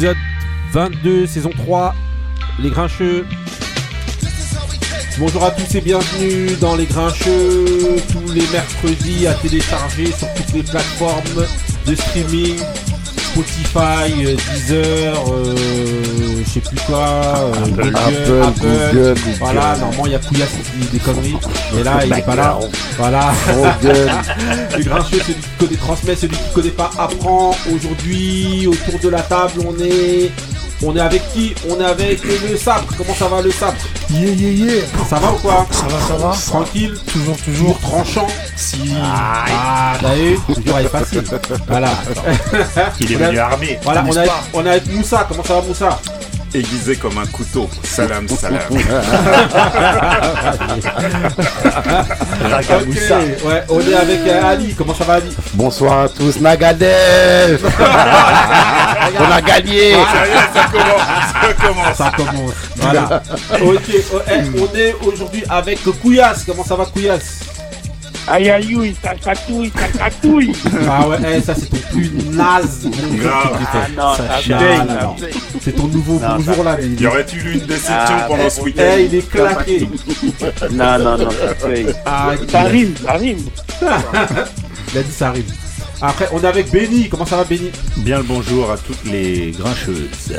épisode 22, saison 3, Les Grincheux. Bonjour à tous et bienvenue dans Les Grincheux, tous les mercredis à télécharger sur toutes les plateformes de streaming, Spotify, Deezer, euh, je sais plus quoi, euh, Google, Apple, Google, Google. Voilà, normalement il y a Couillasse qui dit des conneries, et là il est pas là. Voilà. Google. Les grincheux, celui qui connaît transmet, celui qui connaît pas apprend. Aujourd'hui, autour de la table, on est. On est avec qui? On est avec le sabre. Comment ça va le sabre? Yeah, yeah, yeah. Ça va ou quoi? Ça va, ça va Tranquille? Toujours, Toujours toujours. tranchant? Si. Ah, d'ailleurs, toujours elle est facile. Voilà. Il est a- venu armé. Voilà, on pas? on est avec Moussa. Comment ça va Moussa? Aiguisé comme un couteau. Salam, salam. Ouais, on est avec euh, Ali. Comment ça va Ali? Bonsoir à tous, Nagadev On a gagné ça commence. Ça commence. Ça commence. Voilà. Ok, oh, eh, on est aujourd'hui avec Kouyas. Comment ça va Kouyas? Aïe aïe aïe, ça chatouille, ça chatouille. Ah ouais, eh, ça c'est ton plus naze. Grave. Ah non, ça Ah. C'est ton nouveau Non, bonjour là. Y aurait-il eu une déception Ah, pendant ce week-end Eh, il est claqué. Non, non, non, ça. Ah, Ça rime, ça rime. il a dit ça arrive. Après, on est avec Benny. Comment ça va Benny? Bien le bonjour à toutes les grincheuses.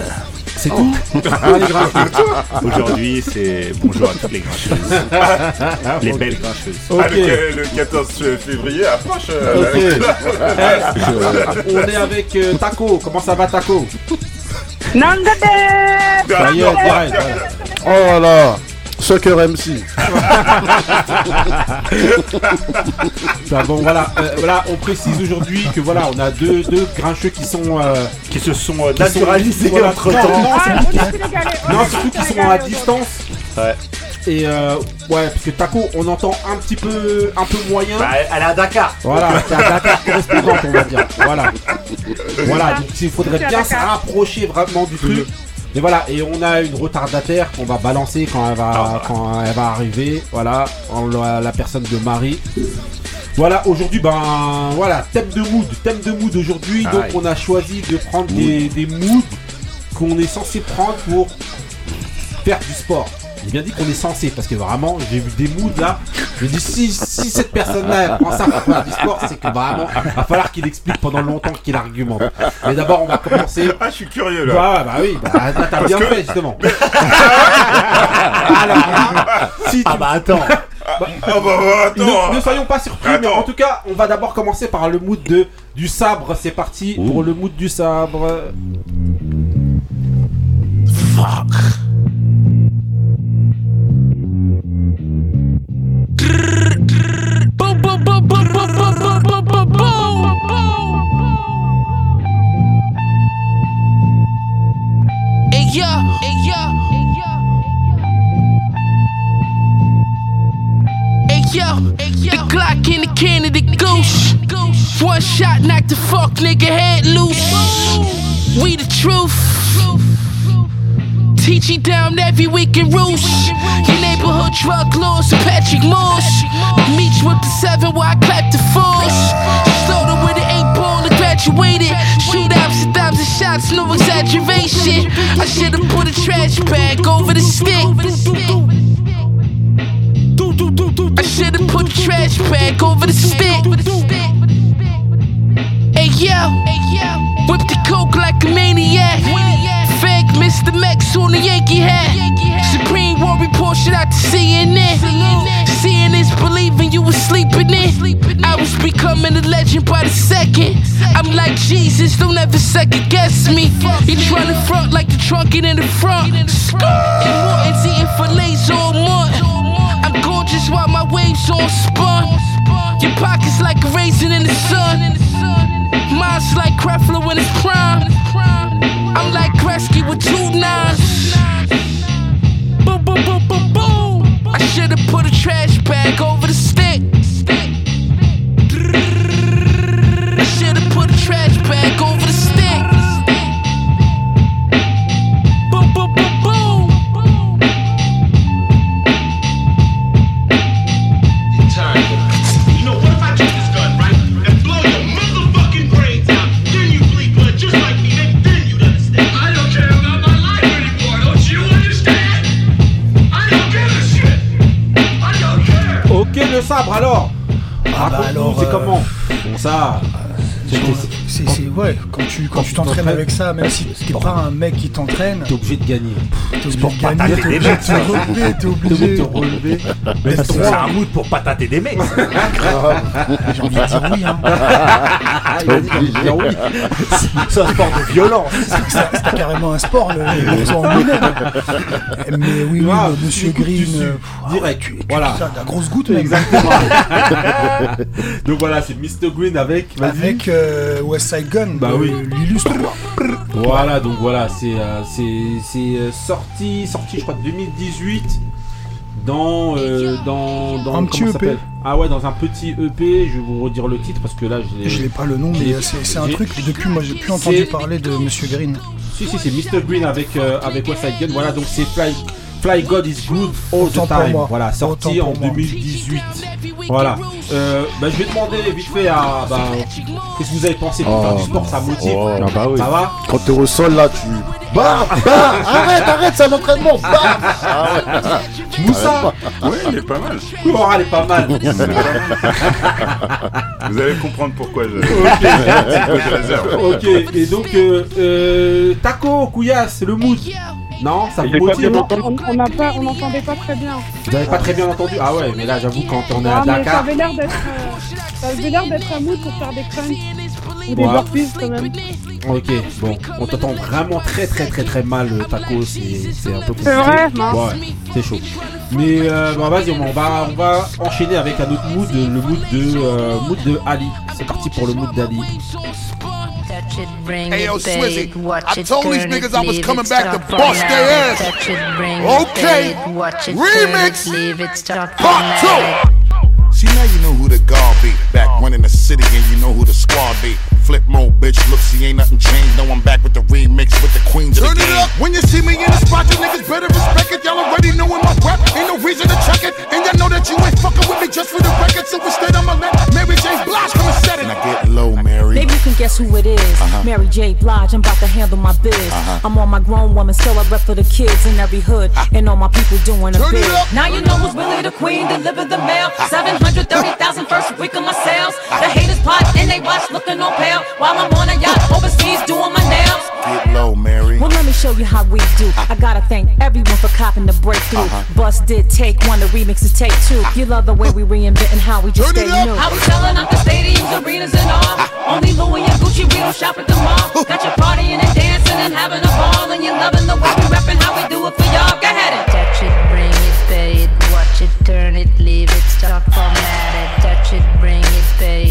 C'est tout Ah, les. Aujourd'hui, c'est bonjour à toutes les grincheuses. les belles grincheuses. Ah, Ok. le, le 14 février approche. euh. Eh, on est avec euh, Taco. Comment ça va Taco? Nangade Ça y est, direct. voilà. Oh là là Sucker MC Ça, bon voilà, euh, voilà, on précise aujourd'hui que voilà, on a deux, deux grincheux qui sont euh, Qui se sont euh, qui voilà. entre Non, temps. non, Ah, surtout qu'ils sont à distance. Ouais. Et euh, ouais, parce que Taco, on entend un petit peu, un peu moyen. Bah, elle est à Dakar. Voilà, c'est à Dakar correspondante, on va dire. Voilà. Voilà, donc il faudrait bien se rapprocher vraiment du truc. Mais voilà, et on a une retardataire qu'on va balancer quand elle va, quand elle va arriver. Voilà, en la, la personne de Marie. Voilà, aujourd'hui, ben voilà, thème de mood, thème de mood aujourd'hui. Donc Aïe. on a choisi de prendre des, des moods qu'on est censé prendre pour faire du sport. J'ai bien dit qu'on est censé parce que vraiment j'ai vu des moods là. Je me dis si, si cette personne là elle prend ça pour faire du sport, c'est que vraiment va falloir qu'il explique pendant longtemps qu'il argumente. Mais d'abord on va commencer. Ah, je suis curieux là. Bah, bah oui, bah, t'as bien que- fait justement. Alors, là, si tu Ah bah attends. Ah bah, bah, attends. ne, ne soyons pas surpris, mais en tout cas, on va d'abord commencer par le mood de, du sabre. C'est parti pour le mood du sabre. Boom, The Glock in the the goose. One shot knock the fuck nigga head loose. We the truth. Teach you down every week in Roost. Your neighborhood drug lords, Patrick Moss. Meet you with the seven while I clap the force. Started with an eight ball and graduated. Shootouts and dimes and shots, no exaggeration. I should've put a trash bag over the stick. I should've put a trash bag over the stick. Hey yo, whip the coke like a maniac. Fake Mr. Max on the Yankee hat. Supreme War report shit out to CNN. Seeing is believing you was sleeping in. I was becoming a legend by the second. I'm like Jesus, don't ever second guess me. You tryna front like the trunk in the front. Importance eating fillets all month. While my waves all spun. Your pockets like a raisin in the sun. Mine's like Creflo in his prime. I'm like Gretzky with two nines. Boom, boom, boom, boom, boom. I should've put a trash bag over the. Sabre alors Ah bah Raconte-nous, alors, c'est euh, comment Ça. C'est, c'est, ouais, quand tu, quand Quand tu t'entraînes avec ça, même si t'es pas un mec qui t'entraîne, T'es obligé de gagner. t'es obligé de gagner, t'es obligé de te relever, t'es obligé de te relever. Mais c'est un mood pour patater des mecs. J'ai envie de dire oui, hein. Il a dit, j'ai envie de dire oui. C'est un sport de violence. C'est carrément un sport, le, sport en lui-même. Mais oui, Monsieur Green, euh, ah direct, voilà. la grosse goutte. Exactement. Donc voilà, c'est Mr. Green avec. Avec euh, West Side Gun, Bah euh, oui. l'illustre. Voilà, donc voilà, c'est euh, euh, sorti, sorti, je crois, 2018 dans euh, dans dans Un petit EP. Ah ouais, dans un petit EP. Je vais vous redire le titre parce que là, je l'ai. Je n'ai pas le nom, mais c'est un truc, depuis moi j'ai plus entendu parler de Monsieur Green. Si si, c'est Mr. Green avec euh, avec West Side Gun. Voilà, donc c'est Fly Fly God is Good all the time. Voilà, sorti en pour moi. 2018. Voilà. Euh, bah, je vais demander vite fait à bah, qu'est-ce que vous avez pensé pour Oh. faire du sport, ça motive. Oh. Ah bah oui. Ça va? Quand t'es au sol là, tu. Bah, bah, arrête, arrête, c'est un entraînement. Bah. Moussa Ouais, il est pas mal. Oh, elle est pas mal. Vous allez comprendre pourquoi je. je réserve. ok, et donc euh, euh, Taco, Couillasse, le mood. Non, ça vous motive bien non entendu. On n'a pas, on n'entendait pas très bien. Vous avez pas très bien entendu Ah ouais, mais là j'avoue quand on est à Ah, mais ça Dakar. avait l'air d'être, euh, ça avait l'air d'être un mood pour faire des crunchs ou des burpees quand même. Ok, bon, on t'entend vraiment très très très très mal, euh, Taco, c'est un peu compliqué. C'est vrai, mince. Ouais, c'est chaud. Mais euh, bon, vas-y, on va, on va enchaîner avec un autre mood, le mood de, euh, mood de Ali. C'est parti pour le mood d'Ali. Hey yo, Swizzy, I told these niggas I was coming back to bust their ass. Okay, It, watch it, remix, part two. See now you know who the guard be. Back one in the city and you know who the squad be. Flip mode, bitch. Look, see ain't nothing changed. No, I'm back with the remix with the queens of the game. When you see me in the spot, you niggas better respect it. Y'all already knowin' my rap. Ain't no reason to check it. And y'all know that you ain't fucking with me just for the record. So instead I'ma let Mary J. Blige come and set it. And I get low, Mary. Maybe you can guess who it is. Uh-huh. Mary J. Blige, I'm about to handle my biz. Uh-huh. I'm on my grown woman, still I rep for the kids in every hood. Ah. And all my people doing a Turn it bid. up. Now you know who's really the queen, deliver the mail. Ah. 730,000 first week of my sales. The haters plot and they watch looking on pale. While I'm on a yacht overseas doing my nails. Get low, Mary. Well, let me show you how we do. I gotta thank everyone for copping the breakthrough. Uh-huh. Bus did take one, the remix is take two. You love the way we reinventing how we just Turn stay it up. new. How we selling out the stadiums, arenas, and all. Only Louis and Gucci, we don't shop at the mall. Got you partying and dancing and having a ball, and you loving the way we repping how we do it for y'all. Go ahead and Touch it, bring it, pay it, watch it, turn it, leave it, stop formatted. Touch it, bring it, pay it,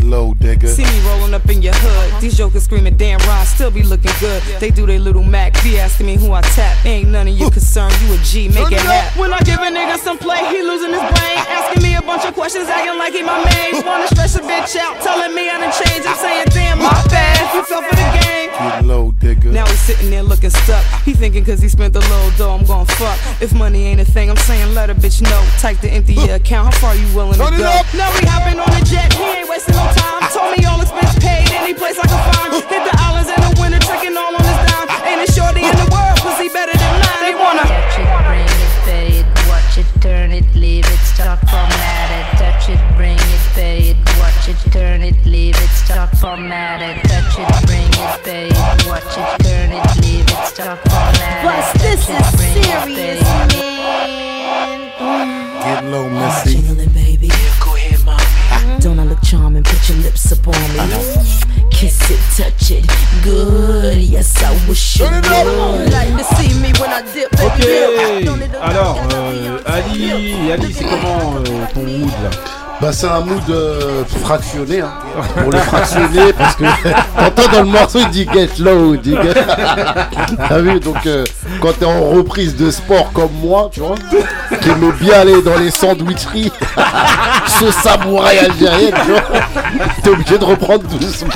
Get low, digga. See me rolling up in your hood. These jokers screaming, damn, Ron still be looking good. They do their little Mac, be asking me who I tap. Ain't none of your concern, you a G, make it happen. When I give a nigga some play, he losing his brain. Asking me a bunch of questions, acting like he my main. Wanna stress a bitch out, telling me I done changed. I'm saying, damn, my bad, you fell for the game. Get low, digga. Now he's sitting there looking stuck. He thinking cause he spent the little dough, I'm gon' fuck. If money ain't a thing, I'm saying let a bitch know. Type the empty your account, how far you willing Turn to go? up. Now we hopping on the jet, he ain't wasting no time. Told me all expense paid, any place I can find. Hit the islands in the winter, tricking all on his dime. Ain't a shorty in the world, pussy better than mine. They wanna. Touch it, bring it, pay it, watch it, turn it, leave it, stop formatted. Touch it, bring it, pay it, watch it, turn it, leave it, stop formatted. Touch it, bring it, pay it, watch it, turn it, leave it, stop formatted. Plus, this Touch it, is bring it, serious, pay it. Get low, Missy. Put your lips up on me. Kiss it, touch it, good. Yes, I wish you Turn it up. would. Like to see me when I dip, Ok, alors euh, Ali, Ali, c'est comment euh, ton mood là Bah c'est un mood euh, fractionné hein. Pour le fractionner parce que t'entends dans le morceau il dit get low, il dit get T'as vu donc euh, quand t'es en reprise de sport comme moi, tu vois, qui aime bien aller dans les sandwicheries, ce samouraï algérienne, tu vois. T'es obligé de reprendre doucement.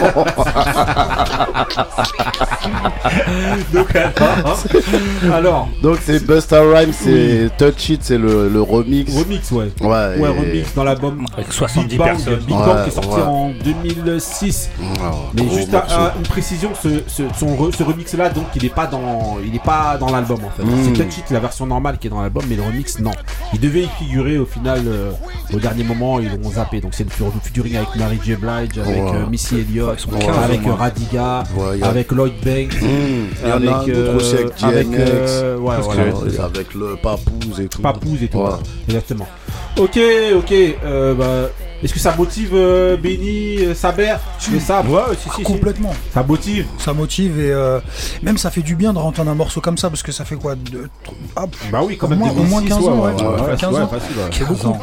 Donc, alors, alors, Donc c'est Busta Rhymes, c'est Touch It, c'est le, le remix. remix, ouais. Ouais, Ouais, et- remix dans l'album Avec 70 Big Bang, personnes. Big Bang Ouais, qui est sorti ouais. en 2006. Ah, Mais juste une précision, ce, ce, son re- ce remix là, donc il est pas dans, il est pas dans l'album en fait. Mm. C'est Touch It, la version normale qui est dans l'album, mais le remix non. Il devait y figurer au final, euh, au dernier moment ils l'ont zappé. Donc c'est le featuring avec Mary J Avec Ouais. euh, Missy Elliott, sont Ouais. 15 avec moins. euh, Radiga, avec Lloyd Banks. Mmh. Aussi avec avec, euh, ouais, voilà, le papouze et tout. Papouze et tout. Exactement. Ok, ok. euh, bah, Est-ce que ça motive euh, Benny, euh, Saber? Le Sab Ouais, si, si, si. Complètement. Ça motive? Ça motive et euh, même ça fait du bien de rentrer dans un morceau comme ça parce que ça fait quoi de, ah, Bah oui, quand Au même. moins- au moins 2006, 15 ans, ouais. ouais, Ouais, 15 ans. facile, ouais. C'est beaucoup.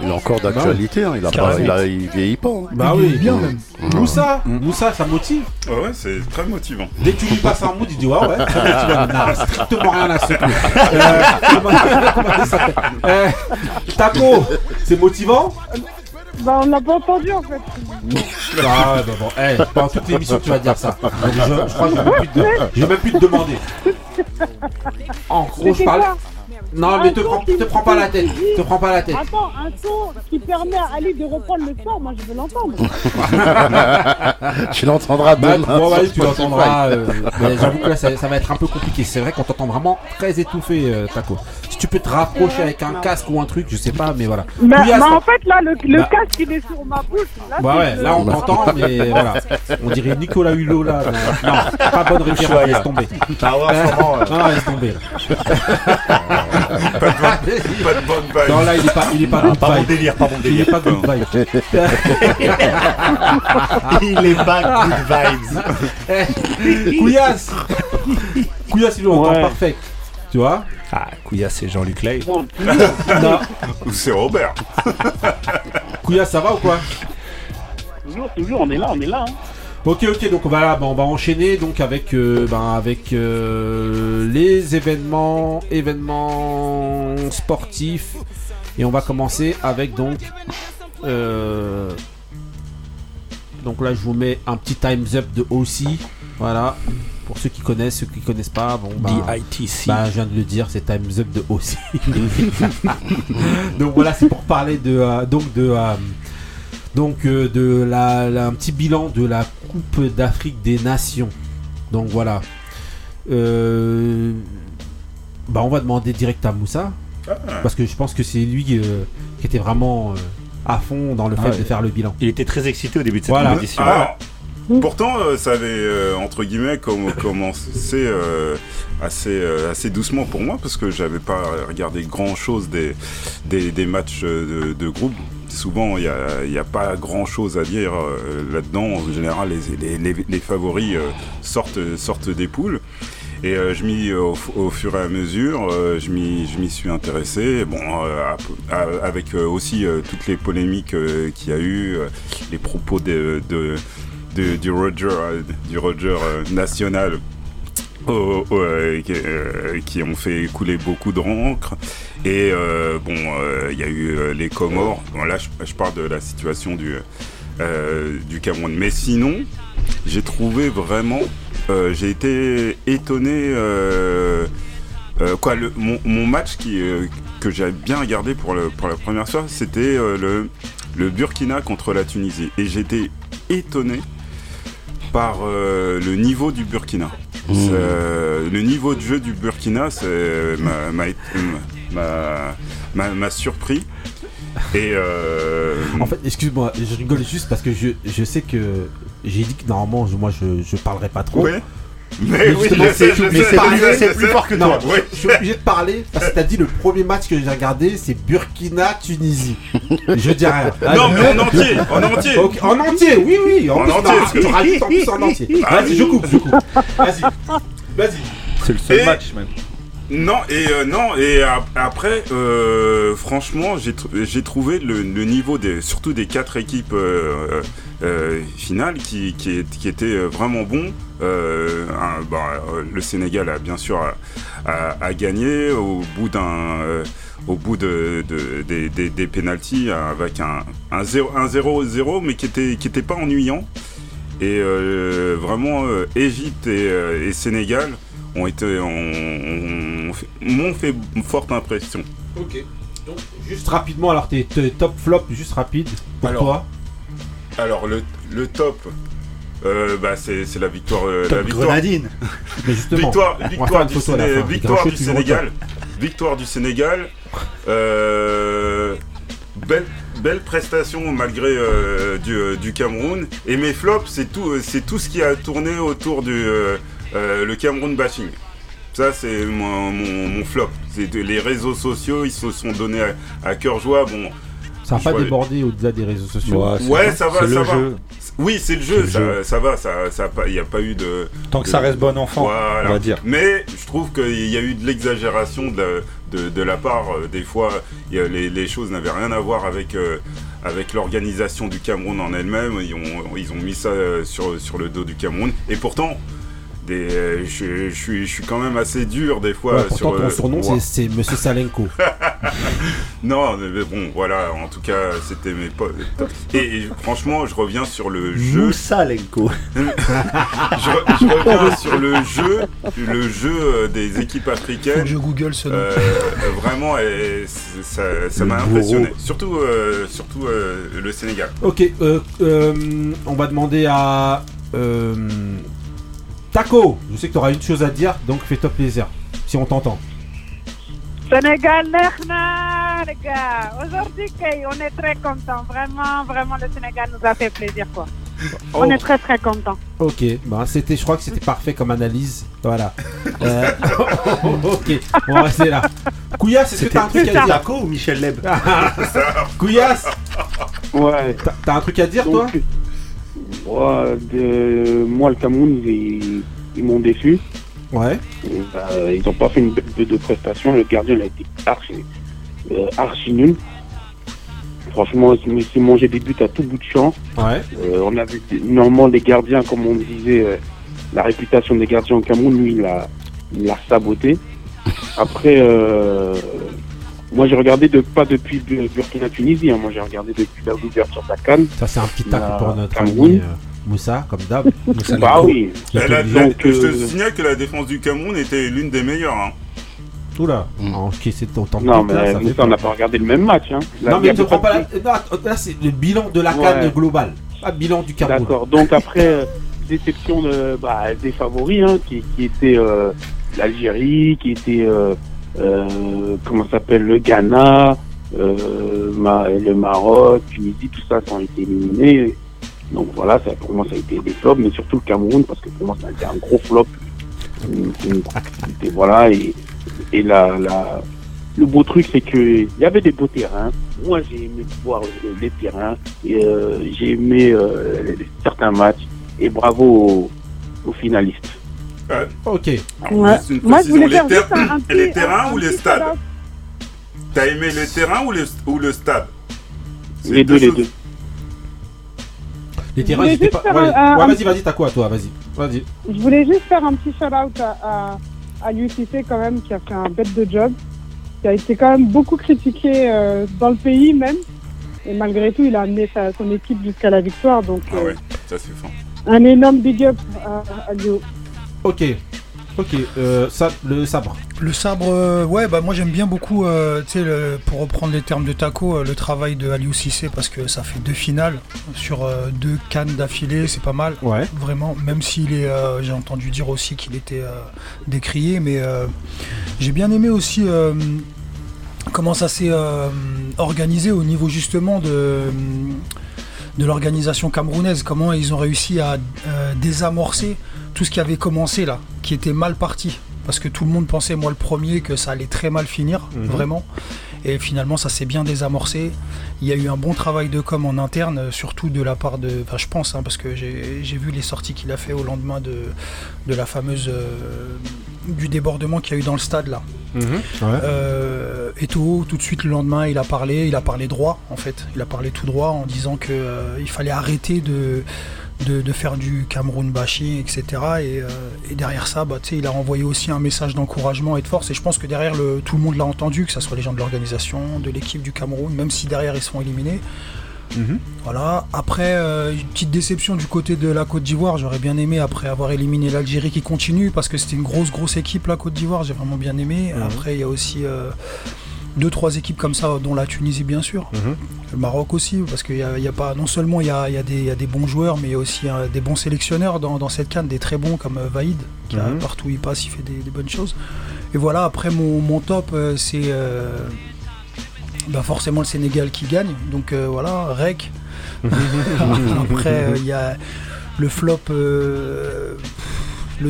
Il est encore d'actualité, hein, il, a pas, il, a, il vieillit pas. hein. Bah Il oui, est bien même. Moussa, Moussa, ça motive? Ouais, ouais, c'est très motivant. Dès que tu lui passes un mood, il dit ouais, ouais. Tu vois, n'a strictement rien à secouer. Euh, Euh, Taco, c'est motivant? Bah, on l'a pas entendu en fait. Ah ouais, bah bon, hey, pendant toute l'émission, tu vas dire ça. Je, je crois que je vais même plus vais même plus te demander. En gros, je parle. Non, mais te prends, te prends pas la tête. Te prends pas la tête. Attends, un son qui permet à Ali de reprendre le sport, moi je veux l'entendre. Tu l'entendras Bah, demain. bon, sur tu l'entendras. euh, mais j'avoue que là, ça, ça va être un peu compliqué. C'est vrai qu'on t'entend vraiment très étouffé, euh, Taco. Si tu peux te rapprocher avec un casque ou un truc, je sais pas, mais voilà. Bah, bah, en fait, là, le, le Bah. casque il est sur ma bouche. Là, Bah ouais, là on t'entend, mais voilà. On dirait Nicolas Hulot là. Non, non, pas bonne référence, laisse tomber. Ah ouais, en ce moment, euh, Non, laisse tomber. Pas de bonne vibe. Non, là il est pas, il est pas ah, good pas bon délire, pas bon Il est délire. pas good vibe. Il est pas good vibes. Couillasse Couillasse, il l'entend Ouais. parfait. Tu vois Ah, Couilla, c'est Jean-Luc Lay. Non. Ou c'est Robert. Couillasse, ça va ou quoi Toujours, toujours, on est là, on est là. Hein. Ok, ok, donc voilà, bon, on va enchaîner donc avec, euh, ben, avec euh, les événements, événements sportifs. Et on va commencer avec donc. euh, donc là, je vous mets un petit Times Up de OC. Voilà. Pour ceux qui connaissent, ceux qui connaissent pas, bon, bah, BITC. bah, je viens de le dire, c'est Times Up de OC. donc voilà, c'est pour parler de euh, donc de euh, donc euh, de la, la- un petit bilan de la Coupe d'Afrique des Nations. Donc voilà. Euh, bah on va demander direct à Moussa parce que je pense que c'est lui euh, qui était vraiment euh, à fond dans le fait Ah ouais. de faire le bilan. Il était très excité au début de cette Voilà. compétition. Alors, pourtant, euh, ça avait, euh, entre guillemets, com- commencé euh, assez, doucement pour moi, parce que j'avais pas regardé grand-chose des, matchs de, groupe. Souvent, il n'y a, pas grand-chose à dire là-dedans. En général, les, favoris sortent, sortent des poules. Et je m'y, au, fur et à mesure, je m'y, suis intéressé. Bon, avec aussi toutes les polémiques qu'il y a eu, les propos de- du Roger, euh, du Roger euh, national. euh, qui, ont fait couler beaucoup de d'encre. Et bon il y a eu les Comores. Bon là je, parle de la situation du Cameroun. Mais sinon j'ai trouvé vraiment j'ai été étonné quoi le, mon, match qui que j'ai bien regardé pour le pour la première fois c'était le le Burkina contre la Tunisie. Et j'étais étonné par euh, le niveau du Burkina. C'est, euh, le niveau de jeu du Burkina c'est m'a- surpris. Et euh, En fait, excuse-moi, je rigole juste parce que je, je sais que j'ai dit que normalement, moi, je, je parlerai pas trop. ouais. Mais c'est- plus fort que Non, toi. ouais. Je suis obligé de parler parce que t'as dit le premier match que j'ai regardé, c'est Burkina-Tunisie. Je dis rien. Non, mais en entier, en entier. En entier, oui, oui. En plus, entier, non, parce que- tu rajoutes en plus en entier. Ah Vas-y, je coupe, je coupe. Vas-y, vas-y. C'est le seul Et- match même. Non et euh, non et ap- après euh, franchement j'ai tr- j'ai trouvé le, le niveau des surtout des quatre équipes euh, euh, finales qui, qui, est- qui étaient euh, vraiment bons. Euh, un- bah, euh, le Sénégal a bien sûr a, a- a gagné au bout d'un euh, au bout de, de- des, des, des pénalties avec un, un 0-0 mais qui était, qui était pas ennuyant. Et euh, vraiment, euh, Égypte et, euh, et Sénégal ont été, fait- m'ont fait forte impression. Ok. Donc, juste rapidement, alors tes, tes top flop, juste rapide, pour Alors, toi. Alors le, le top, euh, bah, c'est c'est la victoire, euh, Top la victoire. grenadine. Mais justement, victoire, on va victoire faire une du, photo à la Séné- fin. victoire Grincher, du toujours au Sénégal. Victoire du Sénégal. Euh, belle, belle prestation malgré euh, du, euh, du Cameroun. Et mes flops, c'est tout, euh, c'est tout ce qui a tourné autour du euh, euh, le Cameroun bashing. Ça, c'est mon, mon- mon flop. C'est de- les réseaux sociaux, ils se sont donnés à, à cœur joie. Bon, Ça n'a pas vois- débordé au-delà des réseaux sociaux. Ouais, ça va, c'est ça le va. jeu. Oui, c'est le jeu, le ça, jeu. ça va, ça, ça a pas- il n'y a pas eu de. Tant que de- ça reste bon enfant, Voilà. on va dire. Mais je trouve qu'il y a eu de l'exagération de, la- de, de la part. euh, des fois, il y a- les, les choses n'avaient rien à voir avec, euh, avec l'organisation du Cameroun en elle-même. Ils ont, ils ont mis ça euh, sur, sur le dos du Cameroun. Et pourtant. Des, euh, je, je suis, je suis quand même assez dur des fois Ouais, pourtant, sur ton euh, surnom, c'est- Monsieur Salenko. Non, mais bon, voilà, en tout cas, c'était mes potes. Et, et franchement, je reviens sur le jeu. Moussa Lenko. je, re- je reviens sur le jeu, le jeu euh, des équipes africaines. Faut que je google ce nom. Euh, vraiment, et ça m'a bourreau. impressionné. Surtout, euh, surtout euh, le Sénégal. Ok, euh, euh, on va demander à euh, Taco. Je sais que tu auras une chose à dire, donc fais-toi plaisir, si on t'entend. Sénégal les gars. Aujourd'hui, on est très contents. Vraiment, vraiment, le Sénégal nous a fait plaisir, quoi. On Oh. est très, très contents. Ok, bah c'était, je crois que c'était parfait comme analyse. Voilà. Euh, ok, on va rester là. Couillasse, est-ce que t'as un truc à dire? Taco ou Michel Leb? Couillasse, Ouais. t'as- t'as un truc à dire toi? De- moi, le Cameroun, ils, ils m'ont déçu. Ouais. Euh, ils n'ont pas fait une belle de prestation. Le gardien il a été archi, euh, archi nul. Franchement, il s'est mangé des buts à tout bout de champ. Ouais. Euh, on a vu normalement les gardiens, comme on disait, la réputation des gardiens au Cameroun, lui, il l'a il saboté. Après, moi j'ai regardé de, pas depuis Bu- Burkina-Tunisie, hein, moi j'ai regardé depuis la ouverture de la Cannes. Ça c'est un petit La pour notre Cameroun. ami euh, Moussa, comme d'hab. Moussa Bah oui. La- obligé. Donc, je te signale que la défense du Cameroun était l'une des meilleures. hein. Oula, ok, c'est autant de Non, là, mais ça fait Moussa, on n'a pas regardé le même match. Hein. Là, Non, mais ne prends pas de- la. là, c'est le bilan de la Ouais. canne globale. Pas le bilan du Cameroun. D'accord. Donc après, euh, déception de, bah, des favoris, hein, qui, qui étaient euh, l'Algérie, qui était euh, comment ça s'appelle le Ghana, euh, le Maroc, Tunisie, tout ça, ça ont été éliminés. Donc voilà, ça, pour moi, ça a été des flops, mais surtout le Cameroun, parce que pour moi, ça a été un gros flop. Et voilà, et, et le beau truc, c'est que il y avait des beaux terrains. Moi, j'ai aimé voir euh, les terrains. Et, euh, j'ai aimé euh, certains matchs. Et bravo aux, aux finalistes. Euh, Ok. alors, Ouais. juste une Moi, je voulais les, faire ter- juste un, un petit, les terrains un- ou les stades. T'as aimé les terrains ou, les, ou le stade Les deux, les deux. Les terrains, j'étais pas. Ouais, ouais, vas-y, vas-y, t'as quoi toi? Vas-y. Vas-y. Je voulais juste faire un petit shout-out à, à, à l'UCC quand même, qui a fait un bête de job, qui a été quand même beaucoup critiqué euh, dans le pays même. Et malgré tout, il a amené sa- son équipe jusqu'à la victoire. Donc, Ah euh, ouais, ça c'est un énorme big up à, à Lio. Ok. Ok. Euh, ça, le sabre. Le sabre, euh, ouais, bah moi j'aime bien beaucoup, euh, tu sais, pour reprendre les termes de Taco, euh, le travail de Aliou Cissé parce que ça fait deux finales sur deux cannes d'affilée, c'est pas mal. Ouais. Vraiment, même s'il est, euh, j'ai entendu dire aussi qu'il était décrié, mais j'ai bien aimé aussi comment ça s'est organisé au niveau justement de de l'organisation camerounaise, comment ils ont réussi à euh, désamorcer tout ce qui avait commencé là, qui était mal parti. Parce que tout le monde pensait, moi le premier, que ça allait très mal finir, Mhm. vraiment. Et finalement, ça s'est bien désamorcé. Il y a eu un bon travail de com en interne, euh, surtout de la part de. Enfin, je pense, hein, parce que j'ai vu les sorties qu'il a fait au lendemain de, de la fameuse. euh, du débordement qu'il y a eu dans le stade là. Ouais. Euh, Eto'o, tout de suite le lendemain, il a parlé, il a parlé droit en fait. Il a parlé tout droit en disant que euh, il fallait arrêter de, de, de faire du Cameroun bashing, etc. Et, euh, et derrière ça, bah, il a envoyé aussi un message d'encouragement et de force. Et je pense que derrière, le, tout le monde l'a entendu, que ce soit les gens de l'organisation, de l'équipe du Cameroun, même si derrière ils sont éliminés. Voilà. Après, euh, une petite déception du côté de la Côte d'Ivoire. J'aurais bien aimé, après avoir éliminé l'Algérie qui continue, parce que c'était une grosse, grosse équipe, la Côte d'Ivoire. J'ai vraiment bien aimé. Mhm. Après, il y a aussi euh, deux, trois équipes comme ça, dont la Tunisie, bien sûr. Mhm. Le Maroc aussi, parce qu'il y a, il y a pas, non seulement il y a, il y a des, il y a des bons joueurs, mais il y a aussi euh, des bons sélectionneurs dans, dans cette canne, des très bons comme euh, Vaïd, qui a- Mhm. partout où il passe, il fait des, des bonnes choses. Et voilà, après mon, mon top, euh, c'est euh, bah, forcément le Sénégal qui gagne. Donc voilà, Rec. après, il y a le flop, le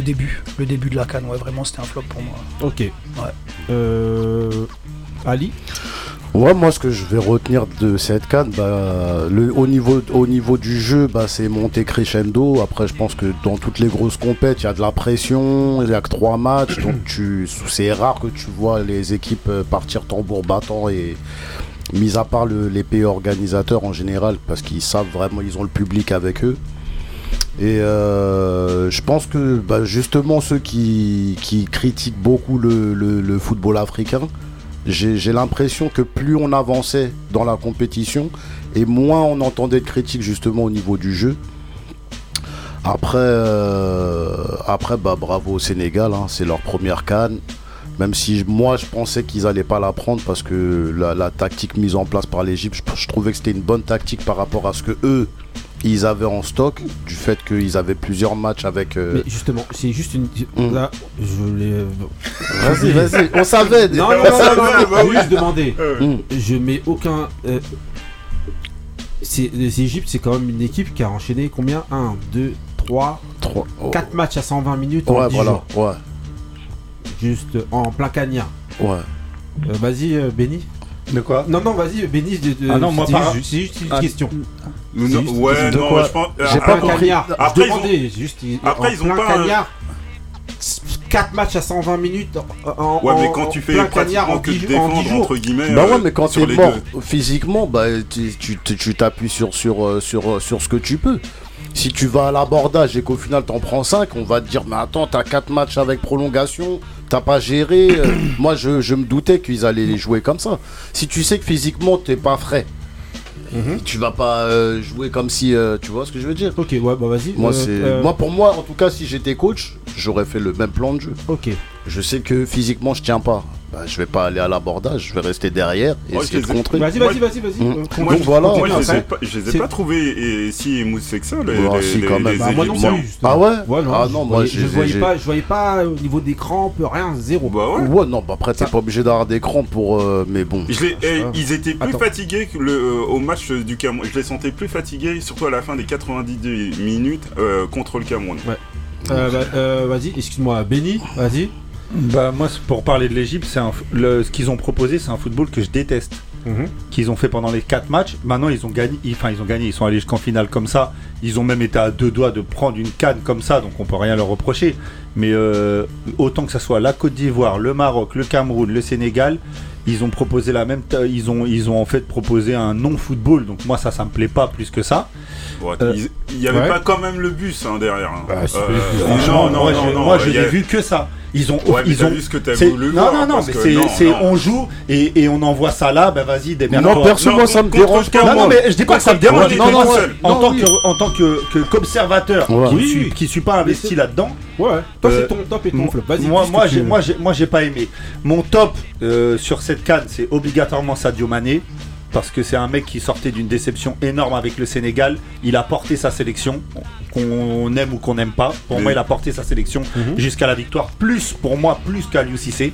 début, le début de la canne. Ouais, vraiment, c'était un flop pour moi. Ok. Ouais. Euh, Ali Ouais, moi, ce que je vais retenir de cette canne, bah, le, au, niveau, au niveau du jeu, bah, c'est monté crescendo. Après, je pense que dans toutes les grosses compètes, il y a de la pression, il n'y a que trois matchs, donc tu, c'est rare que tu vois les équipes euh, partir tambour battant et mis à part le- les pays organisateurs en général, parce qu'ils savent vraiment, ils ont le public avec eux. Et euh, je pense que bah, justement ceux qui, qui critiquent beaucoup le- le- le football africain, j'ai l'impression que plus on avançait dans la compétition et moins on entendait de critiques justement au niveau du jeu. Après, euh, bah, bravo au Sénégal, hein, c'est leur première canne. Même si moi je pensais qu'ils allaient pas la prendre parce que la, la tactique mise en place par l'Égypte, je, je trouvais que c'était une bonne tactique par rapport à ce que eux ils avaient en stock, du fait qu'ils avaient plusieurs matchs avec. euh, Mais justement, c'est juste une. Mm. Là, je l'ai. Vas-y, vas-y, on savait. Non, non, non, On non, savait. non, non, bah juste demandé. Mm. Je mets aucun. euh, c'est les Égyptes, c'est quand même une équipe qui a enchaîné combien? 1, 2, 3, Trois- oh. 4 matchs à 120 minutes en Ouais, 10 voilà, jours. ouais, Juste en plein cagnard. ouais. Euh, vas-y, euh, Benny. De quoi Non, non, vas-y, Benny. de- de- Ah non, moi, c'est juste- C'est juste une Ah. question. Non, C'est juste- ouais, de non, quoi je pense. J'ai ah, pas compris. cagnard. Après, je ils ont- juste. Après, en ils ont plein pas un- cagnard. 4 matchs à 120 minutes en, Ouais, mais en- quand en tu fais pratiquement en que 10 de jours- en 10 défendre entre guillemets. Bah ouais, euh, mais quand t'es les mort deux. physiquement, bah tu tu- tu- tu t'appuies sur, sur, euh, sur, euh, sur ce que tu peux. Si tu vas à l'abordage et qu'au final t'en prends 5, on va te dire mais attends, t'as 4 matchs avec prolongation, t'as pas géré. euh, moi je, je me doutais qu'ils allaient les jouer comme ça. Si tu sais que physiquement t'es pas frais, tu vas pas euh, jouer comme si euh, tu vois ce que je veux dire? Ok, ouais, bah vas-y. Moi, moi pour moi en tout cas si j'étais coach, j'aurais fait le même plan de jeu. Ok. Je sais que physiquement je tiens pas. Bah, je vais pas aller à l'abordage, je vais rester derrière et essayer je de contrer. Vas-y, vas-y, vas-y, vas-y. Mm. euh, Moi, continue, je- voilà, Moi, je les ai pas, je les ai pas trouvés et si émoussés que ça, les, Ouais, les, si, les- quand même. les Bah, moi non plus. Ah ouais Ouais, non, Ah je non, moi, je voyais pas, je voyais pas au niveau des crampes, rien, zéro. Bah ouais. Ouais, non, bah après, t'es pas obligé d'avoir des crans pour. euh, mais bon. Je les- eh, ils étaient plus Attends. fatigués que le, euh, au match du Cameroun. Je les sentais plus fatigués, surtout à la fin des 90 minutes euh, contre le Cameroun. Euh, bah, euh, vas-y, excuse-moi, Benny, vas-y. Bah moi pour parler de l'Égypte, c'est un f- le- ce qu'ils ont proposé, c'est un football que je déteste. Qu'ils ont fait pendant les 4 matchs. Maintenant ils ont gagné, ils- enfin ils ont gagné, ils sont allés jusqu'en finale comme ça. Ils ont même été à deux doigts de prendre une canne comme ça, donc on peut rien leur reprocher. Mais euh, autant que ça soit la Côte d'Ivoire, le Maroc, le Cameroun, le Sénégal, ils ont proposé la même, ils ont ils ont en fait proposé un non football. Donc moi ça ça me plaît pas plus que ça. Ouais, Euh, ils- Il y avait ouais. pas quand même le bus hein, derrière. hein. Bah, c'est- Euh, franchement, non, non, moi, non, j'ai- non, moi, je n'ai a- vu que ça. Ils ont, Ouais, ils ont vu ce que t'as voulu Non, voir, non, non, mais c'est, non, non. on joue et, et on envoie ça là, ben vas-y, démerde-toi. Non, perso, Non, moi, ça me dérange pas. Non, non, mais je dis pas que ça me dérange. Juste seul. en, Non, tant que, en tant que, qu'observateur qui, Oui, suis, pas investi là-dedans, Ouais, toi Euh, c'est ton top et ton flop. Vas-y, moi, j'ai, moi, j'ai pas aimé. Mon top euh, sur cette canne, c'est obligatoirement Sadio Mané. Parce que c'est un mec qui sortait d'une déception énorme avec le Sénégal. Il a porté sa sélection, qu'on aime ou qu'on n'aime pas. Pour moi, il a porté sa sélection Mhm. jusqu'à la victoire. Plus, pour moi, plus Cissé.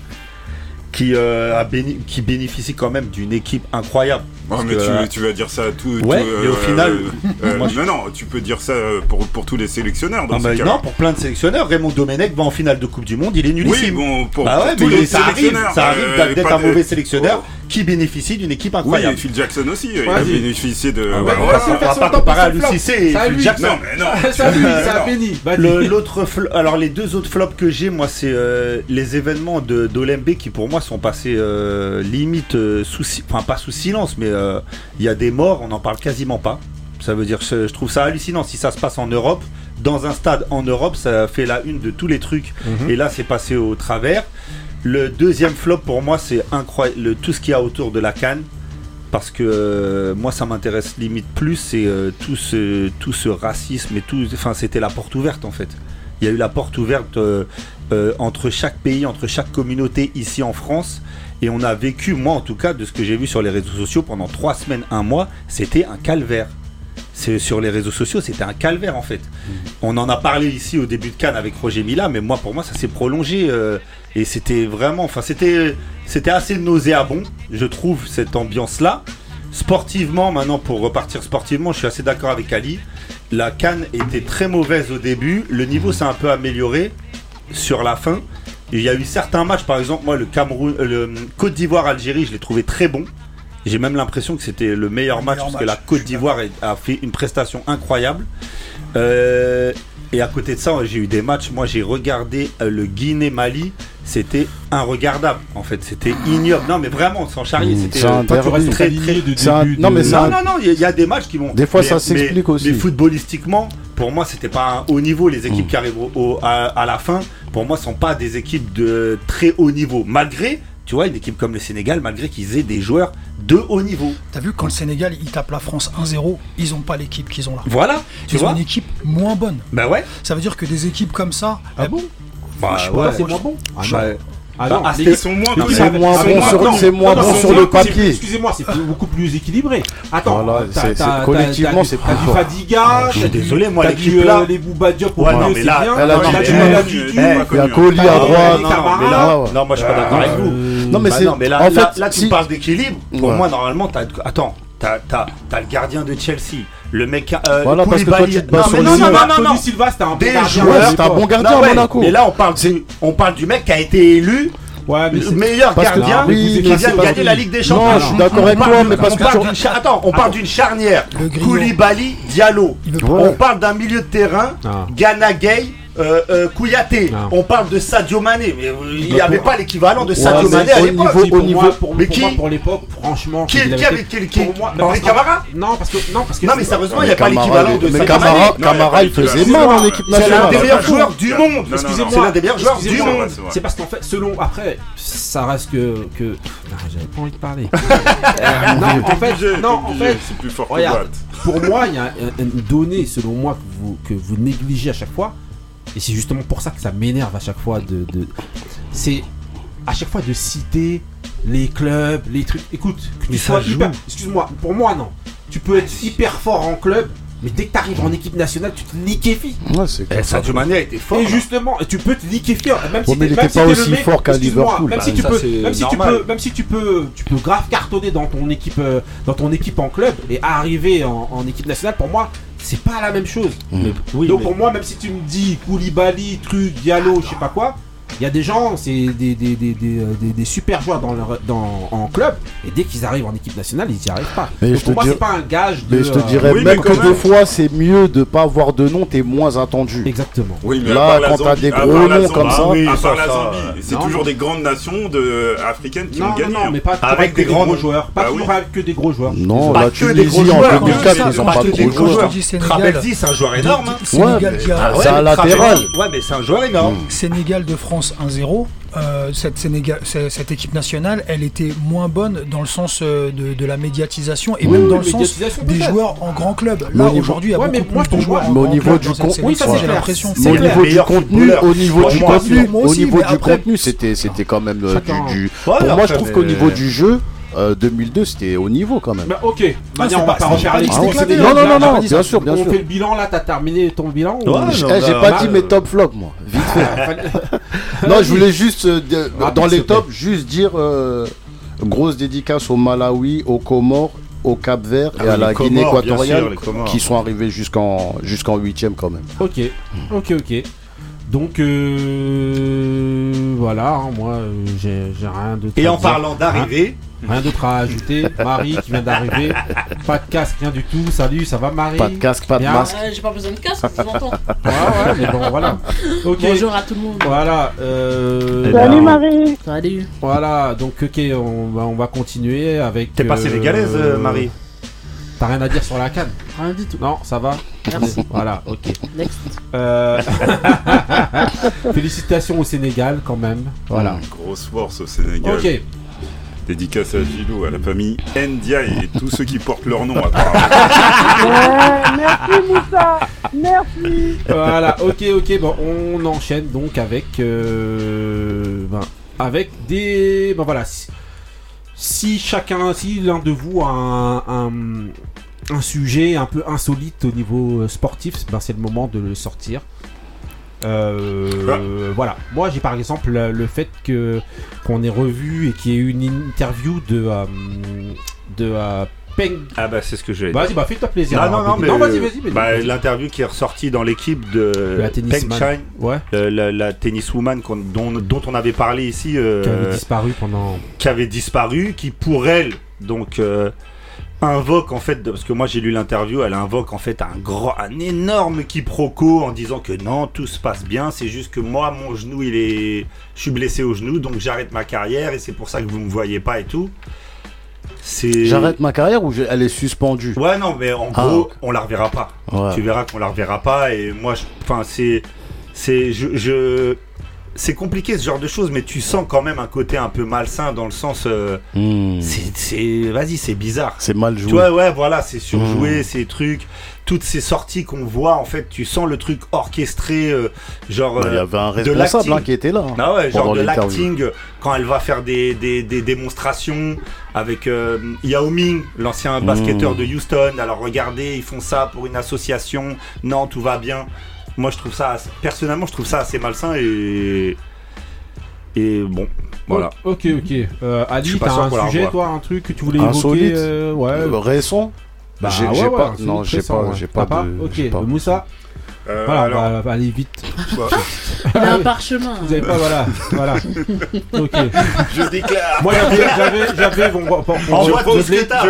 Qui, euh, a béni- qui bénéficie quand même d'une équipe incroyable. Ouais, Parce mais que, tu, euh, tu vas dire ça à tout. Ouais, tout, mais au final, euh, moi, je- non, non, tu peux dire ça euh, pour, pour tous les sélectionneurs. Dans Ah bah non, pour plein de sélectionneurs, Raymond Domenech va en finale de Coupe du Monde, il est Oui, nullissime. bon, pour, bah pour ouais, tous mais les ça arrive, ça euh, d'être un mauvais sélectionneur Oh. qui bénéficie d'une équipe Oui, et incroyable. Phil Jackson aussi. Il a bénéficié de. Ah bah, bah, voilà. on va pas- comparer à et à Phil. Jackson. Non, mais non. Benny. Vas-y. Le- L'autre alors les deux autres flops que j'ai, moi, c'est euh, les événements de d'Olembe qui pour moi sont passés euh, limite euh, sous, enfin pas sous silence, mais euh, il y a des morts, on n'en parle quasiment pas. Ça veut dire, je, je trouve ça hallucinant. Si ça se passe en Europe, dans un stade en Europe, ça fait la une de tous les trucs. Mhm. Et là, c'est passé au travers. Le deuxième flop pour moi, c'est incroyable. Tout ce qu'il y a autour de la canne. Parce que euh, moi, ça m'intéresse limite plus. C'est euh, tout, ce, tout ce racisme et tout. Enfin, c'était la porte ouverte en fait. Il y a eu la porte ouverte euh, entre chaque pays, entre chaque communauté ici en France. Et on a vécu, moi en tout cas, de ce que j'ai vu sur les réseaux sociaux pendant trois semaines, un mois, c'était un calvaire. C'est sur les réseaux sociaux, c'était un calvaire en fait. On en a parlé ici au début de Cannes avec Roger Mila, mais moi pour moi ça s'est prolongé euh, et c'était vraiment, enfin c'était, c'était assez nauséabond, je trouve cette ambiance là. Sportivement, maintenant pour repartir sportivement, je suis assez d'accord avec Ali. La Cannes était très mauvaise au début, le niveau s'est un peu amélioré sur la fin. Il y a eu certains matchs, par exemple, moi, le Cameroun, euh, le Côte d'Ivoire-Algérie, je l'ai trouvé très bon. J'ai même l'impression que c'était le meilleur match meilleur parce que la Côte d'Ivoire a fait une prestation incroyable. Euh, et à côté de ça, j'ai eu des matchs. Moi, j'ai regardé euh, le Guinée-Mali. C'était inregardable. En fait, c'était ignoble. Non, mais vraiment, sans charrier, Mmh, c'était un derby. aligné de C'est un- début non, de- mais non, un- non, non, il y, a- il y a des matchs qui vont. Des fois, mais- ça s'explique aussi. Mais footballistiquement, pour moi, c'était pas un haut niveau. Les équipes Mm. qui arrivent au- au- à, à la fin, pour moi, sont pas des équipes de très haut niveau. Malgré, tu vois, une équipe comme le Sénégal, malgré qu'ils aient des joueurs de haut niveau. T'as vu quand le Sénégal il tape la France 1-0, ils ont pas l'équipe qu'ils ont là. Voilà, tu Ils ont une équipe moins bonne. Bah ouais. Ça veut dire que des équipes comme ça. Ah elles- bon Bah je sais ouais. pas, C'est moins bon Ah. Bah, Ah Bah, non, ah, Ils sont moins. C'est moins Ah, bon sur- non, c'est moins non, bon non, sur le c'est- papier. Excusez-moi, c'est plus- beaucoup plus équilibré. Attends, Voilà, t'as- c'est- c'est- t'as- collectivement, t'as- c'est t'as plus fort. Fadiga, Je suis t'as du- désolé, moi, t'as l'équipe du, euh, là- Les Bouba Diop au Ouais, non, milieu, mais c'est là- bien. Il y a connu, Colli à T'as- droite. non, ouais. non, moi je suis pas d'accord avec vous. Non, mais Bah c'est. non, mais là, en là, fait, là, tu parles d'équilibre. Pour moi, normalement, t'as. Attends, t'as t'as- t'as le gardien de Chelsea, le mec. Euh, Voilà, parce que toi, Koulibaly. tu te bases Non, sur mais le non, non, non, non, Tony Silva, c'était un bon gardien. Ouais, c'est un bon gardien Non, à ouais, Monaco. Mais là, on parle, du, on parle du mec qui a été élu Ouais, mais le c'est- meilleur gardien oui, qui vient de gagner la Ligue des Non, Champions. je suis d'accord On avec parle toi, d'une- mais parce on que parle tu- d'une cha- Attends, on parle d'une charnière. Koulibaly, Diallo. On parle d'un milieu de terrain, Ah. Ghana Gay. Euh, euh, Kouyaté, Ah. on parle de Sadio Mané, mais euh, il n'y Bah, avait pas l'équivalent de Sadio Mané à au l'époque. pour au niveau- pour, mais pour qui- moi, pour l'époque, franchement, Qui- avait- qui- Pour moi, Camara Non, parce que non, parce que Non, mais sérieusement, il n'y a pas l'équivalent de Sadio Camara, Mané. Camara, il faisait mal en équipe C'est l'un nationale. des meilleurs joueurs du monde. Excusez-moi, C'est l'un des meilleurs joueurs du monde. c'est parce qu'en fait, selon après, ça reste que que. Ah, J'avais pas envie de parler. Euh, non, en fait, non, en fait, c'est plus fort que regarde, pour moi, il y a un- une donnée, selon moi, que vous, que vous négligez à chaque fois. Et c'est justement pour ça que ça m'énerve à chaque fois de. de- c'est à chaque fois de citer les clubs, les trucs. Écoute, que tu sois hyper. Excuse-moi, pour moi, non. Tu peux être hyper fort en club, mais dès que tu arrives en équipe nationale, tu te liquéfies. Ouais, c'est comme ça. Été fort. Et là. justement, tu peux te liquéfier, même si Ouais, mais il était pas aussi le mec- fort qu'à Liverpool. Même si Bah, tu ça, peux, même si tu peux, même si tu peux, tu peux grave cartonner dans ton équipe, euh, dans ton équipe en club et arriver en, en équipe nationale, pour moi, c'est pas la même chose. Mm. Oui, Donc mais- pour moi, même si tu me dis Koulibaly, truc, Diallo, je sais pas quoi, il y a des gens, c'est des, des, des, des, euh, des- des super joueurs dans leur, dans, en club et dès qu'ils arrivent en équipe nationale, ils y arrivent pas. Mais Donc je pour te moi, dis- c'est pas un gage de. Mais je te euh, dirais oui, même que même. des fois, c'est mieux de pas avoir de nom, t'es moins attendu. Exactement. Oui, mais Là, quand t'as des gros noms comme ça- à part la Zambie, c'est toujours des grandes nations de, africaines qui Non, ont non, gagné. non, hein. mais pas toujours Avec des gros joueurs. Pas Bah toujours avec que des gros joueurs. Non, Pas la que des gros Tunisie en joueurs, 2004, hein. ils ont Pas pas de des gros joueurs. c'est un joueur énorme. hein. Sénégal qui a- c'est un latéral. Ouais, mais c'est un joueur énorme. Sénégal de France 1-0, euh, cette, Sénégal, c'est- cette équipe nationale, elle était moins bonne dans le sens euh, de, de la médiatisation et Oui, même dans le sens des joueurs en grand club. Mais Là aujourd'hui, il y a Ouais, mais beaucoup plus pour de joueurs Mais au niveau du dans cette con- sélection, oui, ça, c'est j'ai l'impression. Au niveau du contenu, au niveau du contenu, au niveau du contenu, c'était c'était quand même euh, du, Pour moi, je trouve qu'au niveau du jeu, euh, 2002, c'était au niveau quand même. Bah, ok, Bah, c'est on va pas- refaire C'est éclaté, des- Non, non, non, non, bien sûr, bien On sûr. fait le bilan là, t'as terminé ton bilan Eh, J'ai bah, pas bah, dit mes top flops, moi. Vite fait. Non, je voulais juste, euh, Rapide, dans les tops, juste dire euh, grosse dédicace au Malawi, aux Comores, au Cap Vert et Ah à la Guinée équatoriale qui sont arrivés jusqu'en jusqu'en huitième quand même. Ok, ok, ok. Donc euh, voilà, hein, moi euh, j'ai j'ai rien d'autre. Et en parlant d'arrivée, Rien d'autre à ajouter. Marie qui vient d'arriver. Pas de casque, rien du tout. Salut, ça va Marie Pas de casque, pas de Bien. masque. Euh, J'ai pas besoin de casque, je vous entends. Ouais, ouais, mais bon, voilà. Ok. Bonjour à tout le monde. Voilà. euh, Salut Marie. Salut. Voilà, donc ok, on va, on va continuer avec. t'es pas euh, sénégalaise, euh, Marie T'as rien à dire sur la canne? Rien du tout. Non, ça va? Merci. Voilà, ok. Next. Euh, Félicitations au Sénégal quand même. Voilà. Grosse force au Sénégal. Ok. Dédicace à Gilou, à la famille Ndiaye et tous ceux qui portent leur nom apparemment. Ouais, merci Moussa, merci. Voilà, ok, ok, bon, on enchaîne donc avec, euh, ben, avec des, ben voilà, si, si chacun, si l'un de vous a un, un, un sujet un peu insolite au niveau euh, sportif, ben c'est le moment de le sortir. Euh, Voilà, moi j'ai par exemple le, fait que qu'on ait revu et qu'il y ait eu une interview de euh, de euh, Peng. Ah bah c'est ce que j'ai. Vas-y, bah fais-toi plaisir. Ah non, alors, non, mais non, vas-y, vas-y, vas-y. bah, l'interview qui est ressortie dans l'équipe de La. Peng Ouais. euh, la, la tenniswoman dont, dont on avait parlé ici, Qui avait disparu pendant. qui avait disparu, qui pour elle, donc invoque en fait, parce que moi j'ai lu l'interview, elle invoque en fait un grand, un énorme quiproquo en disant que non, tout se passe bien, c'est juste que moi mon genou il est, je suis blessé au genou, donc j'arrête ma carrière et c'est pour ça que vous me voyez pas et tout. C'est. J'arrête ma carrière ou je- elle est suspendue? Ouais, non, mais en Ah, gros, on la reverra pas. Ouais. Tu verras qu'on la reverra pas. Et moi, je- enfin, c'est, c'est, je, je- c'est compliqué ce genre de choses, mais tu sens quand même un côté un peu malsain dans le sens, euh, Hmm. c'est, vas-y, c'est bizarre. C'est mal joué. Tu vois, ouais, voilà, c'est surjoué, Mm. ces trucs, toutes ces sorties qu'on voit, en fait, tu sens le truc orchestré, euh, genre. Bah, Il y euh, avait un de responsable hein, qui était là. hein, Ah ouais, genre de l'acting, quand elle va faire des, des, des démonstrations avec euh, Yao Ming, l'ancien Mmh. basketteur de Houston. Alors regardez, ils font ça pour une association. Non, tout va bien. Moi, je trouve ça, assez- personnellement, je trouve ça assez malsain et. Et bon, voilà. Ok, ok. Euh, Ali, t'as un sujet, toi, un truc que tu voulais Insolite évoquer euh, Ouais. Euh, Récent Bah, J'ai ouais, j'ai ouais, pas. Non, j'ai pas. J'ai pas. pas de- Ok, j'ai pas. Moussa Euh, Voilà, alors, on va, va aller vite. quoi Il a un parchemin. Vous avez pas, voilà. voilà. Ok. Je déclare. Moi, j'avais, j'avais, j'avais, bon,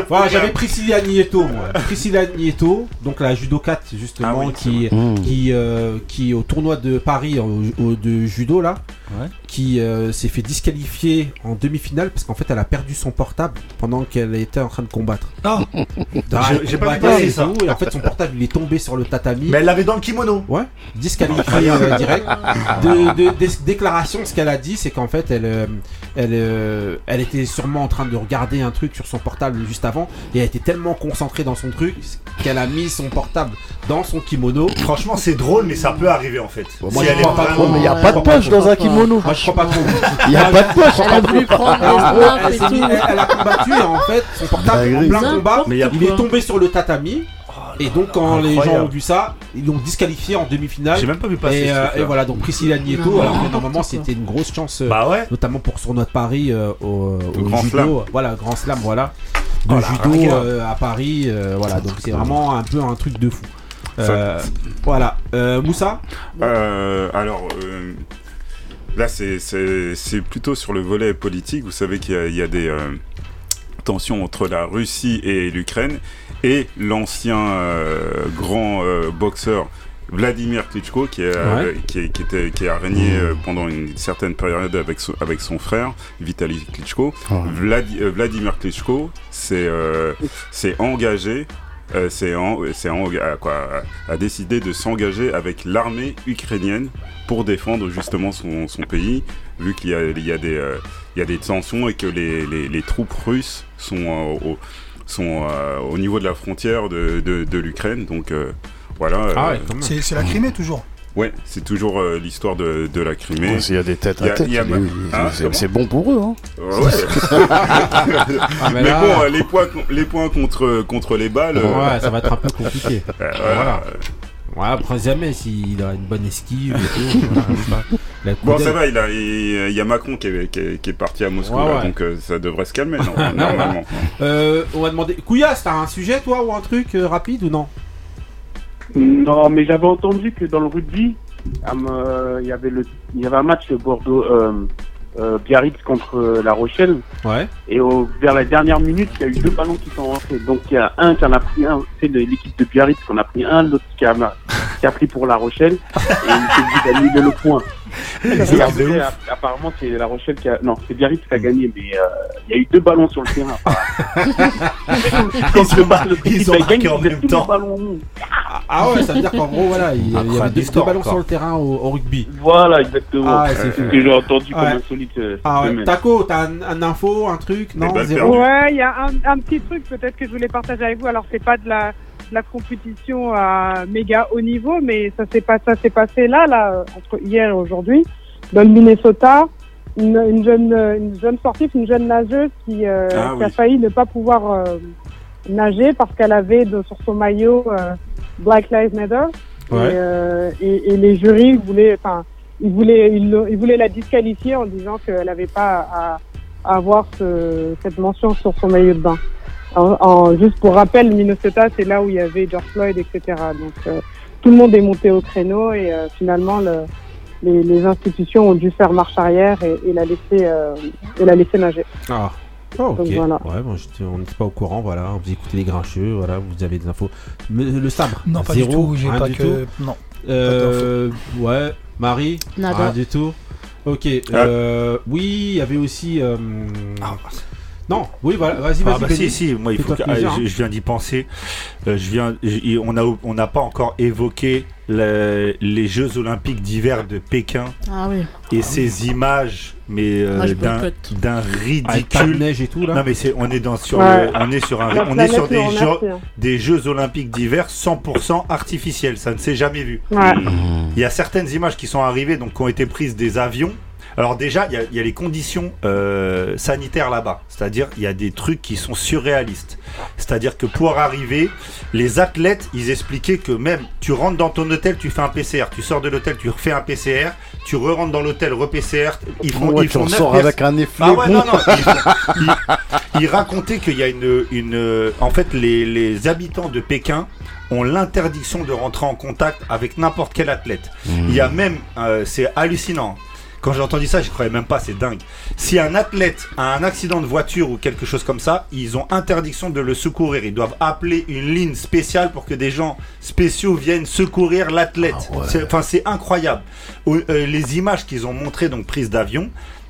voilà, j'avais. Priscilla Nieto, moi. Priscilla Nieto, donc la judokate, justement, Ah oui, qui, qui, euh, qui, au tournoi de Paris, au, au- de judo, là, Ouais. Qui euh, s'est fait disqualifier en demi-finale parce qu'en fait, elle a perdu son portable pendant qu'elle était en train de combattre. Ah. Ah, J'ai- pas vu passer ça. tout, Et en fait, son portable, il est tombé sur le tatami. Mais elle l'avait dans le kimono. Ouais, disqualifié euh, direct. De, de- des déclarations, ce qu'elle a dit, c'est qu'en fait, elle, euh, elle, euh, elle était sûrement en train de regarder un truc sur son portable juste avant, et elle était tellement concentrée dans son truc qu'elle a mis son portable dans son kimono. Franchement, c'est drôle, mais ça peut arriver en fait. Bon, moi, Si elle est pas vraiment- trop, mais il y a pas de poche dans un kimono. Moi, crois pas trop. Il y a pas de poche. Elle a voulu prendre snaps elle, a combattu et en fait, son portable en plein combat, il est tombé sur le tatami. Et donc, quand les gens ont vu ça, ils l'ont disqualifié en demi-finale. J'ai même pas vu passer. Et, euh, et voilà, donc Priscilla Nieto, Non, alors que n'importe normalement c'était une grosse chance, euh, Bah ouais. notamment pour son de Paris euh, au, au Grand judo, Slam. voilà, Grand Slam, voilà, de Oh la judo euh, à Paris, euh, voilà, donc c'est vraiment un peu un truc de fou. Euh, voilà, euh, Moussa, Euh, alors, euh, là, c'est- plutôt sur le volet politique. Vous savez qu'il y a- y, a des euh, tensions entre la Russie et l'Ukraine et l'ancien euh, grand euh, boxeur Vladimir Klitschko qui, est, qui, est- qui était, qui a régné pendant une certaine période avec son, avec son frère Vitaly Klitschko. Vladi- Vladimir Klitschko s'est engagé euh, c'est en- c'est en- à quoi, a décidé de s'engager avec l'armée ukrainienne pour défendre justement son, son pays, vu qu'il y a, il y, a des, euh, il y a des tensions et que les, les- les troupes russes sont, euh, au, sont euh, au niveau de la frontière de, de- de l'Ukraine. Donc euh, voilà. euh, ah ouais, c'est la Crimée toujours. Ouais, c'est toujours euh, l'histoire de, de la Crimée. S'il y a des têtes Il à tête, il il Hein, c'est- bon pour eux. Hein. Ouais. Ah, mais mais là- bon, euh, les points, les points contre, contre les balles. euh, ouais, ça va être un peu compliqué. euh, Voilà. Ouais, après jamais s'il a une bonne esquive et tout. voilà, Bon, ça va, il, a, il, il y a Macron qui est, qui est- qui est parti à Moscou, Ouais, là, ouais. donc euh, ça devrait se calmer, non, normalement. Euh, on va demander. Couillasse, t'as un sujet toi ou un truc euh, rapide ou non? Non, mais j'avais entendu que dans le rugby, il y avait le, il y avait un match de Bordeaux, euh, euh, Biarritz contre La Rochelle, Ouais. et au, vers la dernière minute, il y a eu deux ballons qui sont rentrés. Donc il y a un qui en a pris un, c'est l'équipe de Biarritz qui en a pris un, l'autre qui a, qui a pris pour La Rochelle, et il s'est dit d'annuler le point. Apparemment, c'est La Rochelle qui a. Non, c'est Biarritz qui a gagné, mais euh, il y a eu deux ballons sur le terrain. Quand le ballon, Ils ont marqué en même temps. Ah ouais, ça veut dire qu'en gros, voilà, il y, avait Incroyable deux, ballons quoi. sur le terrain au, au rugby. Voilà, exactement. Ah ouais, c'est ce que j'ai entendu comme insolite. euh, Ah ouais. semaine. Taco, t'as un, un info, un truc? Non, balles zéro. Ouais, il y a un, un petit truc peut-être que je voulais partager avec vous. Alors c'est pas de la, la compétition à méga haut niveau, mais ça s'est pas, ça s'est passé là, là, euh, entre hier et aujourd'hui, dans le Minnesota. Une, une jeune, euh, une jeune sportive, une jeune nageuse qui, euh, Ah qui a failli ne pas pouvoir euh, nager parce qu'elle avait de- sur son maillot euh, Black Lives Matter. Ouais. Et, et, et les jurys voulaient, enfin, ils voulaient, ils, voulaient la disqualifier en disant qu'elle n'avait pas à, à avoir ce, cette mention sur son maillot de bain. En, en- juste pour rappel, Minnesota, c'est là où il y avait George Floyd, etc. Donc euh, tout le monde est monté au créneau et euh, finalement le, les, les institutions ont dû faire marche arrière et, et la laisser euh, et la laisser nager. Ah. Oh, ok. Donc, voilà. Ouais, bon, on n'était pas au courant, voilà. Vous écoutez les grincheux, voilà, vous avez des infos. Mais le sabre Non, pas zéro, du tout. J'ai rien pas du que. tout. Non. Euh, ouais, Marie Nada. Rien du tout. Ok. Euh, oui, il y avait aussi. euh, Non, oui, voilà, vas-y, vas-y. Ah bah si, si, moi il faut que, plaisir, ah, je, hein. je viens d'y penser. Euh, je viens, on a, on n'a pas encore évoqué le- les Jeux Olympiques d'hiver de Pékin Ah oui. et ces images, mais euh, Ah, d'un, de ridicule. neige et tout là. Non mais c'est, on est dans sur, Ouais. le- on est sur un, on est sur des jeux, des Jeux Olympiques d'hiver 100% artificiels. Ça ne s'est jamais vu. Ouais. Il y a certaines images qui sont arrivées, donc qui ont été prises des avions. Alors déjà, il y a, il y a les conditions euh, sanitaires là-bas. C'est-à-dire, il y a des trucs qui sont surréalistes. C'est-à-dire que pour arriver, les athlètes, ils expliquaient que même, tu rentres dans ton hôtel, tu fais un PCR. Tu sors de l'hôtel, tu refais un PCR. Tu re-rentres dans l'hôtel, re-PCR. Ils font, Ouais, ils tu font avec un effet ah ouais, bon. non, non. Ils, font- ils- ils racontaient qu'il y a une, une. En fait, les, les habitants de Pékin ont l'interdiction de rentrer en contact avec n'importe quel athlète. Il y a même. euh, c'est hallucinant. Quand j'ai entendu ça, je croyais même pas, c'est dingue. Si un athlète a un accident de voiture ou quelque chose comme ça, ils ont interdiction de le secourir. Ils doivent appeler une ligne spéciale pour que des gens spéciaux viennent secourir l'athlète. C'est- Enfin, c'est incroyable. Euh, les images qu'ils ont montrées, donc prises d'avion,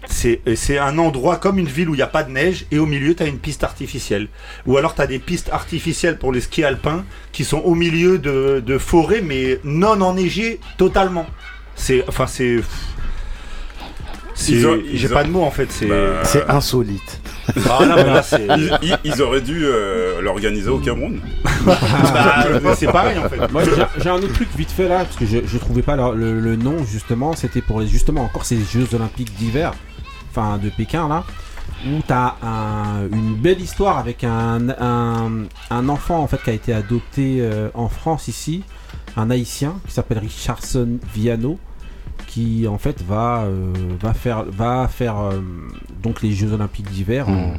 c'est euh, un endroit comme une ville où il n'y a pas de neige et au milieu tu as une piste artificielle. Ou alors tu as des pistes artificielles pour les skis alpins qui sont au milieu de, de forêts mais non enneigées totalement. C'est enfin c'est j'ai pas de mots en fait, c'est Bah, C'est insolite. Ah, non, mais là, c'est- ils, ils- ils auraient dû euh, l'organiser au Cameroun. Bah, c'est pareil en fait. Moi, j'ai- j'ai un autre truc vite fait là, parce que je, je trouvais pas le, le- le nom justement. C'était pour les justement encore ces Jeux Olympiques d'hiver, enfin de Pékin là, où t'as un, une belle histoire avec un, un, un enfant en fait qui a été adopté euh, en France ici, un Haïtien qui s'appelle Richardson Viano, qui en fait va euh, va faire va faire euh, donc les Jeux Olympiques d'hiver en,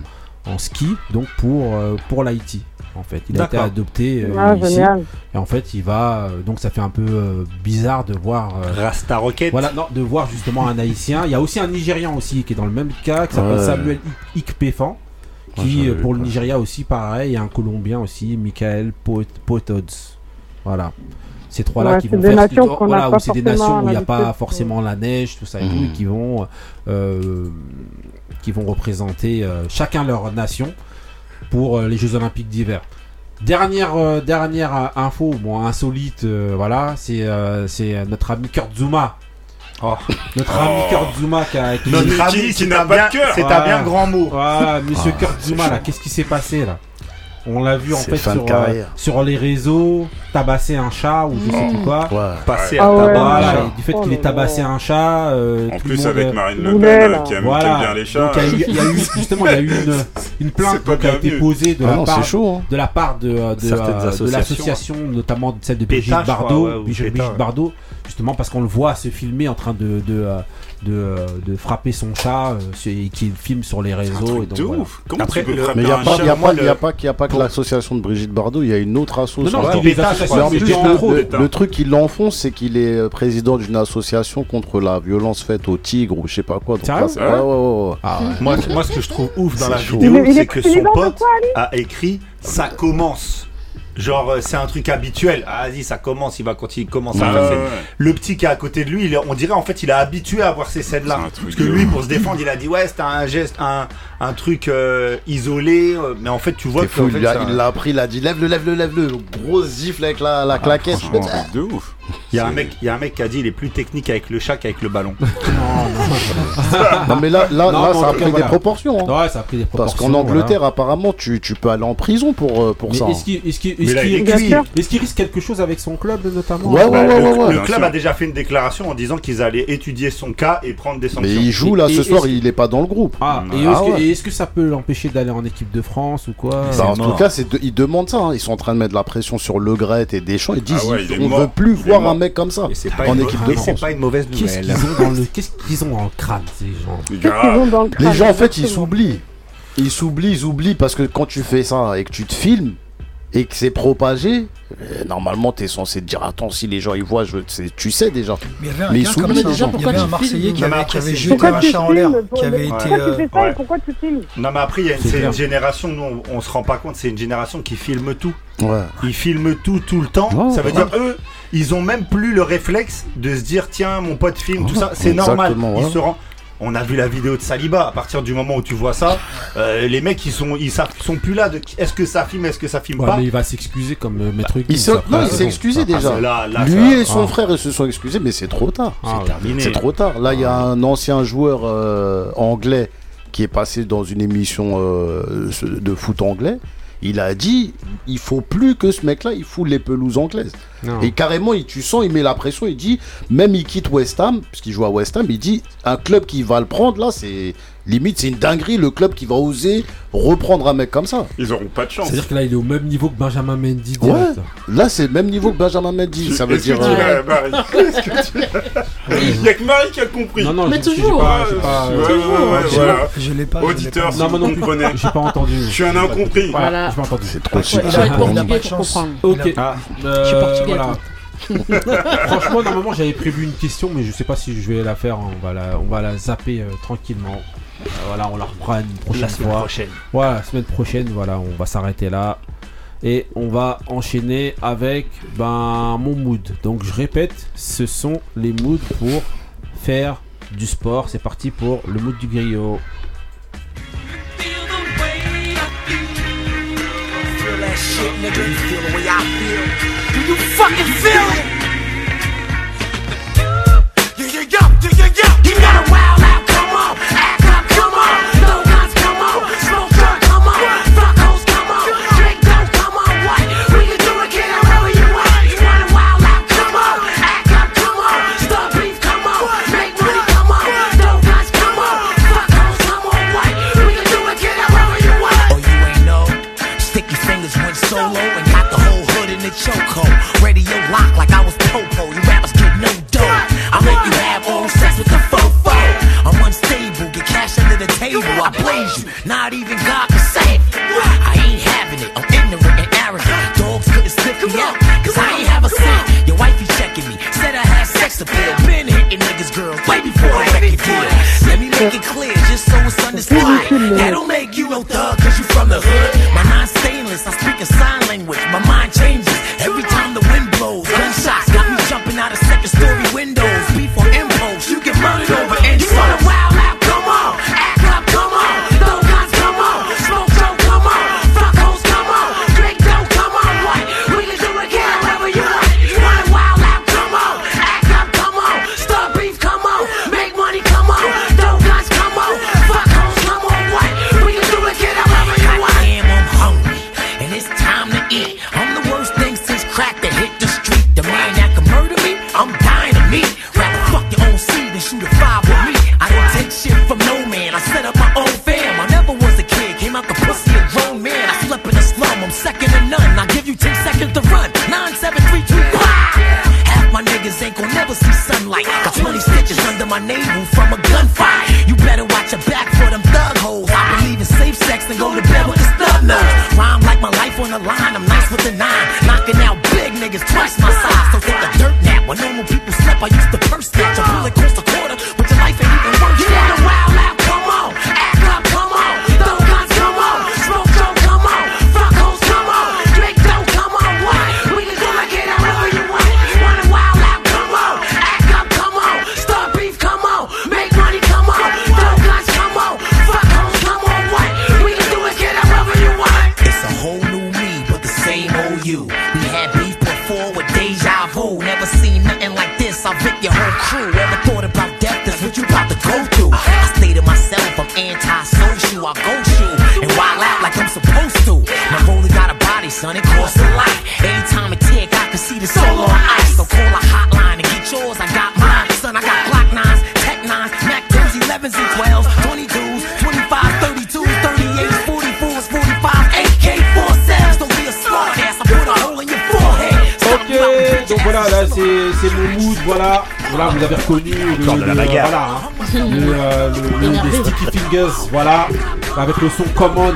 en ski donc pour euh, pour l'Haïti. En fait, il a été adopté euh, Ah, ici. génial. Et en fait, il va. euh, donc, ça fait un peu euh, bizarre de voir. euh, Rasta Rocket. voilà, non, de voir justement un Haïtien. Il y a aussi un Nigérian aussi qui est dans le même cas, qui s'appelle Ouais. Samuel Ik- Ikpefan, qui pour le. Nigeria aussi pareil, et un Colombien aussi, Michael Pot- Potods. Voilà. Ces trois-là Ouais, qui c'est vont des faire. nations qu'on voilà, où c'est des nations où il n'y a pas forcément la neige, tout ça et tout, et qui vont, euh, qui vont représenter euh, chacun leur nation pour euh, les Jeux Olympiques d'hiver. Dernière, euh, dernière info, bon, insolite, euh, voilà, c'est euh, c'est notre ami Kurt Zuma. Oh. Notre Oh. ami Kurt Zuma qui a. qui- Notre ami, qui c'est n'a un pas bien, de cœur. c'est un bien grand mot. Monsieur Ah, Kurt Zuma, là, qu'est-ce qui s'est passé là? On l'a vu en fait sur, euh, sur les réseaux, tabasser un chat ou je sais plus quoi. Ouais. Passer Ah à ouais. tabac. Voilà, Ouais. et du fait Oh qu'il ait tabassé un chat. euh, En tout le plus, monde, avec Marine Le Pen euh, qui aime, qui aime Voilà. bien les chats. Donc, il y a eu- il y, a eu justement il y a eu une, une plainte qui a été posée de Ah la non, part c'est chaud. hein. de la part de, euh, de, de l'association, notamment celle de Brigitte Bardot, ouais, Brigitte. Bardot, justement parce qu'on le voit se filmer en train de, de, euh, de, frapper son chat euh, et qui filme sur les réseaux. Et donc, de voilà. ouf. Comment Après, tu peux le- frapper Mais il n'y a pas, a pas, y a le- pas, y a pas que pour- l'association de Brigitte Bardot, il y a une autre association. non, le, truc qui l'enfonce, c'est qu'il est euh, président d'une association contre la violence faite aux tigres ou je sais pas quoi. Donc là, ouais, ouais. Ah, ouais. Moi, moi, ce que je trouve ouf dans la vidéo, c'est est que son pote a écrit Ça commence. Genre, euh, c'est un truc habituel. Ah, vas-y, ça commence, il va continuer, il commence à Ouais, faire ouais. Le petit qui est à côté de lui, il on dirait en fait, il est habitué à voir ces scènes-là. Parce que lui, pour se défendre, il a dit ouais, c'était un geste, un, un truc euh, isolé. euh, mais en fait, tu vois que. fou, en fait, il a- l'a appris, il a dit lève-le, lève-le, lève-le. Gros gifle avec la, la claquette. franchement, truc de ouf. Il y, a un mec, il y a un mec qui a dit il est plus technique avec le chat qu'avec le ballon. Non mais là, là, Non, là mais ça a pris cas, des voilà. proportions. hein. Ouais, ça a pris des Parce proportions. qu'en Angleterre, apparemment, tu, tu peux aller en prison pour, euh, pour Mais ça. est-ce qu'il est-ce qu'il- Mais est-ce là, qu'il- il est est-ce cuit. qu'il- est-ce qu'il risque quelque chose avec son club notamment? Ouais, ouais, Bah, ouais, le, ouais, ouais. le club a déjà fait une déclaration en disant qu'ils allaient étudier son cas et prendre des Mais sanctions. il joue là Et- ce et- soir, il est pas dans le groupe. Ah, et Ah est-ce que- ça peut l'empêcher d'aller en équipe de France ou quoi Bah, en tout cas, de- ils demandent ça. hein. Ils sont en train de mettre la pression sur Le Gret et Deschamps. Ils disent Ah ouais, il on mort. veut plus voir mort. un mec comme ça en équipe de et c'est France. pas une mauvaise Qu'est-ce nouvelle. qu'est-ce qu'ils ont dans le crâne ces gens Les Qu'est-ce gars, qu'ils ont dans le Les crâne, gens en fait ils s'oublient. Ils s'oublient, ils oublient parce que quand tu fais ça et que tu te filmes et que c'est propagé, euh, normalement tu es censé te dire attends si les gens ils voient, je, tu sais déjà. Mais il y avait un Mais ils gars s'oublient, comme ça. les gens. Il y avait un Marseillais qui Non, avait, qui jeté Pourquoi un tu chat en l'air, filmes qui avait Ouais. été. Pourquoi tu euh, fais ça ouais. et pourquoi tu filmes? Non mais après il y a une, C'est une génération, nous on, on se rend pas compte, c'est une génération qui filme tout. Ouais. Ils filment tout tout le temps. Ça veut ouais. dire eux, ils ont même plus le réflexe de se dire tiens mon pote filme tout ça. C'est normal. ouais. Ils se rendent. On a vu la vidéo de Saliba. À partir du moment où tu vois ça, euh, les mecs ils sont ils sont plus là de qui- est-ce que ça filme, est-ce que ça filme Ouais, pas. mais il va s'excuser comme euh, maître Il s'est il excusé Ah, déjà. là- là, Lui ça- et son ah. frère ils se sont excusés, mais c'est trop tard. Ah, ouais. terminé. C'est trop tard. Là, il y a un ancien joueur euh, anglais qui est passé dans une émission euh, de foot anglais. Il a dit il faut plus que ce mec-là, il fout les pelouses anglaises. Non. Et carrément, il, tu sens, il met la pression. Il dit même il quitte West Ham, puisqu'il joue à West Ham. Il dit un club qui va le prendre là, c'est limite, c'est une dinguerie. Le club qui va oser reprendre un mec comme ça. ils auront pas de chance. C'est-à-dire que là il est au même niveau que Benjamin Mendy Ouais. direct. Là, c'est le même niveau que Benjamin Mendy. Ça veut dire. tu euh, l'as, Marie Est-ce que tu l'as Il y a que Marie qui a compris. Non non, Mais toujours. pas- j'ai pas- Ouais, ouais, ouais, j'ai- voilà. Je l'ai pas. Auditeur, si Non, vous non comprenez. J'ai pas entendu. Je suis un incompris. Voilà, j'ai pas entendu. C'est trop il Il a- il a pas portugais de chance. Ok. Ah. Euh, Je suis portugais, voilà. Franchement, normalement, j'avais prévu une question, mais je sais pas si je vais la faire. On va la, on va la zapper euh, tranquillement. Euh, voilà, on la reprend une prochaine La semaine fois. prochaine. Voilà, la semaine prochaine, voilà, on va s'arrêter là. Et on va enchaîner avec ben, mon mood. Donc je répète, ce sont les moods pour faire du sport. C'est parti pour le mood du griot. feel that shit, nigga. You feel the way I feel. Do you fucking feel it? Common.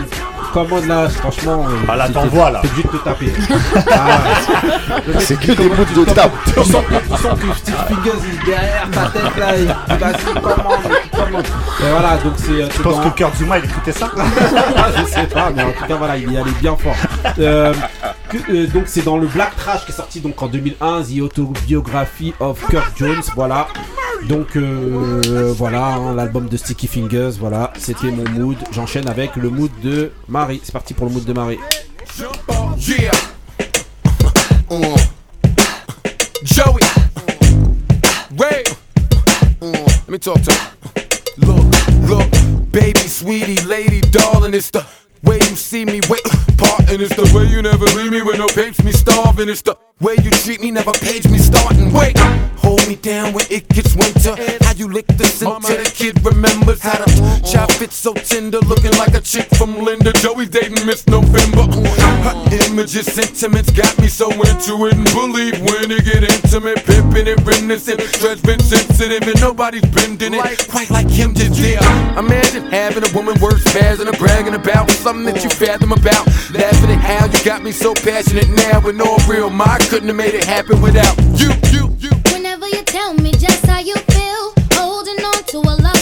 Common là, franchement, euh, Ah, là, t'envoies, là. T'es obligé de te taper. Ah, C'est que des bouts de tape. Tu sens que, que Sticky Fingers derrière ta tête là, il vas-y, Common. Et voilà, donc c'est. euh, Je pense que Kurt Zuma il écoutait ça. je sais pas, mais en tout cas, voilà, il y allait bien fort. Euh, que- euh, donc, c'est dans le Black Trash qui est sorti donc en 2001, The Autobiography of Kurt Jones, voilà. Donc, euh, voilà, hein, l'album de Sticky Fingers, voilà, c'était mon mood. J'enchaîne avec le mood de Marie. C'est parti pour le mood de Marie. Uh. Joey. Ray. Let me talk to. Look, look, baby, sweetie, lady, darling, it's the way you see me wait. Parting it's the way you never leave me when no papes me starving. It's the way you treat me, never page me starting. Wait, hold me down when it gets winter. How you lick the center, the kid remembers how to chop it so tender, looking like a chick from Linda. Joey's dating Miss November. Her images, sentiments got me so into it and believe when it get intimate, pimping it, reminiscent, stretch been sensitive and nobody's bending it quite like him just there. Imagine having a woman worth spazzing and bragging about something that you fathom about, laughing at how you got me so passionate now with no real mind. Couldn't have made it happen without you, you. Whenever you tell me just how you feel, holding on to a love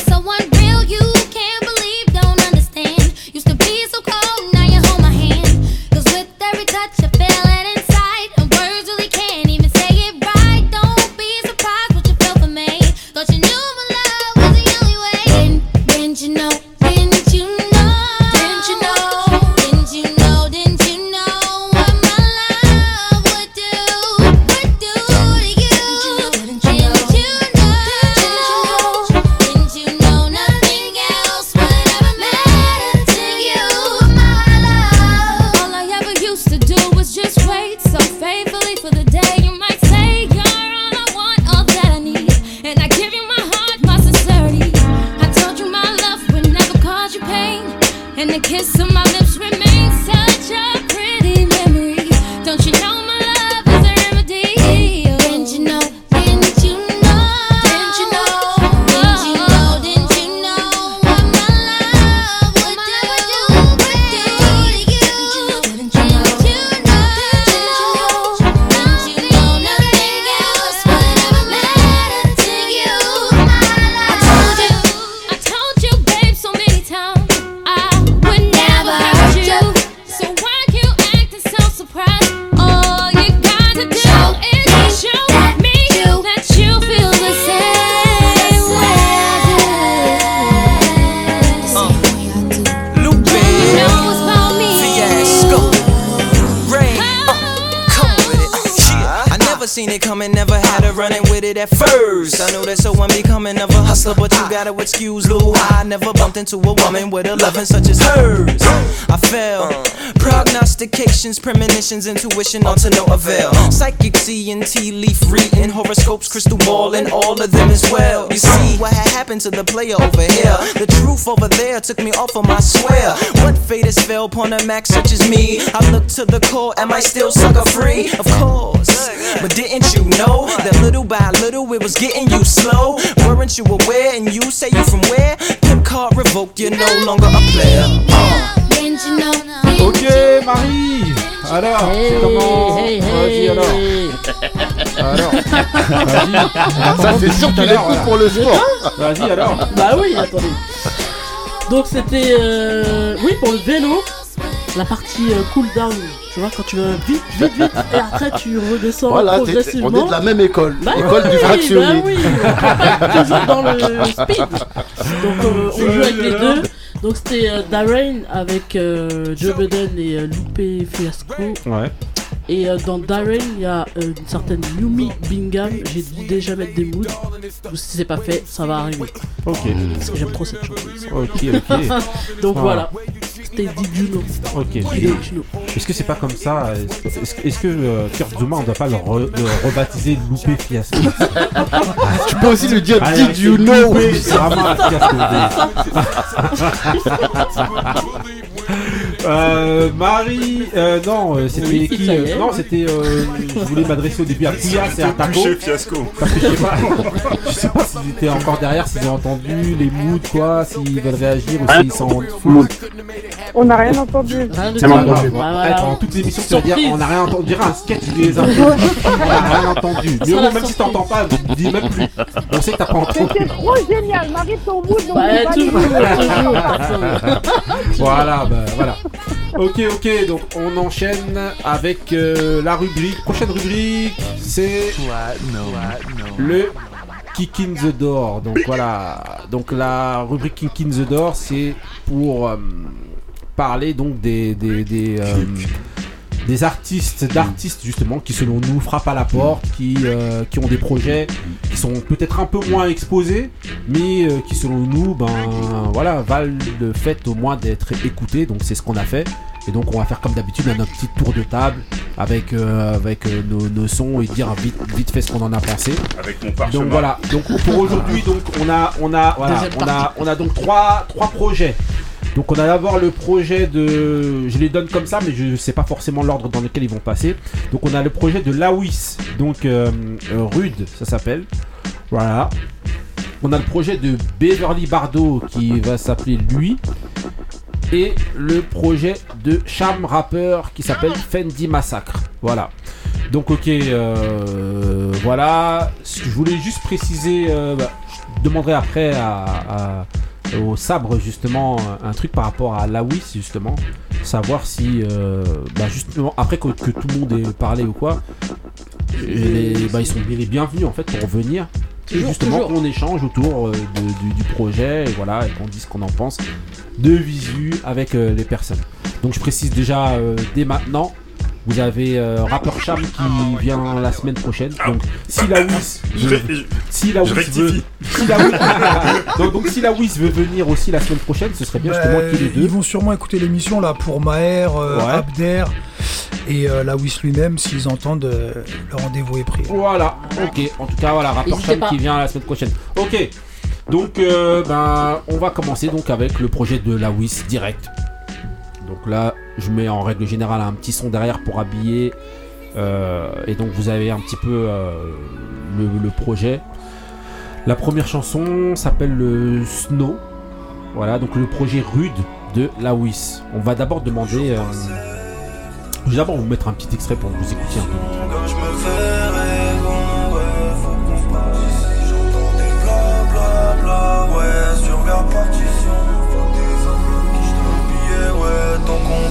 becoming of a hustler, but you gotta excuse Lou. Bumped into a woman with a loving such as hers. I fell. Prognostications, premonitions, intuition, all to no avail. Psychic seeing, tea leaf reading, horoscopes, crystal ball, and all of them as well. You see what had happened to the player over here. The truth over there took me off of my swear. What fate has fell upon a max such as me? I look to the core, am I still sucker free? Of course. But didn't you know that little by little it was getting you slow? Weren't you aware? And you say you from where? Pimp card revoked, you're no longer a player. Uh. Didn't you know? Ok, Marie Alors, Hey, comment hey, Vas-y hey. alors Alors Vas-y Ça, c'est sûr qu'il écoute pour le sport. Vas-y alors Bah oui, attendez. Donc c'était euh, oui pour le vélo, la partie euh, cool down. Tu vois quand tu vas vite, vite, vite, et après tu redescends Voilà, progressivement. on est de la même école. Bah école oui, du fractionné. Bah oui, on va pas toujours dans le speed. Donc euh, on joue avec les deux. Donc c'était euh, Darren avec euh, Joe Budden et euh, Lupe Fiasco. Ouais. Et euh, dans Darren, il y a euh, une certaine Yumi Bingham. J'ai dû déjà mettre des moods. Si c'est pas fait, ça va arriver. Ok. Parce que j'aime trop cette chanteuse. Ok, ok. Donc Ah. voilà. C'était Did You Know. Ok. Est-ce que c'est pas comme ça Est-ce que, est-ce que euh, Kurt Zuma, on doit pas le, re- le rebaptiser Loupé Fiasco Tu peux aussi lui dire Did you know C'est vraiment un fiasco. Euh, Marie, euh, non, euh, c'était Oui, qui euh. Non, c'était. euh, je voulais m'adresser au début à Couillasse et à Taco. Fiasco. Parce que je sais pas, je sais pas s'ils étaient encore derrière, s'ils ont entendu les moods, quoi, s'ils veulent réagir ou s'ils s'en foutent. On n'a rien entendu. C'est. Eh, Pendant toutes les émissions, tu vas dire, on n'a rien entendu. On dirait un sketch des infos. On n'a rien entendu. Mais bon, même si t'entends pas, dis même plus. On sait que t'as pas entendu. C'était trop génial. Marie, ton mood, on va toujours, dire. Voilà, bah voilà. Ok, ok, donc on enchaîne avec euh, la rubrique. Prochaine rubrique, c'est le Kick in the Door. Donc voilà, donc la rubrique Kick in the Door, c'est pour euh, parler donc des des, des, euh, des artistes, d'artistes justement qui selon nous frappent à la porte, qui, euh, qui ont des projets qui sont peut-être un peu moins exposés, mais euh, qui selon nous, ben voilà, valent le fait au moins d'être écoutés. Donc c'est ce qu'on a fait. Et donc on va faire comme d'habitude un petit tour de table avec, euh, avec euh, nos, nos sons et dire vite, vite fait ce qu'on en a pensé. Avec mon parchemin. Donc voilà, donc pour aujourd'hui, donc on a, on a, voilà, on a, on a donc trois, trois projets. Donc on a d'abord le projet de, je les donne comme ça, mais je sais pas forcément l'ordre dans lequel ils vont passer. Donc on a le projet de Lawis, donc euh, euh, Rude, ça s'appelle. Voilà. On a le projet de Beverly Bardot qui va s'appeler lui. Et le projet de Cham Rapper qui s'appelle Fendi Massacre. Voilà. Donc ok, euh, voilà. Ce que Je voulais juste préciser, euh, bah, je demanderai après à, à- au sabre justement un truc par rapport à Lawis justement, savoir si euh, bah, justement après que, que tout le monde ait parlé ou quoi, les- bah, ils sont les bienvenus en fait pour venir. Et justement qu'on échange autour euh, de- du, du projet et voilà et qu'on dise ce qu'on en pense de visu avec euh, les personnes. Donc je précise déjà euh, dès maintenant, vous avez euh, Rapper Cham qui vient la semaine prochaine. Donc si la Wiz veut, si la Wiz veut, rectifie. si la Wiz- donc, donc si la Wiz veut venir aussi la semaine prochaine, ce serait bien Bah, justement qu'il les deux. ils vont sûrement écouter l'émission là pour Maher, euh, Ouais. Abder et euh, Lawis lui-même s'ils entendent euh, le rendez-vous est pris. Voilà, ok. En tout cas, voilà, rapport qui vient la semaine prochaine. Ok. Donc, euh, ben, on va commencer donc avec le projet de la WIS direct. Donc là, je mets en règle générale un petit son derrière pour habiller. euh, et donc, vous avez un petit peu euh, le, projet. La première chanson s'appelle le Snow. Voilà, donc le projet rude de la WIS. On va d'abord demander. euh, je vais d'abord vous mettre un petit extrait pour vous écoutiez un peu.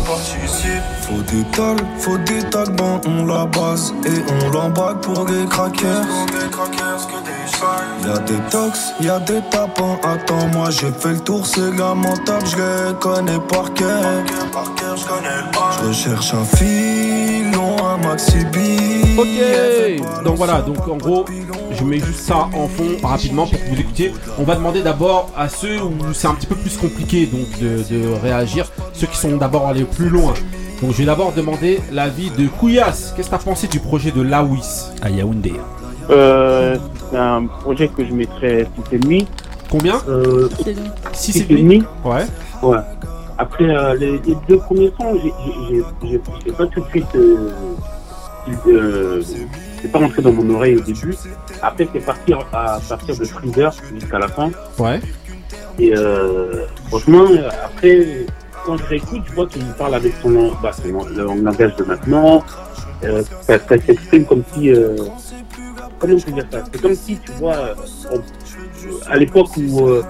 Participe. Faut des talles, faut des tags, ben on la base et on l'emballe pour des crackers. Y'a des tox, y'a des tapins. Attends, moi j'ai fait le tour, c'est lamentable, je les connais par cœur. Je recherche un filon, Ok, donc voilà, donc en gros, je mets juste ça en fond rapidement pour que vous écoutiez. On va demander d'abord à ceux où c'est un petit peu plus compliqué donc de, de réagir, ceux qui sont d'abord allés plus loin. Donc je vais d'abord demander l'avis de Couillasse. Qu'est-ce que t'as pensé du projet de Lawis? À Yaoundé Euh, c'est un projet que je mettrais 6,5. Combien? Euh, 6,5 6,5. Ouais. Ouais. Après, euh, les, les deux premiers sons, j'ai- pas tout de suite. Euh, euh, c'est pas rentré dans mon oreille au début. Après, c'est parti à partir de Freezer jusqu'à la fin. Ouais. Et euh, franchement, après, quand je réécoute, je vois qu'il parle avec son, bah, son langage de maintenant. Euh, ça, ça s'exprime comme si. euh, comment on peut dire ça? C'est comme si, tu vois, on- à l'époque où euh,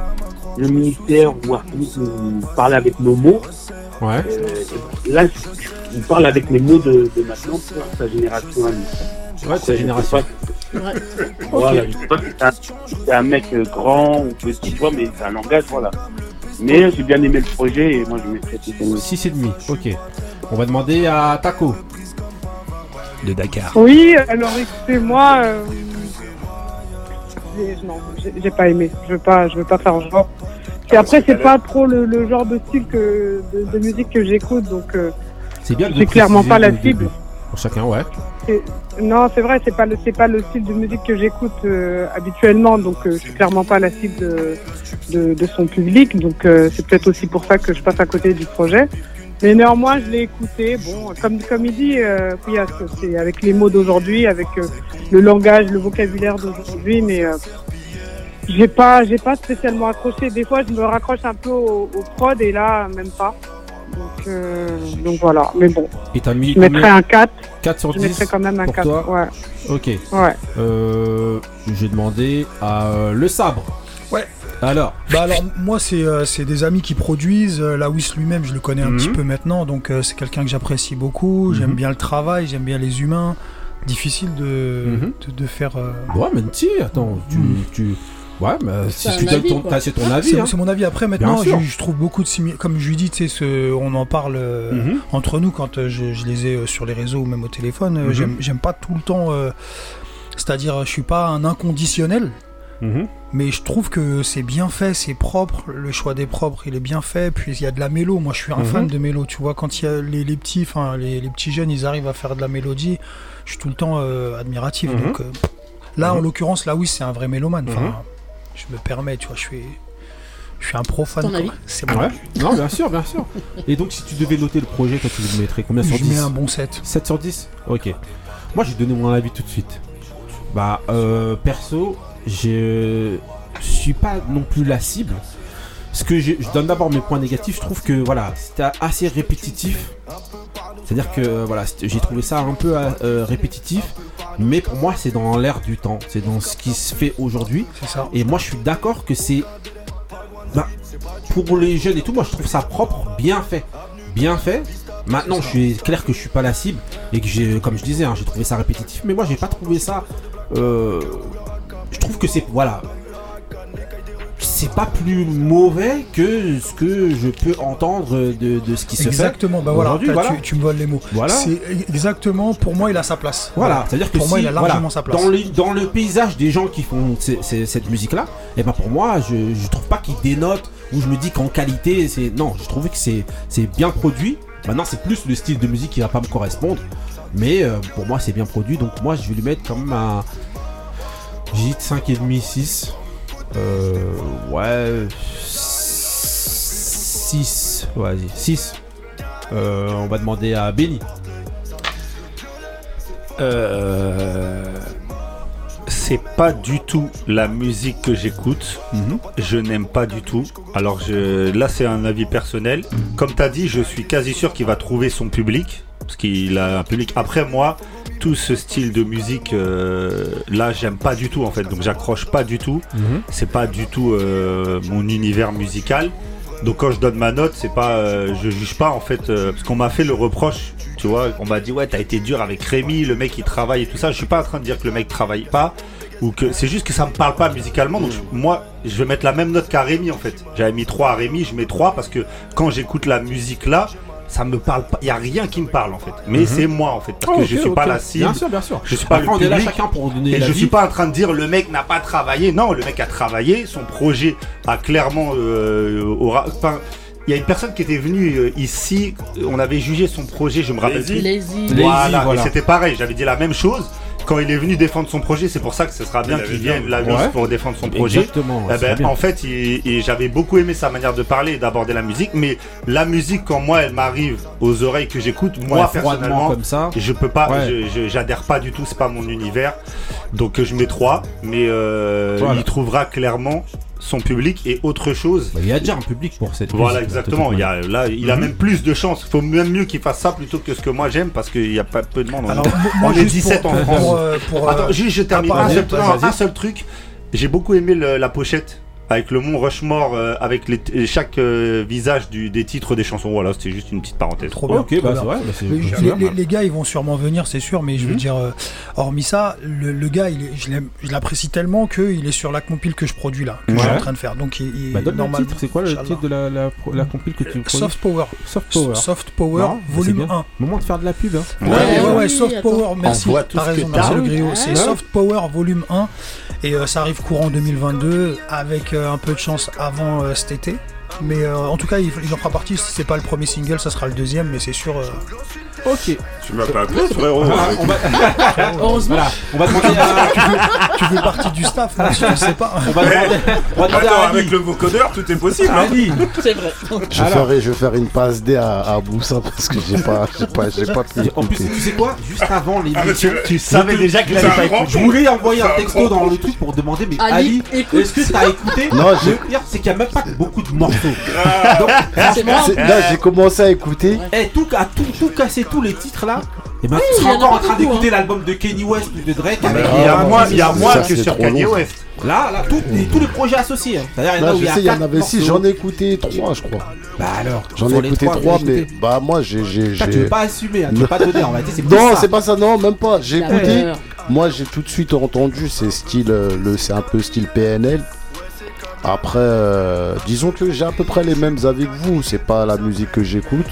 le ministère ou Artemis nous parlait avec nos mots. Ouais. euh, là, on parle avec les mots de, de maintenant pour sa génération à nous. Ouais, sa Je génération. pas- Ouais. Voilà, je sais pas si c'est un, mec euh, grand ou petit, tu vois, mais c'est un langage, voilà. Mais j'ai bien aimé le projet et moi je mettrais 6,5. 6,5, ok. On va demander à Taco. de Dakar. Oui, alors écoutez, moi, euh, non, j'ai- j'ai pas aimé. Je veux pas, je veux pas faire genre. Et après, c'est pas trop le, le genre de style que, de, de musique que j'écoute, donc euh, C'est bien de c'est clairement pas la cible. Pour chacun, ouais. c'est- non, c'est vrai, c'est pas le, c'est pas le style de musique que j'écoute euh, habituellement, donc euh, je suis clairement pas la cible de, de, de son public, donc euh, c'est peut-être aussi pour ça que je passe à côté du projet. Mais néanmoins, je l'ai écouté. Bon, comme comme il dit, euh, c'est avec les mots d'aujourd'hui, avec euh, le langage, le vocabulaire d'aujourd'hui, mais euh, j'ai pas, j'ai pas spécialement accroché. Des fois, je me raccroche un peu au, au prod et là, même pas. Donc, euh, donc voilà. Mais bon, Et t'as mis je mettrais un 4. 4 sur Je 10 mettrais quand même un pour 4. toi Ouais. Ok. Ouais. Euh, J'ai demandé à euh, Le Sabre. Alors Bah alors moi c'est euh, c'est des amis qui produisent. Euh, Lawis lui-même je le connais un Mhm. petit peu maintenant, donc euh, c'est quelqu'un que j'apprécie beaucoup. J'aime Mhm. bien le travail, j'aime bien les humains. Difficile de, Mhm. de, de faire. euh, Ouais, mais si, attends, tu. tu... Ouais, mais si C'est tu donnes ton. C'est ton avis. C'est hein. c'est mon avis. Après, maintenant, je, je trouve beaucoup de similitudes. Comme je lui dis, tu sais, ce- on en parle euh, entre nous quand euh, je, je les ai euh, sur les réseaux ou même au téléphone. j'aime- J'aime pas tout le temps. euh, C'est-à-dire, je suis pas un inconditionnel. Mhm. Mais je trouve que c'est bien fait, c'est propre, le choix des propres, il est bien fait, puis il y a de la mélo, moi je suis un Mhm. fan de mélo, tu vois, quand il y a les, les petits, enfin les, les petits jeunes, ils arrivent à faire de la mélodie, je suis tout le temps euh, admiratif, Mhm. donc euh, là en l'occurrence, là oui c'est un vrai mélomane, enfin je me permets, tu vois, je suis, je suis un profane, c'est bon. Ouais, non, bien sûr, bien sûr. Et donc, si tu devais noter le projet, toi, tu le mettrais combien sur Je 10 mets un bon 7. 7 sur 10 Ok. Moi, j'ai donné mon avis tout de suite. Bah, euh, perso, je suis pas non plus la cible. Ce que je, je donne d'abord mes points négatifs, je trouve que voilà, c'était assez répétitif. C'est-à-dire que euh, voilà, j'ai trouvé ça un peu euh, répétitif, mais pour moi c'est dans l'air du temps, c'est dans ce qui se fait aujourd'hui. Et moi je suis d'accord que c'est bah, pour les jeunes et tout, moi je trouve ça propre, bien fait, bien fait. Maintenant, je suis clair que je suis pas la cible et que j'ai, comme je disais, hein, j'ai trouvé ça répétitif, mais moi j'ai pas trouvé ça. euh, je trouve que c'est voilà, c'est pas plus mauvais que ce que je peux entendre de, de ce qui se fait. Exactement, bah voilà. Tu, tu me voles les mots. Voilà. C'est exactement, pour moi, il a sa place. Voilà, c'est-à-dire que pour moi, il a largement sa place. Dans, les- dans le paysage des gens qui font cette musique-là, et ben pour moi, je, je trouve pas qu'ils dénotent ou je me dis qu'en qualité, c'est non, je trouvais que c'est c'est bien produit. Maintenant, c'est plus le style de musique qui va pas me correspondre, mais euh, pour moi, c'est bien produit. Donc moi, je vais lui mettre quand même un dit 5,5 6. Euh, ouais 6. Vas-y, 6. Euh, on va demander à Benny. Euh, c'est pas du tout la musique que j'écoute. Je n'aime pas du tout. Alors je, là, c'est un avis personnel. Comme tu as dit, je suis quasi sûr qu'il va trouver son public. Parce qu'il a un public. Après, moi, tout ce style de musique, euh, là, j'aime pas du tout en fait. Donc, j'accroche pas du tout. Mhm. C'est pas du tout euh, mon univers musical. Donc quand je donne ma note, c'est pas, euh, je juge pas en fait, parce qu'on m'a fait le reproche, tu vois, on m'a dit ouais t'as été dur avec Rémi, le mec il travaille et tout ça. Je suis pas en train de dire que le mec travaille pas ou que c'est juste que ça me parle pas musicalement. Donc je- moi je vais mettre la même note qu'à Rémi en fait. J'avais mis 3 à Rémi, je mets 3 parce que quand j'écoute la musique là, ça me parle pas, il y a rien qui me parle en fait. Mais Mhm. c'est moi en fait parce Oh, que ok, je suis pas la cible. Bien sûr, bien sûr. Je suis pas Après, le on est là public. chacun pour donner Et je l'avis. suis pas en train de dire le mec n'a pas travaillé. Non, le mec a travaillé. Son projet a clairement euh, aura. Enfin, il y a une personne qui était venue euh, ici. On avait jugé son projet. Je me rappelle Lazy. plus. Lazy. Voilà. Lazy, voilà. Et c'était pareil. J'avais dit la même chose. Quand il est venu défendre son projet, c'est pour ça que ce sera bien Il qu'il vienne Ouais. pour défendre son projet. Exactement, ouais, Eh ben, en fait, j'avais beaucoup aimé sa manière de parler et d'aborder la musique, mais la musique, quand moi, elle m'arrive aux oreilles que j'écoute, moi, Ouais, personnellement, comme ça. je peux pas, Ouais. j'adhère pas du tout, c'est pas mon univers. Donc je mets 3, mais euh, Voilà. il trouvera clairement son public et autre chose. Bah, il y a déjà un public pour cette Voilà, musique, exactement. Il y a, là, il a Mhm. même plus de chance. Il faut même mieux qu'il fasse ça plutôt que ce que moi j'aime parce qu'il y a pas peu de monde. On, Alors, est- moi, on est juste 17 pour- en pour, France. euh, pour, euh, Attends, juste je termine un seul, un seul truc. J'ai beaucoup aimé le- la pochette avec le mont Rushmore, euh, avec les euh, chaque euh, visage du, des titres des chansons. Voilà, c'était juste une petite parenthèse. Trop bien. Ok, bah, c'est vrai. Bah, les, gars, ils vont sûrement venir, c'est sûr, mais je veux mhm. dire, euh, hormis ça, le, le gars, il je l'apprécie tellement qu'il est sur la compile que je produis là, que ouais. je suis en train de faire. Donc, il, il bah, normal. C'est quoi le titre de la, la, la, compile que tu produis? Soft Power. Soft Power. Soft Power, non, volume 1. Moment de faire de la pub. Hein. Ouais, ouais, ouais, ouais oui, Soft. Power, merci. T'as raison, C'est Soft Power, volume 1. Et euh, ça arrive courant 2022, avec euh, un peu de chance avant euh, cet été. Mais en tout cas, il, il en fera partie. Si c'est pas le premier single, ça sera le deuxième, mais c'est sûr, Ok. Tu m'as pas appelé, frérot. Ah, on va... Heureusement. On va demander à... tu, fais, partie du staff, moi, je sais pas. On va demander, avec le vocodeur, tout est possible. Hein. Ali. C'est vrai. Je vais, faire, je vais faire une passe D à, Boussin parce que j'ai pas, pas, j'ai pas pu. En plus, tu sais quoi Juste avant ah, l'émission, tu- savais déjà qu'il je voulais envoyer un texto dans le truc pour demander, mais Ali, est-ce que t'as écouté Non, Le pire, c'est qu'il n'y a même pas beaucoup de morceaux. Donc, Là, j'ai commencé à écouter. eh, tout, à tout, tout casser, tout tous les titres là. Et ben, tu seras encore en train d'écouter hein. l'album de Kenny West ou de Drake. Ah, il y a moins, il y a moins que sur Kanye West. Là, là mmh. tous les projets associés. Hein. Il y, bah, y en avait 6, j'en ai écouté 3, je crois. Bah alors J'en ai écouté 3, mais bah moi j'ai. Tu pas assumer, hein, tu veux pas donner, on va dire. Non, c'est pas ça, non, même pas. J'ai écouté. Moi j'ai tout de suite entendu, c'est style, euh, c'est un peu style PNL. Après, euh, disons que j'ai à peu près les mêmes avis que vous. C'est pas la musique que j'écoute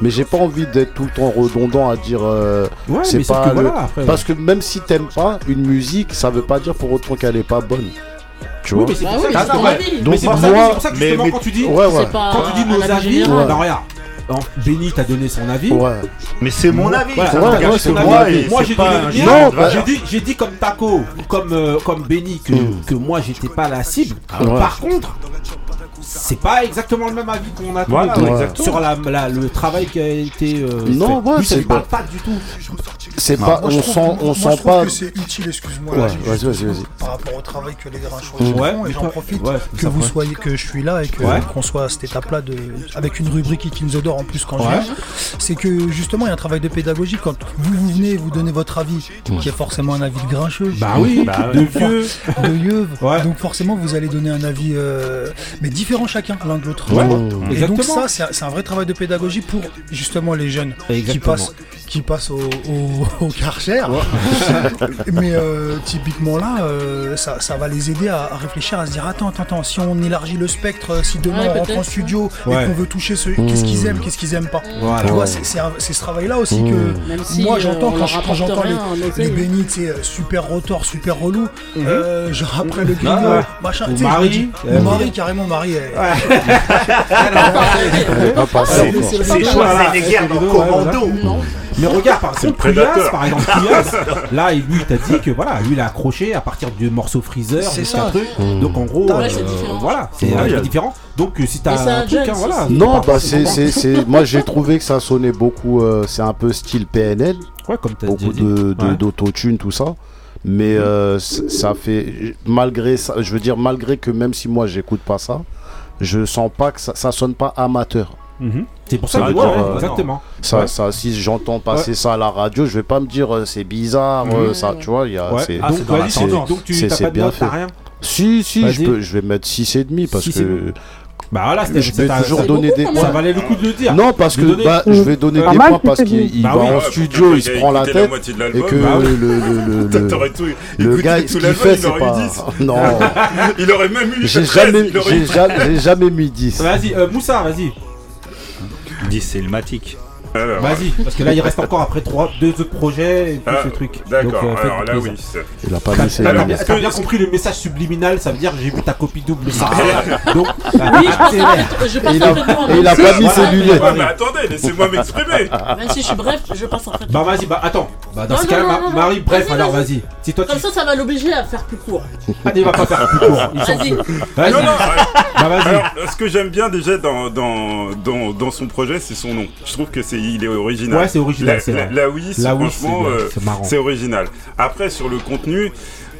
mais j'ai pas envie d'être tout le temps redondant à dire euh, ouais, c'est pas que le... voilà, parce euh. que même si t'aimes pas une musique, ça veut pas dire pour autant qu'elle est pas bonne. Tu vois. Mais c'est pour, ça, pour. Donc, pour moi, ça, que quand tu dis quand tu dis nos avis, bah regarde. Benny t'a donné son avis. Ouais. Mais c'est mon avis. Ouais, c'est moi. Moi bah, j'ai dit, j'ai dit, comme Taco, comme euh, comme Benny que, hmm. que moi j'étais pas la cible. Par contre, c'est pas exactement le même avis qu'on attend ouais, euh, sur la, le travail qui a été. Euh, non, c'est pas, pas du tout. C'est pas, on sent, on sent pas. que c'est utile, excuse-moi. Vas-y, vas-y, vas-y. Par rapport au travail que les grincheux font, et j'en profite que vous soyez, que je suis là et que qu'on soit à cette étape-là de, avec une rubrique qui nous adore en plus quand je c'est que justement il y a un travail de pédagogie quand vous, vous venez, vous donnez votre avis, qui est forcément un avis de grincheux. Bah oui, bah de vieux, de vieux. Donc forcément vous allez donner un avis, euh, mais différent chacun l'un de l'autre. Et donc ça, c'est un, vrai travail de pédagogie pour justement les jeunes qui passent, qui passent au, au, au Mais euh, typiquement là, euh, ça, ça, va les aider à, réfléchir, à se dire attends, attends, attends, si on élargit le spectre, si demain on rentre en studio et qu'on veut toucher ce, qu'est-ce qu'ils aiment, qu'est-ce qu'ils aiment pas. Tu vois, c'est, c'est, ce travail-là aussi que moi j'entends quand, quand j'entends les, les bénis, super rotor, super relou, mmh. genre après le grignot, machin, tu sais, Marie carrément Marie c'est Schwarzenegger dans Commando. Mais regarde, par exemple, Couillasse, par exemple, là, lui, il t'a dit que voilà, lui, il a accroché à partir du morceau Freezer, c'est ça. Truc. Mmh. Donc, en gros, euh, voilà, c'est ouais. différent. Donc, euh, si t'as un, truc, hein, voilà. Non, bah, c'est. Moi, j'ai trouvé que ça sonnait beaucoup, euh, c'est un peu style PNL. Ouais, comme Beaucoup d'autotune, de, tout ça. Mais euh, ça fait. Malgré ça, je veux dire, malgré que même si moi, j'écoute pas ça je sens pas que ça, ça sonne pas amateur. Mhm. C'est pour ça que ouais, euh, exactement. Ça, si j'entends passer ouais. ça à la radio, je vais pas me dire euh, c'est bizarre, euh, ça, tu vois. Y a, c'est, ah, donc, tu pas de bien note, fait. rien. Si, si, je, peux, je vais mettre 6,5 parce que bah voilà, je vais toujours donner des points. Ça valait le coup de le dire. Non, parce que bah, je vais donner des points parce qu'il va en studio, il se prend la tête et que le gars ce qu'il fait, c'est pas. Non. Il aurait même eu. J'ai jamais, j'ai jamais mis 10. Vas-y, Moussa, vas-y. 10, c'est le matic. Euh, vas-y, parce que là, il reste encore après 3, deux autres projets et tout ah, ce truc. D'accord, euh, alors là, oui. Il a pas laissé. T'as que... bien compris le message subliminal, ça veut dire j'ai vu ta copie double. Ah, donc, oui, je passe il a, et il a pas mis ses lunettes. mais attendez, laissez-moi m'exprimer. Même si je suis bref, je passe en fait. Bah, vas-y, bah, attends. Bah, dans ce cas, Marie, bref, alors vas-y. Comme ça, ça va l'obliger à faire plus court. Ah, il va pas faire plus court. Vas-y. Non, non. Bah, vas-y. Alors, ce que j'aime bien déjà dans, dans, dans, dans son projet, c'est son nom. Je trouve que c'est il est original. Ouais, c'est original. La, la, franchement, euh, c'est original. Après, sur le contenu,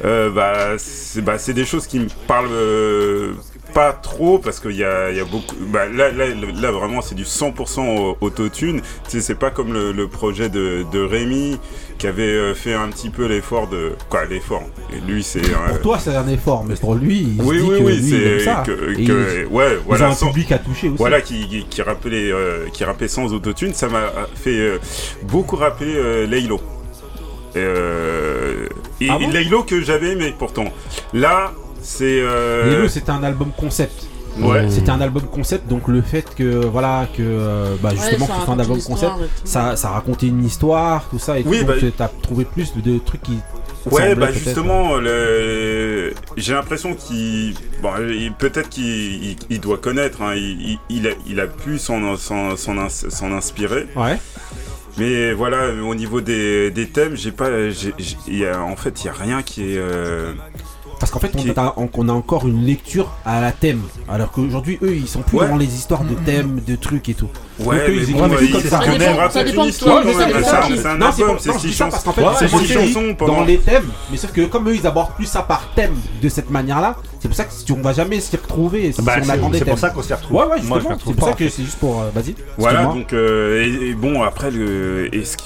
euh, bah, bah, c'est des choses qui me parlent. Euh, pas trop parce qu'il y a, y a, beaucoup bah, là, là, vraiment c'est du 100% autotune c'est pas comme le, projet de, de Rémi qui avait euh, fait un petit peu l'effort de. Quoi, l'effort Et lui, c'est. Pour toi, c'est un effort, mais pour lui, il se oui, dit oui, que oui, c'est que, que- ouais, voilà, un sans- public à toucher aussi. Voilà, qui, qui, rappelait, euh, qui rappelait sans autotune, ça m'a fait euh, beaucoup rappeler euh, Laylo. Et Ah bon? Laylo que j'avais aimé pourtant. Là, c'est. Lelo, c'était un album concept. Ouais. C'était un album concept, donc le fait que voilà que euh, bah, justement que un album concept, ça, ça racontait une histoire, tout ça, et Oui, tout, bah- donc t'as trouvé plus de, de trucs qui. Ouais, bah justement, le... j'ai l'impression qu'il, bon, peut-être qu'il il, il doit connaître, hein, il, a, il a pu s'en s'en- s'en ins- s'en inspirer. Ouais. Mais voilà, au niveau des, des thèmes, j'ai pas, j'ai- j'ai- il y a- en fait, il y a rien qui est. euh, Parce qu'en fait, on a, on a encore une lecture à la thème, alors qu'aujourd'hui, eux, ils sont plus Ouais. dans les histoires de thèmes, de trucs et tout. Ouais, Donc, eux, mais ils bon, écrivent comme c'est ça. ce que même raconte une histoire, c'est c'est ça un- qui- c'est un Non, album, c'est six chansons. parce qu'en fait, c'est c'est six chansons dans les thèmes, mais sauf que comme eux, ils abordent plus ça par thème de cette manière-là, c'est pour ça que si on va jamais s'y retrouver si Bah, on c'est- c'est pour ça qu'on s'y retrouve. Ouais, ouais, c'est pour ça que c'est juste pour. euh, Vas-y. Voilà, donc euh, bon après le est-ce qu'-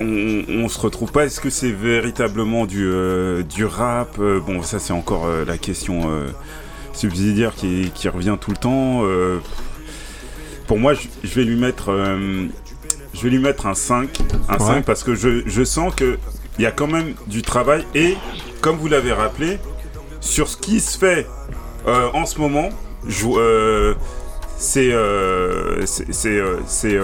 on, on se retrouve pas Est-ce que c'est véritablement du euh, du rap Euh, Bon, ça c'est encore euh, la question euh, subsidiaire qui, qui revient tout le temps. euh. pour moi, je, je vais lui mettre euh, je vais lui mettre un 5, un Ouais. 5 parce que je, je sens que il y a quand même du travail et comme vous l'avez rappelé sur ce qui se fait euh, en ce moment, je- euh, c'est euh, c'est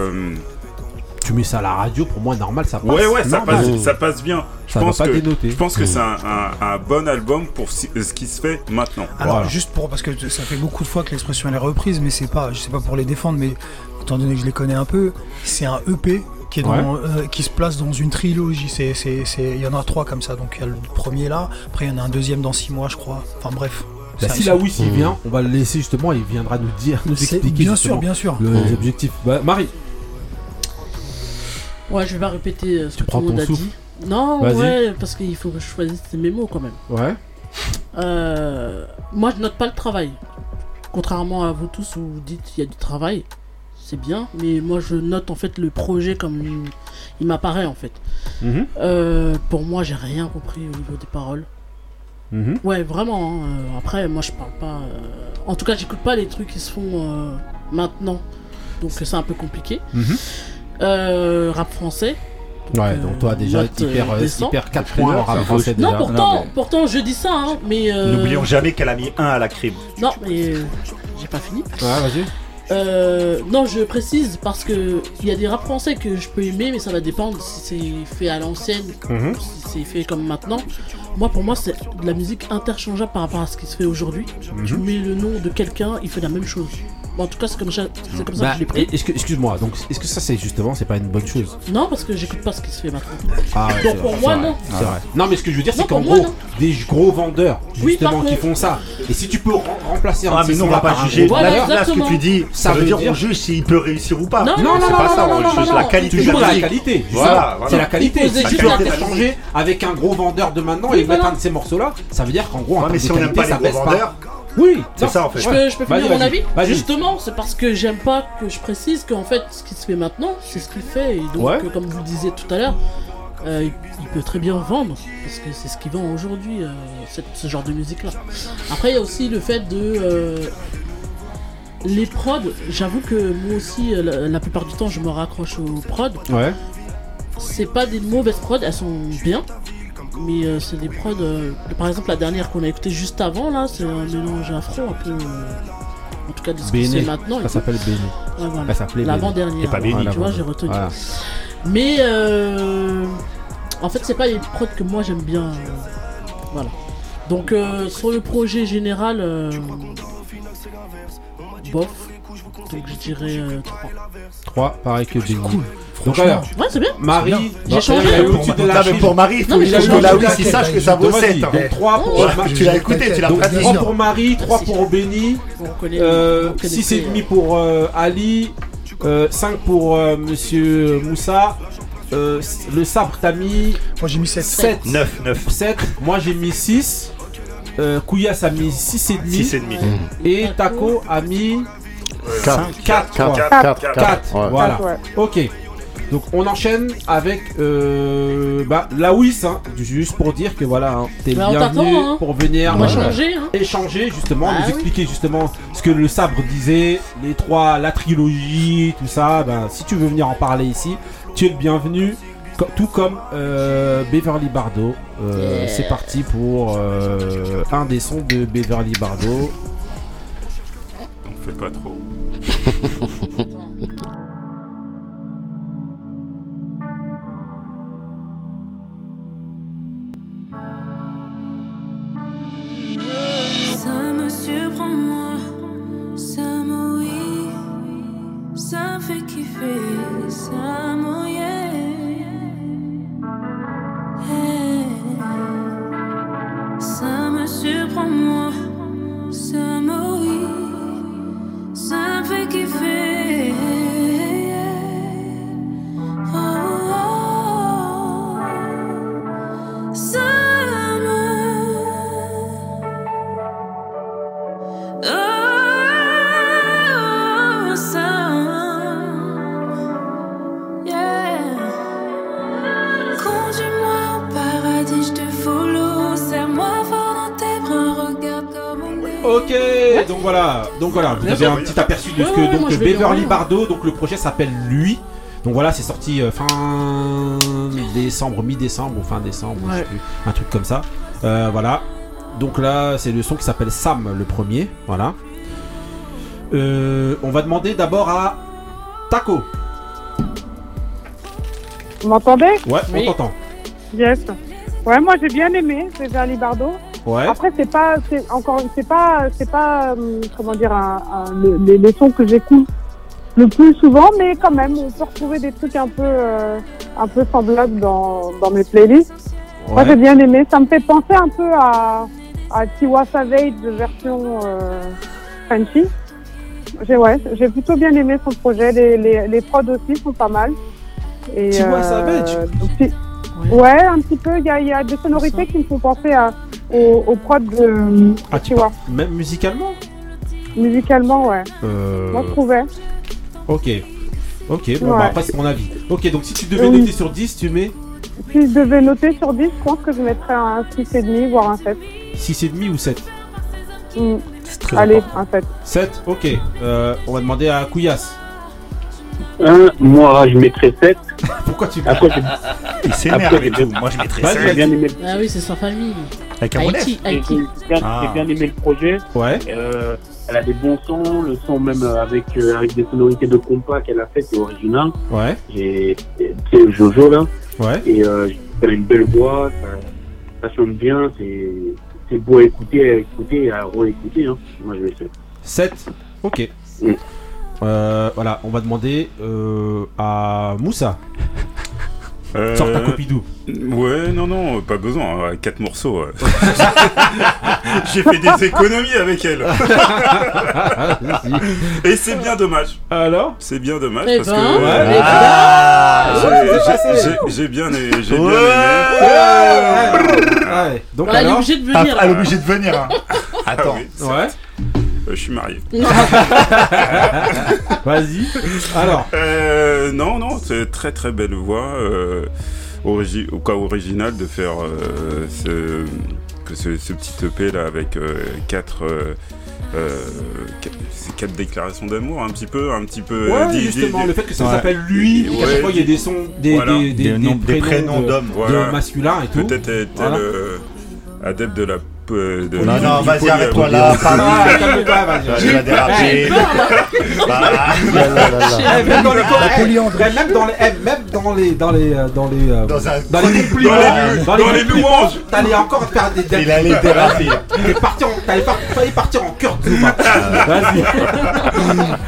Tu mets ça à la radio, pour moi, normal, ça passe. Ouais, ouais, ça normal. passe, ça passe bien. Je Ça va pense pas que, dénoter. je pense que Mmh. c'est un, un- un bon album pour si- ce qui se fait maintenant. Alors juste pour parce que ça fait beaucoup de fois que l'expression elle est reprise, mais c'est pas, je sais pas pour les défendre, mais étant donné que je les connais un peu, c'est un EP qui est dans, Ouais. euh, qui se place dans une trilogie. Il y en a trois comme ça. Donc il y a le premier là, après il y en a un deuxième dans six mois, je crois. Enfin bref. Bah, si la Wiss il vient, on va le laisser justement, il viendra nous dire, nous C'est- expliquer bien sûr, bien sûr. le- Mmh. les objectifs. Bah, Marie, Ouais, je vais pas répéter euh, ce que prends tout le monde ton a souffle. dit. Non, Vas-y. ouais, parce qu'il faut que je choisisse mes mots quand même. ouais. Euh, moi, je note pas le travail. Contrairement à vous tous où vous dites qu'il y a du travail, c'est bien, mais moi je note en fait le projet comme il, il m'apparaît en fait. Mhm. Euh, pour moi, j'ai rien compris au niveau des paroles. Mhm. Ouais, vraiment. hein, euh, après, moi je parle pas. euh, En tout cas, j'écoute pas les trucs qui se font euh, maintenant, donc c'est un peu compliqué. Mhm. Euh, rap français. Ouais, donc toi déjà note, hyper, euh, euh, hyper 4 points en rap Ça français déjà. Non, pourtant, Non, mais- pourtant, je dis ça, hein, mais. euh, N'oublions jamais qu'elle a mis 1 à la crime. Non, mais euh, j'ai pas fini. Ouais, vas-y. Euh, non, je précise parce que il y a des rap français que je peux aimer, mais ça va dépendre si c'est fait à l'ancienne, Mhm. si c'est fait comme maintenant. Moi, pour moi, c'est de la musique interchangeable par rapport à ce qui se fait aujourd'hui. Mhm. Tu mets le nom de quelqu'un, il fait la même chose. Bon, en tout cas, c'est comme ça, c'est comme ça Bah, que je l'ai pris. Excuse-moi, donc est-ce que ça c'est justement c'est pas une bonne chose Non, parce que j'écoute pas ce qui se fait maintenant. Ah, ouais, Donc pour moi, vrai, non. C'est vrai. Non, mais ce que je veux dire, c'est Non, qu'en gros, non. des gros vendeurs, Oui, justement, par qui font ça, et si tu peux rem- remplacer un Ah, mais nous on va pas un juger. gros Là, là, ce que tu dis, ça, Ça veut dire on juge s'il peut réussir ou pas. Non, Non, non, c'est non, pas non, ça, non, on non, juge non, la non, qualité la qualité. Voilà, voilà. C'est la qualité. Si tu question. échangé avec un gros vendeur de maintenant Oui, et mettre voilà. un de ces morceaux-là, ça veut dire qu'en gros, termes si de qualité, ça baisse pas. Oui, c'est ça en fait. Je peux, je peux finir mon avis. Justement, c'est parce que j'aime pas que je précise qu'en fait, ce qui se fait maintenant, c'est ce qu'il fait. Et donc, Ouais. comme vous le disiez tout à l'heure, euh, il, peut très bien vendre. Parce que c'est ce qui vend aujourd'hui, euh, ce genre de musique-là. Après, il y a aussi le fait de. euh, les prods, j'avoue que moi aussi, la, la plupart du temps, je me raccroche aux prods. Ouais. C'est pas des mauvaises prods, elles sont bien. Mais euh, c'est des prods. euh, par exemple, la dernière qu'on a écoutée juste avant, là, c'est un mélange afro un peu. euh, en tout cas, de ce Béné. fait maintenant. Ça s'appelle Béné. Ouais, voilà. Elle s'appelait Béné. L'avant-dernière. Pas Béni, tu vois, j'ai retenu. Voilà. Mais euh, en fait, c'est pas les prods que moi j'aime bien. voilà. Donc sur le projet général, bof. Donc je dirais euh, 3. 3, pareil que Béni. Cool. Donc alors, Ouais, c'est bien. Marie, J'ai changé, il a eu au-dessus de la mais pour Marie, il Non, faut il j'ai là aussi sache que ça vaut Donc, vas-y. 7. Donc 3 pour, Ouais, Tu l'as écouté, tu l'as Donc, dit. 3 pour Marie, 3 pour Béni, On reconnaît- euh, on connaissait, 6,5 pour euh, Ali, euh, 5 pour euh, Monsieur Moussa, euh, le sabre t'as mis Moi j'ai mis 7. 7. 9, 9. 7, moi j'ai mis 6. euh, Kouyas a mis 6,5. 6,5. Et Taco a mis Quatre. 4. Quatre. Quatre. Quatre. Ouais. Voilà. Quatre, ouais. Ok. Donc on enchaîne avec euh, bah, la WIS, hein, juste pour dire que voilà, hein, t'es Bah, bienvenu hein. pour venir euh, changer, hein. échanger justement, Ah nous oui. expliquer justement ce que le sabre disait, les trois, la trilogie, tout ça. Ben, si tu veux venir en parler ici, tu es le bienvenu. co- Tout comme euh, Beverly Bardo. Euh, Yeah. C'est parti pour euh, un des sons de Beverly Bardo. On fait pas trop. Ça me surprend moi, ça me oui, ça Ok, donc voilà, donc voilà, vous avez un petit aperçu de ce que donc Beverly Bardo, donc le projet s'appelle Lui. Donc voilà, c'est sorti euh, fin décembre, mi-décembre ou fin décembre, je sais Ouais. plus, un truc comme ça. Euh, voilà. Donc là, c'est le son qui s'appelle Sam, le premier. Voilà. Euh, on va demander d'abord à Taco. Vous m'entendez? Ouais, on t'entend. Yes. Ouais, moi j'ai bien aimé Beverly Bardo. Ouais. Après, c'est pas, c'est encore, c'est pas, c'est pas, euh, comment dire, un, un- le- les, les sons que j'écoute le plus souvent, mais quand même, on peut retrouver des trucs un peu, euh, un peu semblables dans, dans mes playlists. Moi, Ouais. j'ai bien aimé. Ça me fait penser un peu à, à Tiwa Savage version euh, Frenchy. J'ai ouais, j'ai plutôt bien aimé son projet. Les, les, les prods aussi sont pas mal. Et, Tiwa Savage donc, si- Ouais, un petit peu. Il y a, des sonorités qui me font penser aux, aux prods de. Ah, tu vois. Même musicalement Musicalement, ouais. Euh... Moi, je trouvais. Ok. Ok, bon, bah, ouais. bah, après, c'est mon avis. Ok, donc si tu devais euh, noter sur 10, tu mets. Si je devais noter sur 10, je pense que je mettrais un 6,5, voire un 7. 6,5 ou 7 mmh. Allez, un 7. 7, ok. Euh, on va demander à Couillasse. 1, moi je mettrais 7. Pourquoi tu Après, Il s'énerve et. Moi je mettrais bah, 7. Bien aimé... Ah oui, c'est sans famille. Avec un Haïti, J'ai bien, ah. aimé le projet. Euh, elle a des bons sons, le son même avec, euh, des sonorités de compas qu'elle a fait, c'est original. Ouais. Et, c'est Jojo là. Et euh, elle a une belle voix, ça, ça sonne bien, c'est beau à écouter, à écouter, à réécouter. Hein. Moi je vais 7. 7 Ok. Mm. Euh, voilà, on va demander euh, à Moussa. Sors ta copie d'où Ouais, non, non, pas besoin. ouais, Quatre morceaux. ouais. J'ai fait des économies avec elle. Et c'est bien dommage. Alors C'est bien dommage Eh parce ben, que. ouais, euh, eh Ah, ben. ouais, j'ai- bien, aimé- j'ai bien Ouais. aimé. Ouais. Donc Ouais, elle est alors obligée de Ah, venir. Elle est obligée de venir. hein. Attends. Ah oui, c'est- Ouais. Euh, je suis marié. Vas-y. Alors. Euh, non, non, c'est très très belle voix. Euh, origi- au cas original de faire euh, ce, que ce, ce petit EP là avec euh, quatre. euh, euh, quatre, c'est quatre déclarations d'amour un petit peu un petit peu Ouais, justement, le fait que ça ouais. s'appelle lui, qu'à chaque Ouais, fois il y a des sons, des, voilà. des, des, Des noms- des prénoms d'hommes. de Voilà. masculin et tout. peut-être est-elle Voilà. euh, adepte de la euh, de Non, non, vas-y, arrête-toi du- là. Ah, déraper. Bah, Eh, même dans les La polyandrie. eh, même dans les eh, même dans les dans les euh, dans les euh, Dans les compliments dans les- louanges. t'allais encore faire des Il allait déraper. T'allais pas failli partir en cœur de. Vas-y.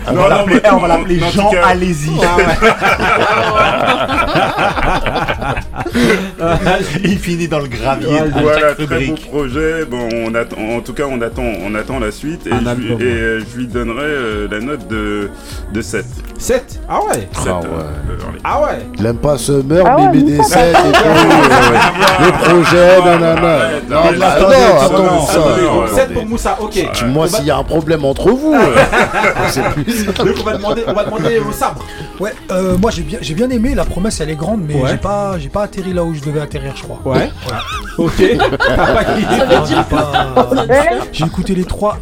On Non, va non, l'appeler mais- on va l'appeler en tout Jean Allez-y. Il finit dans le gravier. Voilà, très beau projet. Bon, on attend, en tout cas, on attend, on attend la suite et, je, lui- et ouais. euh, je lui donnerai euh, la note de, de 7. 7 Ah ouais 7 Ah ouais. Ah ouais Il aime pas Summer, Ah ouais, mais des mais 7 et tout. euh, Le projet, nanana. Non, non, arrête, attends, arrête, ça. arrête, euh, arrête. 7 pour Moussa, ok. tu- Moi, s'il y a un problème entre vous, euh, c'est plus ça. Donc on va demander, on va demander au sabre. Ouais, euh, moi j'ai bien, j'ai bien aimé. La promesse, elle est grande, mais j'ai pas, j'ai pas atterri là où je devais atterrir, je crois. Ouais. Ok. Pas- J'ai écouté les trois.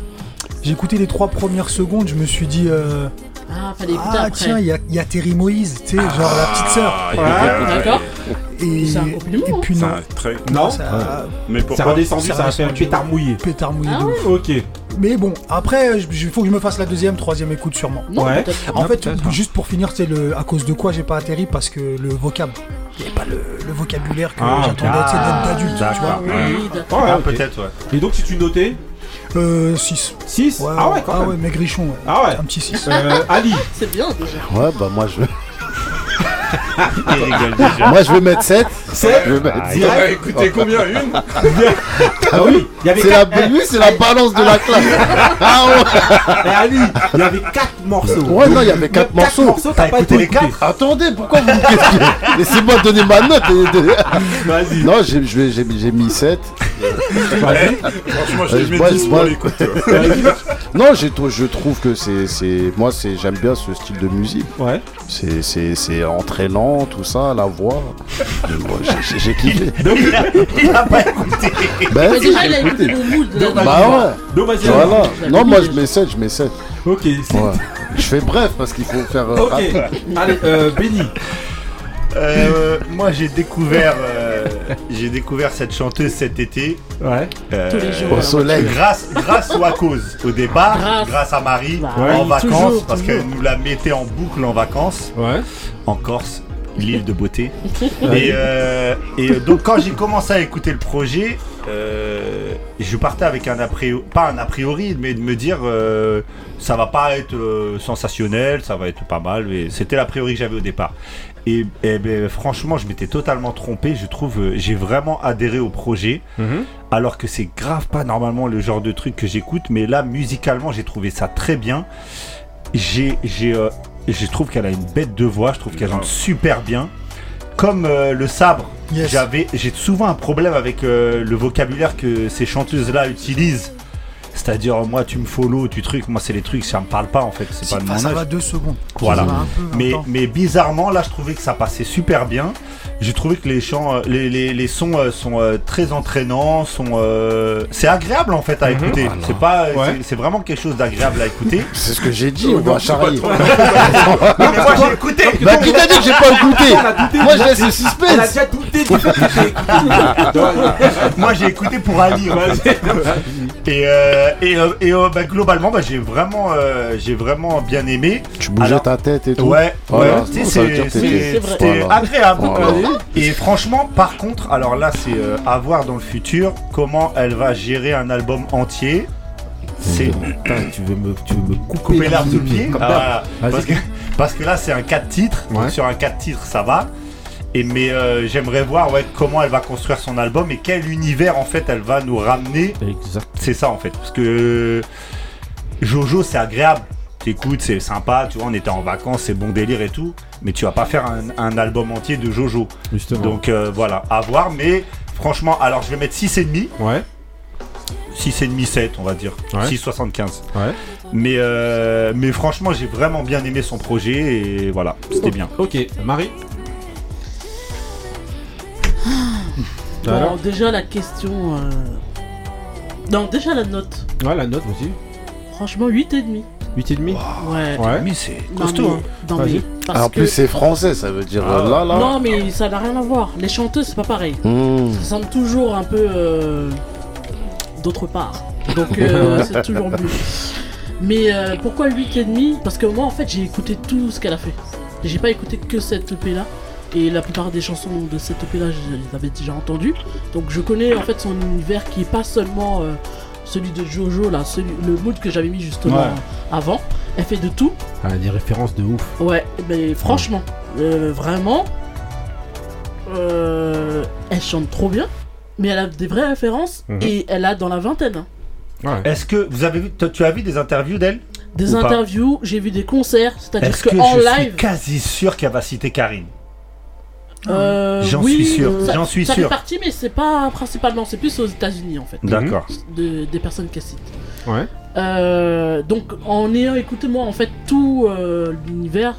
J'ai écouté les trois premières secondes, je me suis dit euh, Ah, fallait écouter Ah après. tiens, il y a, il y a Terry Moïse, tu sais, genre la petite sœur. Ah, D'accord. Et, C'est un compliment, et puis C'est non, un très. Non. ça- Mais C'est pourquoi redescendu, Ça ça a fait un pétard mouillé. pétard mouillé Ah de ouais. ouf. Ok. Mais bon, après, il faut que je me fasse la deuxième, troisième écoute sûrement. Non, Ouais. En fait, juste pour finir, c'est le à cause de quoi j'ai pas atterri? Parce que le vocable, il n'y avait pas le, le vocabulaire que Ah, j'attendais tu sais, ah, d'adulte, tu vois. Oui, Ah, peut-être, ouais. Et donc si tu notais Euh, 6. 6 Ouais, Ah ouais, quand ah même. ouais, maigrichon, ouais. Ah ouais. Un petit 6. Euh, Ali. C'est bien déjà. Ouais, bah moi je, déjà. moi, je vais mettre 7. 7 Je vais mettre Ah, Il a écouté combien Une Ah oui, il y avait C'est la, 4 lui, c'est la balance de la classe. Ah ouais. Ali, il y avait 4 morceaux. Ouais, non, il y avait quatre Quatre morceaux. morceaux, t'as T'as pas écouté les écouté. quatre Attendez, pourquoi vous me questionnez Laissez-moi donner ma note. et de- Vas-y. Non, j'ai je vais- j'ai mis- j'ai mis 7. Franchement, j'ai mis moi, 10 moi- pour l'écoute. Non, je trouve que c'est, c'est, moi, c'est, j'aime bien ce style de musique. Ouais. C'est, c'est, c'est entraînant, tout ça, la voix. J'ai, kiffé. Donc, Il a pas écouté. Ben, déjà, il a écouté. le mood Bah ouais. Voilà. Non, moi, je mets 7, je mets 7. Ok. Je fais bref parce qu'il faut faire. euh, Ok. rapide. Allez, euh, Benny. Euh, moi j'ai découvert euh, j'ai découvert cette chanteuse cet été Ouais. euh, Tous les jours, Au soleil. grâce grâce ou à cause au départ Grâce. grâce, à Marie Bah en oui, vacances toujours, parce qu'elle nous la mettait en boucle en vacances Ouais. en Corse l'île de beauté et, euh, et donc quand j'ai commencé à écouter le projet euh, je partais avec un a priori pas un a priori mais de me dire euh, ça va pas être euh, sensationnel ça va être pas mal c'était l'a priori que j'avais au départ et, et ben, franchement je m'étais totalement trompé. Je trouve euh, j'ai vraiment adhéré au projet. Mhm. alors que c'est grave pas normalement le genre de truc que j'écoute. Mais là musicalement j'ai trouvé ça très bien. J'ai j'ai euh, je trouve qu'elle a une bête de voix. Je trouve qu'elle chante super bien. Comme euh, le sabre. Yes. j'avais j'ai souvent un problème avec euh, le vocabulaire que ces chanteuses là utilisent c'est-à-dire moi tu me follow tu trucs moi c'est les trucs ça me parle pas en fait c'est Si, pas de enfin, mon ça va deux secondes. voilà. Mais, mais bizarrement, là, je trouvais que ça passait super bien. J'ai trouvé que les chants, euh, les, les, les sons euh, sont euh, très entraînants, sont, euh, c'est agréable en fait à écouter. C'est pas, Ouais. c'est- vraiment quelque chose d'agréable à écouter. C'est ce que j'ai dit, on va charrier. mais moi j'ai écouté. Bah, qui t'a dit que j'ai pas écouté. Moi, je laisse le c'est- On a suspense. déjà douté moi j'ai écouté pour Ali. Et, euh, et, euh, et, euh, bah, globalement, bah, j'ai vraiment, euh, j'ai vraiment bien aimé. Tu bougeais Alors- ta tête et tout. Ouais, Voilà, ouais, tu sais, ça veut dire c'est- que t'étais- c'est- c'est vrai. c'était Voilà. agréable. Voilà. Et franchement, par contre, alors là, c'est euh, à voir dans le futur comment elle va gérer un album entier. C'est Putain, tu veux me, tu veux me couper, couper l'herbe sous le pied. Comme Ah, d'hab. voilà. Vas-y. parce, que, parce que là, c'est un 4 titres. Donc Ouais. sur un 4 titres, ça va. Et mais euh, j'aimerais voir ouais, comment elle va construire son album et quel univers en fait elle va nous ramener. Exact. C'est ça en fait. Parce que Jojo, c'est agréable. T'écoutes, c'est sympa, tu vois, on était en vacances, c'est bon délire et tout. Mais tu vas pas faire un, un album entier de Jojo. Justement. Donc euh, voilà, à voir. Mais franchement, alors je vais mettre 6,5. Ouais. 6,5, 7, on va dire. Ouais. 6,75. Ouais. Mais, euh, mais franchement, j'ai vraiment bien aimé son projet et voilà, c'était bien. Ok. Marie? Bon, Alors déjà la question. euh, Non, déjà la note. Ouais, la note aussi. Franchement, 8,5. 8,5 Ouais. Ouais. Mais c'est Non, costaud. mais- hein. non, Vas-y. mais parce en que- plus, c'est français, ça veut dire euh, là, là. Non, mais ça n'a rien à voir. Les chanteuses, c'est pas pareil. Hmm. Ça semble toujours un peu euh, d'autre part. Donc euh, c'est toujours mieux. Mais euh, pourquoi 8,5 Parce que moi en fait j'ai écouté tout ce qu'elle a fait. J'ai pas écouté que cette EP là. Et la plupart des chansons de cette là, je les avais déjà entendues. Donc je connais en fait son univers qui est pas seulement euh, celui de Jojo là, celui, le mood que j'avais mis justement Ouais. avant. Elle fait de tout. Ah, des références de ouf. Ouais, mais franchement, euh, vraiment, euh, elle chante trop bien, mais elle a des vraies références Mhm. et elle a dans la vingtaine. hein. Est-ce que vous avez vu, tu as vu des interviews d'elle Des interviews, j'ai vu des concerts, c'est-à-dire Est-ce que, que en je live. suis quasi sûr qu'elle va citer Karine euh, J'en oui, suis sûr, euh, ça- j'en suis ça sûr. fait partie, mais c'est pas principalement, c'est plus aux États-Unis en fait. D'accord. De- des personnes qu'elle cite. Ouais. Euh, donc en ayant écouté moi en fait tout euh, l'univers,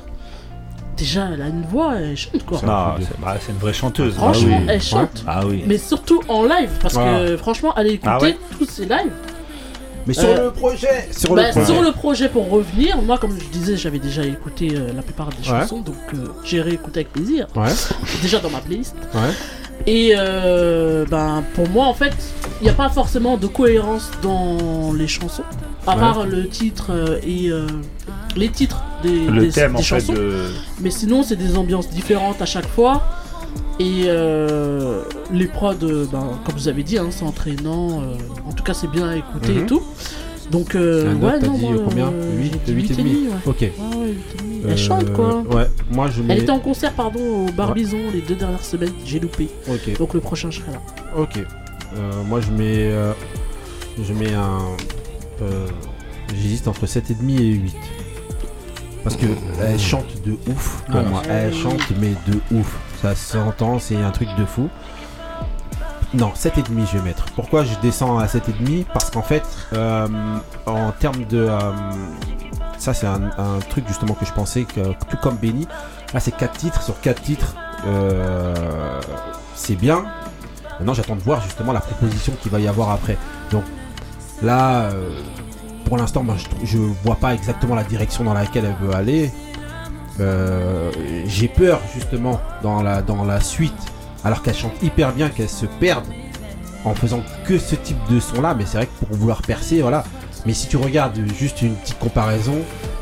déjà elle a une voix, elle chante quoi. Ah, c'est bah, c'est une vraie chanteuse. Franchement, Ah oui. elle chante. Ah oui. Mais surtout en live, parce que franchement, allez écouter Ah ouais tous ces lives. Mais sur Euh, le projet, sur bah, le projet. sur le projet, pour revenir, moi comme je disais, j'avais déjà écouté euh, la plupart des Ouais. chansons, donc euh, j'ai réécouté avec plaisir. Ouais. Déjà dans ma playlist. Ouais. Et euh, ben pour moi en fait, il n'y a pas forcément de cohérence dans les chansons, à Ouais. part le titre euh, et euh, les titres des, Le des- thème, des en fait, chansons. de- Mais sinon c'est des ambiances différentes à chaque fois. Et euh, les prods, euh, ben, comme vous avez dit, hein, c'est entraînant. euh, en tout cas, c'est bien à écouter Mhm. et tout. Donc, euh, note, ouais, non, dit moi, combien euh, 8, j'ai dit 8 et 8,5, demi ouais. Ok. Ouais, ouais, 8,5. Elle Euh, chante quoi. Ouais, moi je mets. Elle était en concert, pardon, au Barbizon les deux dernières semaines, j'ai loupé. Ok. Donc le prochain, je serai là. Ok. Euh, moi je mets. euh, je mets un. euh, J'hésite entre 7,5 et 8. Parce que elle chante de ouf pour moi. Elle chante mais de ouf. Ça s'entend, c'est un truc de fou. Non, 7,5 je vais mettre. Pourquoi je descends à 7,5 Parce qu'en fait, euh, en termes de... euh, ça c'est un, un truc justement que je pensais que tout comme Benny, là c'est 4 titres sur 4 titres. euh, c'est bien. Maintenant j'attends de voir justement la proposition qu'il va y avoir après. Donc là, pour l'instant, moi, je, je vois pas exactement la direction dans laquelle elle veut aller. Euh, J'ai peur justement dans la, dans la suite, alors qu'elle chante hyper bien, qu'elle se perde en faisant que ce type de son là. Mais c'est vrai que pour vouloir percer, voilà. Mais si tu regardes juste une petite comparaison,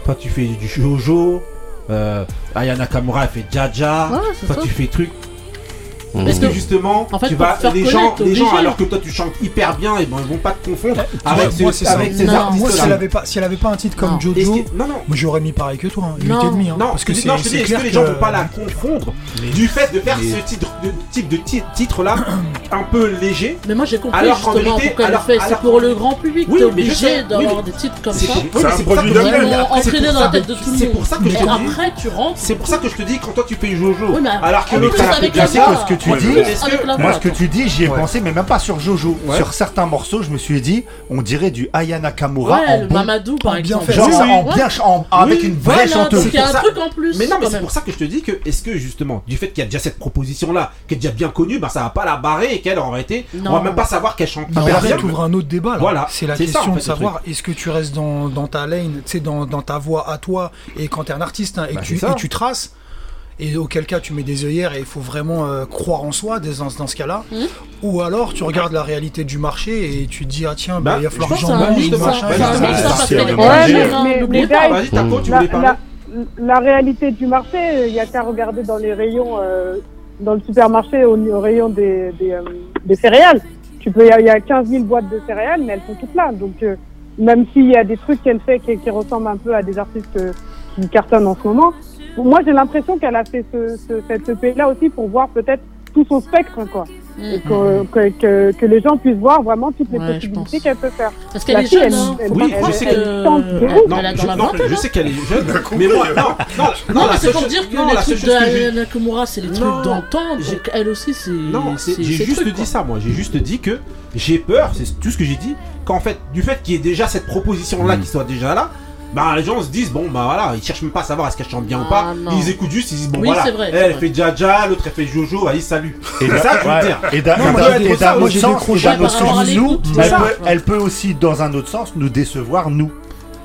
toi tu fais du Jojo, euh, Aya Nakamura elle fait Jaja, Ouais, toi ça. tu fais truc. Parce Parce que, justement, en fait, tu pour vas, te faire les gens, les alors que toi tu chantes hyper bien, et ben ils vont pas te confondre avec, moi, ça. avec ces Non, artistes. Moi, si elle avait pas, si elle avait pas un titre comme Non. Jojo, non, non. moi j'aurais mis pareil que toi, hein, 8 Non, hein, non, parce que je te dis- c'est non, je te dis, c'est est-ce clair que les gens vont pas la confondre du fait de faire Mais- ce titre de type de ti- titre là un peu léger Mais moi j'ai compris justement pourquoi elle fait. C'est pour le grand public. T'es obligé d'avoir des titres comme C'est ça. oui, mais c'est pour ça que je Ils te dis- vont c'est pour dans ça la tête que- de tout le C'est monde. pour ça que je Et te dis. après tu rentres. C'est pour ça que je te dis quand toi tu fais Jojo, alors que l'autre tu Ouais, dis, moi ce que tu dis, j'y ai Ouais. pensé, mais même pas sur Jojo. Ouais. Sur certains morceaux, je me suis dit, on dirait du Aya Nakamura Ouais, en le bon. Mamadou par bien exemple. fait. Genre Oui, ça, oui. en bien, en- avec Oui, une vraie voilà, chanteuse. donc il y a un truc en plus. Mais non, mais c'est pour ça que je te dis que, est-ce que justement, du fait qu'il y a déjà cette proposition là, qui est déjà bien connue, bah ça va pas la barrer et qu'elle en réalité, Non. on va même pas savoir qu'elle chante après, tu ouvres un autre débat. là. Voilà, c'est la question de savoir est-ce que tu restes dans, ta lane, tu sais, dans, ta voix à toi, et quand t'es un artiste hein, et, Bah, que tu traces, et auquel cas tu mets des œillères et il faut vraiment euh, croire en soi dans, dans ce cas-là, Mhm. ou alors tu regardes la réalité du marché et tu te dis ah tiens, bah, Bah, il va falloir que j'en mange, machin, mais, n'oubliez pas. Vas-y, Taco, tu la, voulais parler la, la réalité du marché, il y a qu'à regarder dans les rayons, euh, dans le supermarché, au, au rayon des, des, euh, des céréales. Tu peux, il y a- il y, a 15 000 boîtes de céréales, mais elles sont toutes là. Donc, euh, même s'il y a des trucs qu'elle fait qui, qui ressemblent un peu à des artistes euh, qui cartonnent en ce moment, moi, j'ai l'impression qu'elle a fait ce, ce, cette EP-là aussi pour voir peut-être tout son spectre, quoi. Et que, que, que, que les gens puissent voir vraiment toutes les Ouais, possibilités qu'elle peut faire. Parce qu'elle est fille, jeune, elle- hein. elle- Oui, je sais que- qu'elle elle a je, sais qu'elle est jeune, mais moi, non, non, non, Non, c'est pour dire que non, les la seule trucs de Nakamura, c'est les Non. trucs d'antan, donc elle aussi, c'est. Non, j'ai juste dit quoi. ça, moi. J'ai juste dit que j'ai peur, c'est tout ce que j'ai dit, qu'en fait, du fait qu'il y ait déjà cette proposition-là qui soit déjà là, bah les gens se disent, bon, bah voilà, ils cherchent même pas à savoir est-ce qu'elle chante bien ou pas, Ah, non. ils écoutent juste, ils disent, bon Oui, voilà, c'est vrai, elle, c'est elle vrai. fait Jaja, l'autre elle fait Jojo, vas-y, salut. Et C'est ça que je veux dire. Et d'un autre sens, elle elle peut aussi, dans un autre sens, nous décevoir, nous.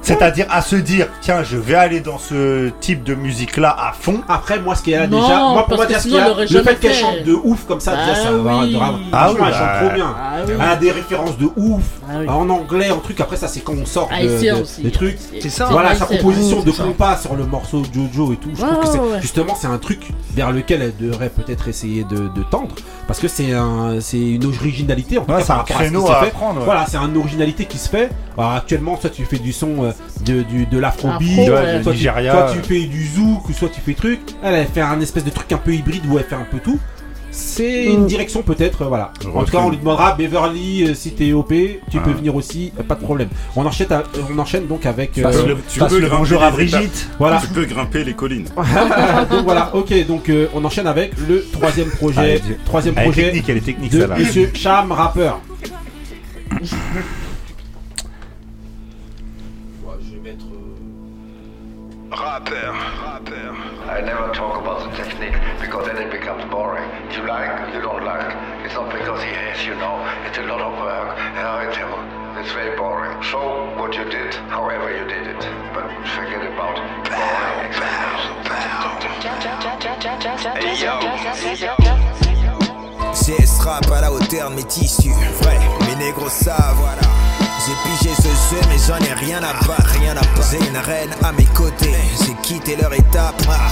C'est-à-dire à se dire, tiens, je vais aller dans ce type de musique-là à fond. Après, moi, ce qu'elle a Non, déjà, moi, pour parce moi, que déjà, ce sinon, qu'il y a, elle aurait le jamais fait qu'elle fait. chante de ouf comme ça, déjà, Ah ça va. oui. Ah Franchement, oui, elle chante bah, trop bien. Ah oui. Elle a des références de ouf, Ah oui. en anglais, en truc. Après, ça, c'est quand on sort de, Haïtien de- aussi. des trucs. C'est ça. Voilà, sa proposition de compas sur le morceau Jojo et tout. Je Ouais, trouve que c'est ouais, ouais. justement c'est un truc vers lequel elle devrait peut-être essayer de, de tendre parce que c'est un c'est une originalité en tout Ouais, cas c'est par un rapport à ce qui créneau s'est à fait. apprendre, ouais. Voilà, c'est une originalité qui se fait. Alors actuellement, soit tu fais du son euh, de du de l'afrobeat, Afro, Ouais, ouais. de soit, soit tu fais du zouk, ou soit tu fais truc. Elle, elle fait un espèce de truc un peu hybride où elle fait un peu tout. C'est une Mm. direction peut-être, euh, voilà. En tout cas, on lui demandera Beverly euh, si t'es OP, tu peux Ah. venir aussi, euh, pas de problème. On enchaîne, à- euh, on enchaîne donc avec. Euh, Tu peux le grimper bonjour à. Brigitte. Voilà. Tu peux grimper les collines. donc voilà, ok, donc euh, on enchaîne avec le troisième projet, Dieu. troisième Elle est projet technique, elle est technique, de celle-là. Monsieur Cham Rapper. Rapper, rapper. I never talk about the technique because then it becomes boring. You like, you don't like. It's not because he hates you know. It's a lot of work. Yeah, it's, it's very boring. So what you did, however you did it, but forget about boring. CS rap à la hauteur de mes tissus, vrai, mes négros savent, voilà. J'ai pigé ce jeu, mais j'en ai rien à battre, rien à battre. J'ai une reine à mes côtés, j'ai quitté leur étape. Ah,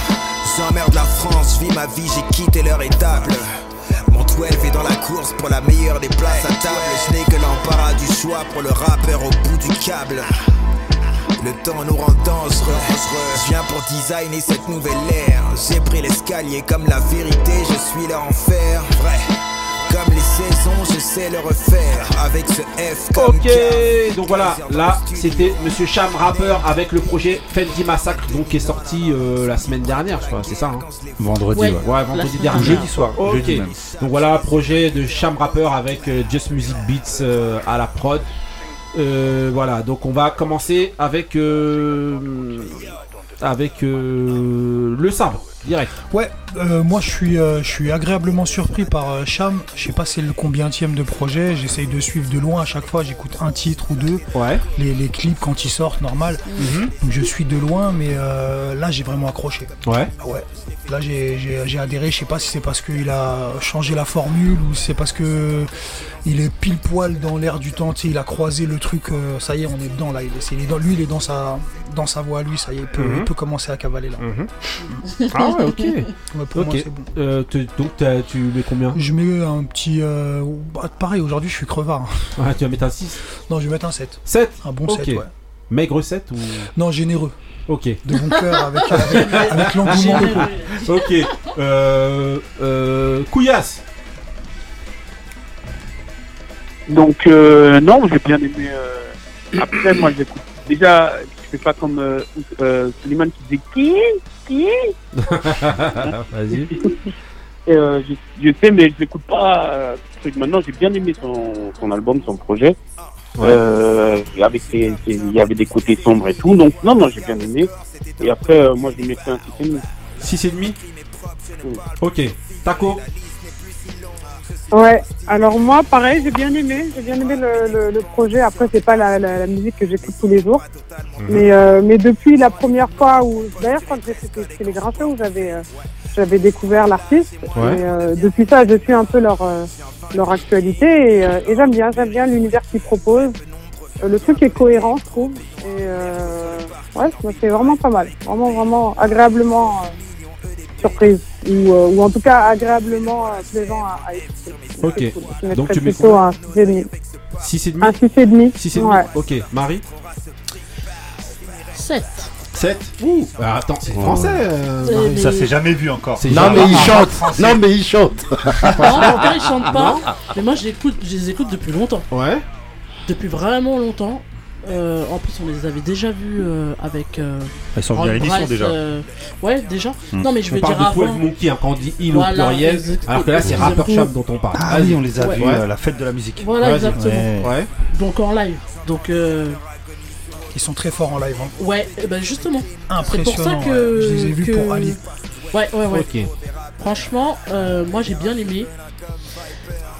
J'emmerde la France, vis ma vie, j'ai quitté leur étape. Mon 12 est dans la course pour la meilleure des places à table. Je n'ai que l'embarras du choix pour le rappeur au bout du câble. Le temps nous rend dangereux. Je viens pour designer cette nouvelle ère. J'ai pris l'escalier comme la vérité, je suis leur enfer. Vrai. Comme les saisons, je sais le refaire. Avec ce F comme Ok, donc voilà, là c'était Monsieur Cham Rapper avec le projet Fendi Massacre, donc qui est sorti euh, la semaine dernière, je crois, c'est ça hein Vendredi, ouais. ouais. Vendredi dernier. Jeudi soir, Ok, jeudi même. donc voilà, projet de Cham Rapper avec euh, Just Music Beats euh, à la prod. Euh, voilà, donc on va commencer avec euh, avec euh, le sabre direct. Ouais, euh, moi je suis, euh, je suis agréablement surpris par euh, Cham. Je sais pas c'est le combientième de projet. J'essaye de suivre de loin à chaque fois. J'écoute un titre ou deux. Ouais. Les, les clips quand ils sortent, normal. Donc je suis de loin, mais euh, là j'ai vraiment accroché. Ouais. Ah Ouais. Là j'ai- j'ai j'ai adhéré. Je sais pas si c'est parce qu'il a changé la formule ou si c'est parce que il est pile poil dans l'air du temps. Tu sais, il a croisé le truc. euh, ça y est, on est dedans là. Il est, il est dans, lui, il est dans sa, dans sa voie. Lui, ça y est, il peut, Mhm. il peut commencer à cavaler là. Ah ouais, ok. Ouais, pour Ok. moi, c'est bon. Euh, donc t'as- tu mets combien? Je mets un petit. euh, bah, pareil, aujourd'hui je suis crevard. hein. Ah, tu vas mettre un 6 Non, je vais mettre un 7. 7 Un bon Ok. 7, ouais. Maigre 7 ou? Non, généreux. Ok. De bon cœur, avec, avec, avec l'engouement. ok. Euh, euh, Couillasse. Donc, euh, non, j'ai bien aimé. euh, Après, moi, j'écoute. Déjà, fais pas comme euh, euh, Suleiman qui disait qui Qui Vas-y. Euh, je, je sais, mais je l'écoute pas. euh, truc. Maintenant, j'ai bien aimé son, son album, son projet. Euh, avec ses- ses- il y avait des côtés sombres et tout. Donc, non, non, j'ai bien aimé. Et après, moi, je lui mettrais un 6,5. 6,5 Ok. Taco. Ouais, alors moi, pareil, j'ai bien aimé, j'ai bien aimé le, le, le projet. Après, c'est pas la, la, la musique que j'écoute tous les jours, mais euh, mais depuis la première fois où, d'ailleurs, quand j'étais chez les où j'avais euh, j'avais découvert l'artiste, Ouais. et euh, depuis ça, je suis un peu leur euh, leur actualité. Et, euh, et j'aime bien, j'aime bien l'univers qu'ils proposent. Euh, le truc est cohérent, je trouve, et euh, ouais, c'est vraiment pas mal, vraiment vraiment agréablement euh, surprise ou, euh, ou en tout cas agréablement euh, plaisant à, à écouter. Ok. Cool. Donc tu mets plutôt un 6,5. 6,5 Un 6,5. 6,5 Ouais. Ok. Marie 7. 7 Ouh bah, Attends, c'est français. euh, Euh, mais- Ça s'est jamais vu encore. C'est Non, jamais- mais il Ah, chante. Non, mais il chante. Non, mon père il chante pas, mais moi je les écoute depuis longtemps. Ouais. Depuis vraiment longtemps. Euh, en plus, on les avait déjà vus euh, avec. Euh, Ils sont venus à l'émission déjà. euh, Ouais, déjà. Hmm. Non, mais je on veux parle dire de 12 avant. Monkey hein, quand on dit il au pluriel, alors que là c'est. Rapper Cham dont on parle. Ah Vas-y. oui, on les a Ouais. vus Ouais. à la fête de la musique. Voilà, exactement. Ouais. Donc en live. Donc, euh, Ils sont très forts en live. hein. ouais, et ben justement. C'est pour ça Impressionnant. que. ouais. Je les ai vus que- pour Ali. Ouais, ouais, ouais. Ok. Franchement, euh, moi j'ai bien aimé.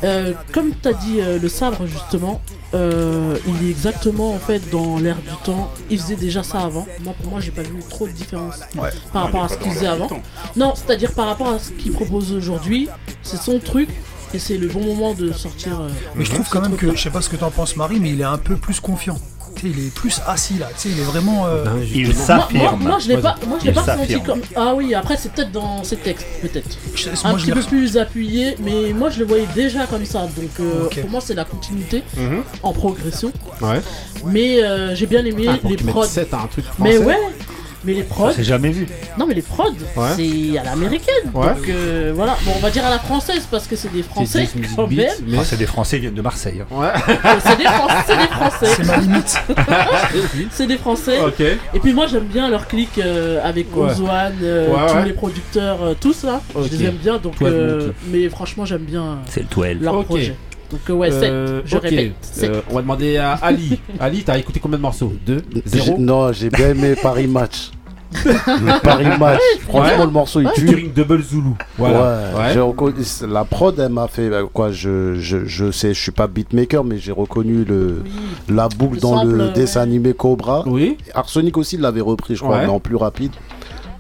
Euh, comme t'as dit euh, le sabre justement, euh, il est exactement en fait dans l'air du temps. Il faisait déjà ça avant. Moi pour moi j'ai pas vu trop de différence Ouais. par Non, rapport à ce qu'il faisait avant. Non, c'est-à-dire par rapport à ce qu'il propose aujourd'hui, c'est son truc et c'est le bon moment de sortir. Mais je trouve quand même que, je sais pas ce que t'en penses Marie, mais il est un peu plus confiant. Il est plus assis là. Tu sais, il est vraiment. euh, Il Moi, s'affirme. moi, moi, je l'ai pas, moi, je l'ai Il pas ressenti s'affirme. comme. Ah oui, après c'est peut-être dans ses textes, peut-être. Je- Un moi, je petit l'ai peu plus appuyé, mais moi je le voyais déjà comme ça. Donc euh, pour moi c'est la continuité Mhm. en progression. Ouais. Mais euh, j'ai bien aimé Ah, les prods. 7 à un truc Mais ouais, Mais les prods. Ça s'est jamais vu. Non, mais les prods, Ouais. c'est à l'américaine. Ouais. Donc euh, voilà, bon, on va dire à la française parce que c'est des Français quand Beats, même. Ah, c'est des Français, ils viennent de Marseille. hein. c'est des, Fran- c'est des Français. C'est ma limite. c'est des Français. Ok. Et puis moi j'aime bien leur clic euh, avec Ouais. Ozwan, euh, Ouais, tous ouais. les producteurs, euh, tous là. Ok. Je les aime bien. Donc, 12 euh, Monkey. mais franchement j'aime bien C'est le 12. leur projet. Donc ouais, 7, Euh, je ok. répète. sept. Euh, on va demander à Ali. Ali, t'as écouté combien de morceaux 2 J'ai- 0 Non, j'ai bien aimé Paris Match. le Paris Match. Franchement, Ouais. le morceau il tue. Featuring Double Zulu. Voilà. Ouais, Ouais. la prod, elle m'a fait euh, quoi je, je, je sais, je suis pas beatmaker, mais j'ai reconnu le, la boucle Le dans sample, le ouais. dessin animé Cobra. Oui. Arsenic aussi l'avait repris, je crois, Ouais. mais en plus rapide.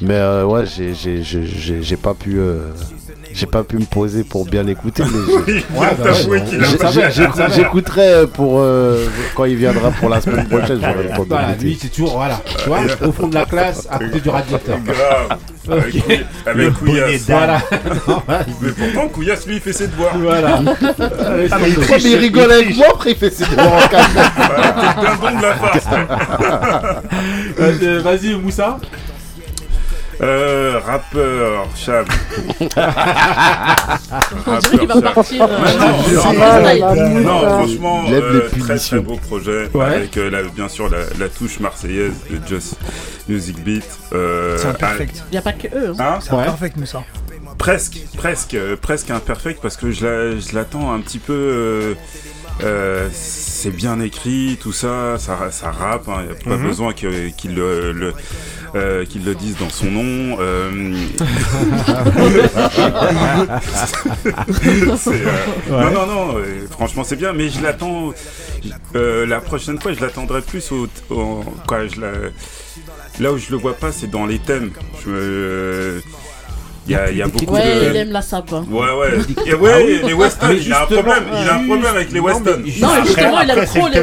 Mais euh, ouais, j'ai- j'ai j'ai- j'ai- j'ai pas pu. euh, j'ai pas pu me poser pour bien l'écouter. mais J'écouterai pour euh, quand il viendra pour la semaine prochaine. Voilà, lui c'est toujours voilà, tu vois, au fond de la classe, à côté du radiateur. Avec. Couillasse- avec. Voilà. Non. Mais pourtant, Couillasse, lui, il fait ses devoirs. Voilà. Ah, mais il, triche, mais il rigole avec moi, après il fait ses devoirs en. Voilà, t'es don de la euh, Vas-y, Moussa. Euh, rappeur, Chab. On dirait qu'il va partir, euh, non, non, franchement, euh, très très beau projet. Ouais. Avec euh, la- bien sûr la, la touche marseillaise de Just Music Beat. Euh, C'est imperfect. Il n'y a pas que eux. hein. Hein C'est imperfect, mais ça. Presque, presque, euh, presque imperfect parce que je la- je l'attends un petit peu. euh, euh, c'est bien écrit, tout ça, ça, ça rappe, il n'y a pas Mhm. besoin que- qu'il le, le- euh, qu'il le dise dans son nom. euh, euh, Ouais. Non, non, non, euh, franchement c'est bien, mais je l'attends. euh, la prochaine fois, je l'attendrai plus au, au- quoi, je la- là où je le vois pas, c'est dans les thèmes. Je me- Il y a, il y a beaucoup Ouais, de. il aime la sape. hein. Ouais, ouais. Et ouais, Ah oui. les westerns, Mais il a un problème. Il a un problème avec les mais Non, Après- justement, il aime trop le les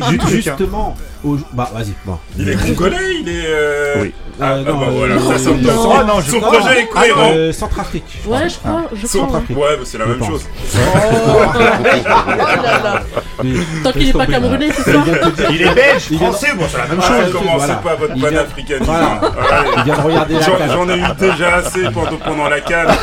hein. Justement, au- bah vas-y, bon. Il est congolais, il est. euh, Oui. Ah, Euh, ah, non, bah voilà, non, ça, ça me non, donne- non, son- non, je Son crois. projet est Ah, cohérent. euh, Centrafrique. Ouais, je crois, je crois. Centrafrique. Ouais, bah, c'est la Je même pense. chose. Oh là là. Mais- Tant qu'il n'est pas camerounais, c'est ça Il est belge, français, bon, c'est la même Ah, chose. commencez voilà. pas votre panafricanisme. Voilà. Ouais. Il vient de regarder la J'en ai eu déjà assez pendant, pendant la canne.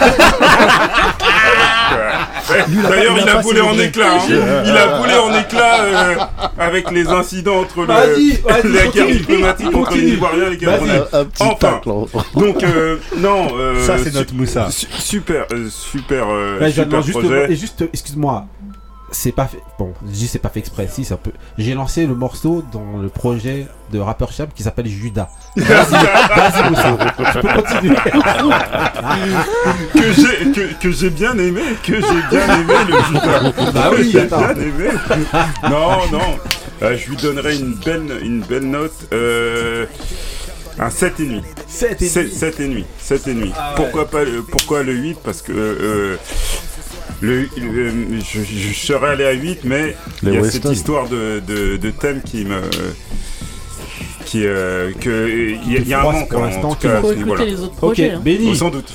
D'ailleurs, il a il a pas volé en hein. Il a volé en éclats euh, avec les incidents entre le, vas-y, la guerre diplomatique entre les Ivoiriens et les Camerounais. Un, un petit Enfin. hein. Donc, euh, non. euh, Ça, c'est notre Moussa. su- Super, euh, super, euh, super projet. et juste, excuse-moi, c'est pas fait. Bon, je dis c'est pas fait exprès. Si, ça peut. J'ai lancé le morceau dans le projet de rappeur Chab qui s'appelle Judas. Vas-y, vas-y, Moussa. Tu peux continuer. que j'ai que, que j'ai bien aimé, que j'ai bien aimé le Judas. Bah oui, j'ai bien aimé. Non, non. Euh, je lui donnerai une belle, une belle note. Euh, un 7,5. 7 et 7, 7 et demi. 7 et demi. Ah ouais. Pourquoi pas le, pourquoi le 8 Parce que euh, le, le- je, je serais allé à 8, mais il y a cette histoire de, de, de thème qui me. Qui, euh, que, il y a, il y a un manque pour l'instant, à Faut écouter niveau-là. les autres Ok, projets. hein. Benny. Oh, sans doute.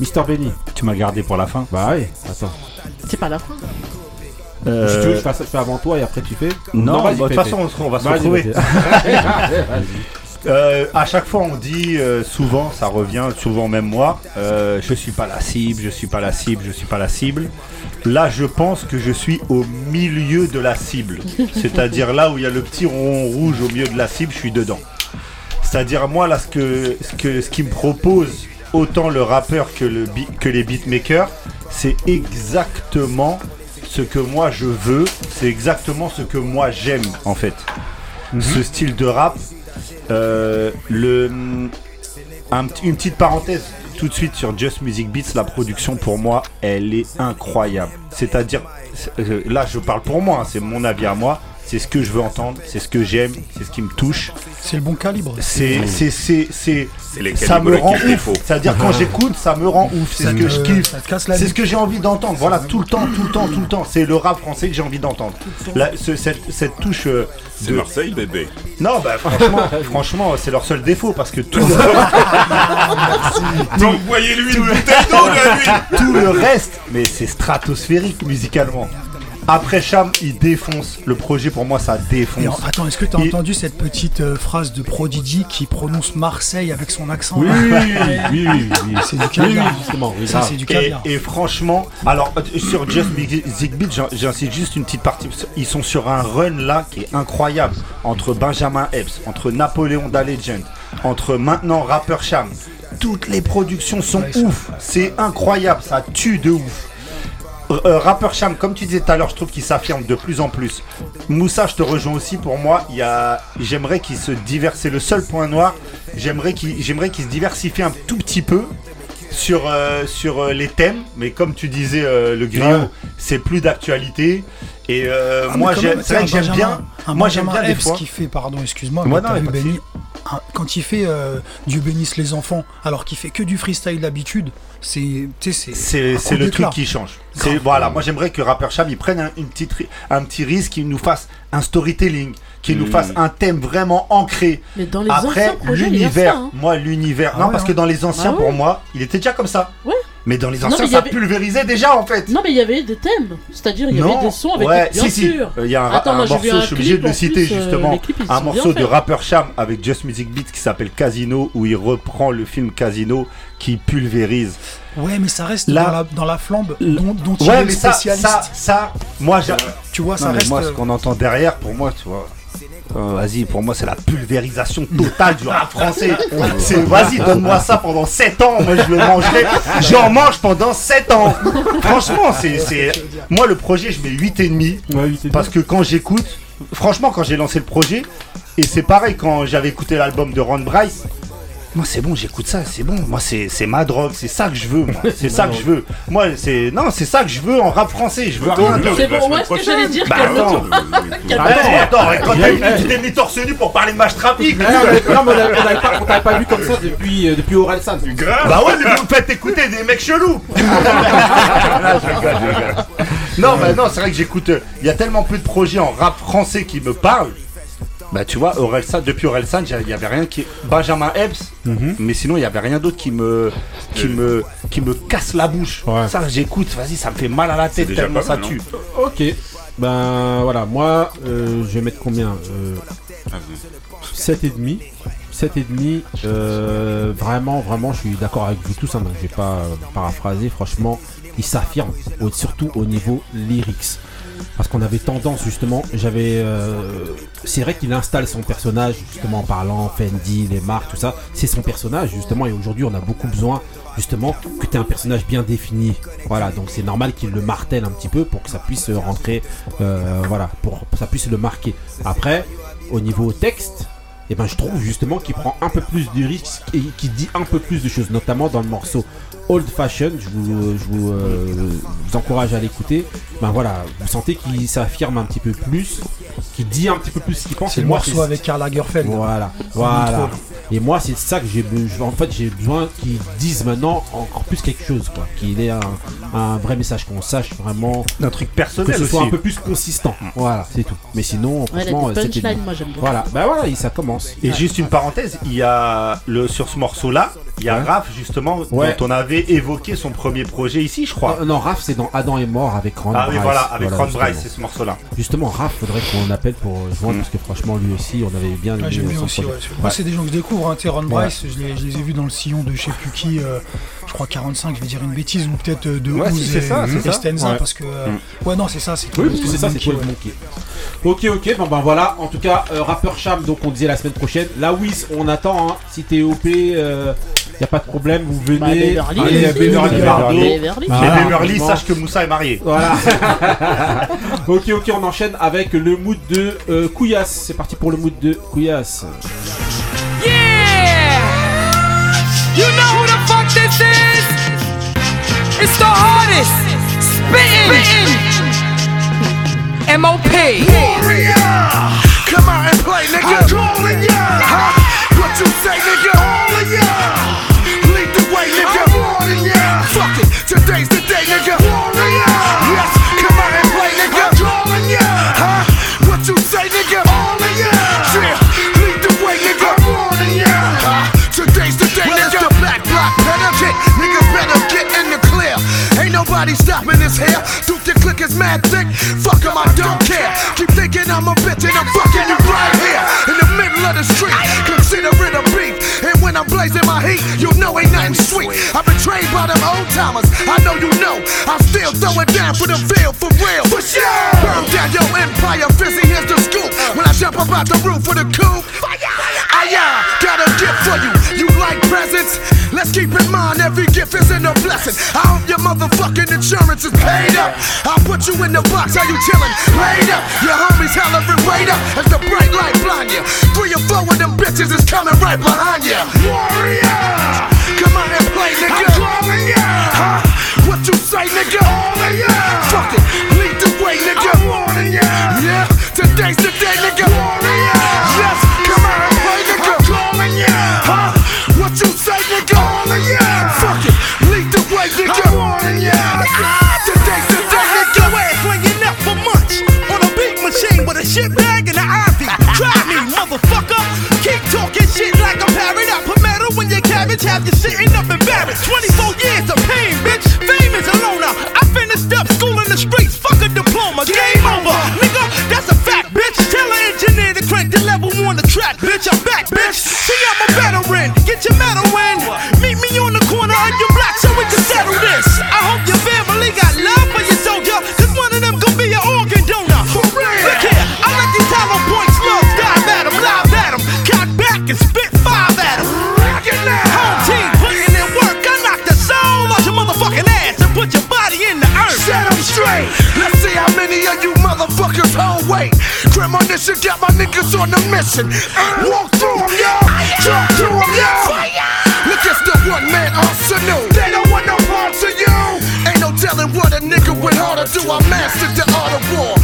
Mister Benny. Tu m'as gardé pour la fin. Bah ouais, attends. C'est pas la fin. Si tu veux que je fais avant toi et après tu fais Non, bah, de toute façon, on se- on va se Vas-y, retrouver. Euh, à chaque fois, on dit euh, souvent, ça revient, souvent même moi, euh, je suis pas la cible, je suis pas la cible, je suis pas la cible. Là, je pense que je suis au milieu de la cible. C'est-à-dire là où il y a le petit rond rouge au milieu de la cible, je suis dedans. C'est-à-dire moi là, ce que ce que ce qui me propose autant le rappeur que le bi- que les beatmakers, c'est exactement ce que moi je veux, c'est exactement ce que moi j'aime en fait. Ce style de rap, euh, le, une petite parenthèse tout de suite sur Just Music Beats, la production pour moi, elle est incroyable. C'est-à-dire, c'est- euh, là je parle pour moi, hein, c'est mon avis à moi, c'est ce que je veux entendre, c'est ce que j'aime, c'est ce qui me touche. C'est le bon calibre. C'est, c'est, c'est, c'est, ça me rend ouf. C'est-à-dire quand j'écoute, ça me rend ouf. C'est ce que je kiffe. C'est ce que j'ai envie d'entendre. Voilà, tout le temps, tout le temps, tout le temps. C'est le rap français que j'ai envie d'entendre. Cette, touche euh, C'est de. Marseille, bébé. Non, bah franchement, franchement, c'est leur seul défaut parce que tout le, Donc, voyez-lui une bouteille d'eau, là, lui tout le reste, mais c'est stratosphérique musicalement. Après Cham, il défonce. Le projet pour moi, ça défonce. en- attends, est-ce que tu as Et- entendu cette petite euh, phrase de Prodigy qui prononce Marseille avec son accent Oui, oui, oui, oui, oui. C'est du caviar. oui, ça, c'est du Et, caviar. et franchement, alors sur Just Zigbee, j'in- j'insiste juste une petite partie. Ils sont sur un run là qui est incroyable entre Benjamin Epps, entre Napoléon Da Legend, entre maintenant Rapper Cham. Toutes les productions sont ouf. C'est incroyable, ça tue de ouf. Euh, Rapper Cham, comme tu disais tout à l'heure, je trouve qu'il s'affirme de plus en plus. Moussa, je te rejoins aussi. Pour moi, il y a, j'aimerais qu'il se diversifie. C'est le seul point noir. J'aimerais qu'il, j'aimerais qu'il se diversifie un tout petit peu sur euh, sur euh, les thèmes. Mais comme tu disais, euh, le griot, Ouais. c'est plus d'actualité. Et Ah, moi, j'aime, même, c'est vrai un que j'aime Benjamin- bien. un Moi, j'aime bien des fait, pardon, excuse-moi, mais non, Benny, un- quand il fait euh, Dieu bénisse les enfants, alors qu'il fait que du freestyle d'habitude, c'est, tu sais, c'est, le truc qui change. C'est voilà, moi j'aimerais que Rapper Cham il prenne un, une petite, ri- un petit risque, qu'il nous fasse un storytelling, qu'il nous Mm. fasse un thème vraiment ancré. Mais dans les Après l'univers, hein. moi l'univers, Ah non ouais, parce hein. que dans les anciens Ah ouais. pour moi, il était déjà comme ça. Ouais. Mais dans les anciens mais ça avait- pulvérisait déjà en fait. Non, mais il y avait des thèmes. C'est-à-dire, il y Non, avait des sons avec ouais, bien si, si. sûr. Euh, Il y a un, Attends, un moi, morceau, je un suis obligé de le citer plus, euh, justement, clips, un morceau de. Rapper Cham avec Just Music Beats qui s'appelle Casino, où il reprend le film Casino qui pulvérise. Ouais, mais ça reste Là- dans, la, dans la flambe dont, dont il est Ouais, mais ça, spécialiste. ça, ça, moi, j'ai- Tu vois, ça Non, mais reste, Moi, euh, ce qu'on entend derrière, pour moi, tu vois. Euh, vas-y, pour moi, c'est la pulvérisation totale du rap français. C'est, vas-y, donne-moi ça pendant 7 ans. Moi, je le mangerai. J'en mange pendant 7 ans. Franchement, c'est, moi, le projet, je mets 8,5. parce que quand j'écoute, franchement, quand j'ai lancé le projet, et c'est pareil quand j'avais écouté l'album de Ron Bryce, moi c'est bon, j'écoute ça, c'est bon. Moi c'est c'est ma drogue, c'est ça que je veux. moi. C'est ça que je veux. Moi c'est non, c'est ça que je veux en rap français. Je veux rien d'autre. C'est bon, ouais, ce que j'allais dire, Bah, calme-toi. Attends, attends, attends, quand t'as tu t'es mis torse nu pour parler de match trafic. Non, mais, on t'avait pas vu comme ça depuis, euh, depuis Oral San. Bah ouais, mais vous me faites écouter des mecs chelous. Non, bah non, c'est vrai que j'écoute. euh, Il y a tellement peu de projets en rap français qui me parlent. Bah tu vois, Orelsan, depuis Orelsan, il y avait rien qui. Benjamin Epps, mais sinon il y avait rien d'autre qui me, qui me, qui me casse la bouche. Ça, j'écoute, vas-y, ça me fait mal à la tête tellement pas ça tue. Ok. Ben voilà, moi euh, je vais mettre combien euh, 7,5. 7,5. Euh, vraiment, vraiment, je suis d'accord avec vous tous. Hein, donc je vais pas euh, paraphraser. Franchement, il s'affirme, surtout au niveau lyrics. Parce qu'on avait tendance justement, j'avais. euh, c'est vrai qu'il installe son personnage justement en parlant Fendi, les marques, tout ça. C'est son personnage justement. Et aujourd'hui, on a beaucoup besoin justement que tu aies un personnage bien défini. Voilà, donc c'est normal qu'il le martèle un petit peu pour que ça puisse rentrer. euh, voilà, pour que ça puisse le marquer. Après, au niveau texte, et ben je trouve justement qu'il prend un peu plus de risques et qu'il dit un peu plus de choses, notamment dans le morceau Old Fashion. Je vous, je vous, euh, vous encourage à l'écouter. Ben voilà, vous sentez qu'il s'affirme un petit peu plus, qu'il dit un petit peu plus ce qu'il pense. C'est le morceau avec Karl Lagerfeld. Voilà, voilà. Et moi, c'est ça que j'ai besoin. En fait, j'ai besoin qu'ils disent maintenant encore plus quelque chose, quoi. Qu'il ait un, un vrai message, qu'on sache vraiment. Un truc personnel Que ce soit aussi. un peu plus consistant. Voilà, c'est tout. Mais sinon, Ouais, franchement, des c'était punchlines, bien. moi, j'aime bien. Voilà, bah voilà, ça commence. Et juste une parenthèse, il y a le sur ce morceau-là, il y a Ouais. Raph justement Ouais. dont on avait évoqué son premier projet ici, je crois. Euh, non, Raph, c'est dans Adam est mort avec Ron Ah oui, Bryce. voilà, avec Ron justement. Bryce, c'est ce morceau-là. Justement, Raph, faudrait qu'on appelle pour joindre, parce que franchement, lui aussi, on avait bien Ouais, aimé j'aime bien son aussi. projet. ouais. Moi, c'est des gens que je découvre. Hein. Tu sais, Ron Ouais. Bryce, je les, je les ai vus dans le sillon de je sais plus qui, euh, je crois 45, je vais dire une bêtise, ou peut-être euh, de Ouais, si, Ouz c'est et, ça, c'est et ça. Stenza, Ouais. parce que. euh, Mm. Ouais, non, c'est ça, c'est Oui, tout. oui, c'est ça, c'est. Ok, ok, bon ben voilà. En tout cas, rappeur Cham, donc on disait la semaine prochaine. La Wiz, on attend. Hein. Si t'es OP, euh, y a pas de problème, vous venez. Bah, Beverly, Allez, Beverly Beverly. Que Moussa est marié. Voilà. ok, ok, on enchaîne avec le mood de euh, Couillasse. C'est parti pour le mood de Couillasse. Yeah! You know who the fuck this is? It's the hardest. Spitting. M.O.P. Come out and play, nigga. I'm calling ya. Huh? What you say, nigga? Calling ya. Nobody stopping this here. Do the click is mad thick. Fuck 'em, I don't care. Keep thinking I'm a bitch and I'm fucking you right here in the middle of the street. Consider it a beef. And when I'm blazing my heat, you know ain't nothing sweet. I've been trained by them old timers. I know you know. I still throw it down for the veil for real. For sure. Burn down your empire, fizzy. Here's the scoop. When I jump up out the roof for the coop. I uh, got a gift for you. You like presents? Let's keep in mind every gift isn't a blessing. I hope your motherfucking insurance is paid up. I'll put you in the box. How you chillin'? Laid up. Your homies hollering, wait up. As the bright light blind you. Three or four of them bitches is coming right behind you. Warrior! Come on and play, nigga. I'm calling ya. Huh? What you say, nigga? Calling ya. Fuck it. Lead the way, nigga. I'm warning ya. Yeah. Today's the day, nigga. Warning have you sitting up embarrassed. 24 years of pain, bitch. Fame is a loner. I finished up school in the streets. Fuck a diploma. Game over, nigga. That's a fact, bitch. Tell an engineer to crank the level on the track, bitch. I'm back, bitch. See, I'm a veteran. Get your medal in. Premonition got my niggas on the mission. Uh, walk through through 'em, yo. Talk to 'em, yo. Look, it's the one man arsenal. They don't want no parts of you. Ain't no telling what a nigga went hard to do. I mastered the art of war.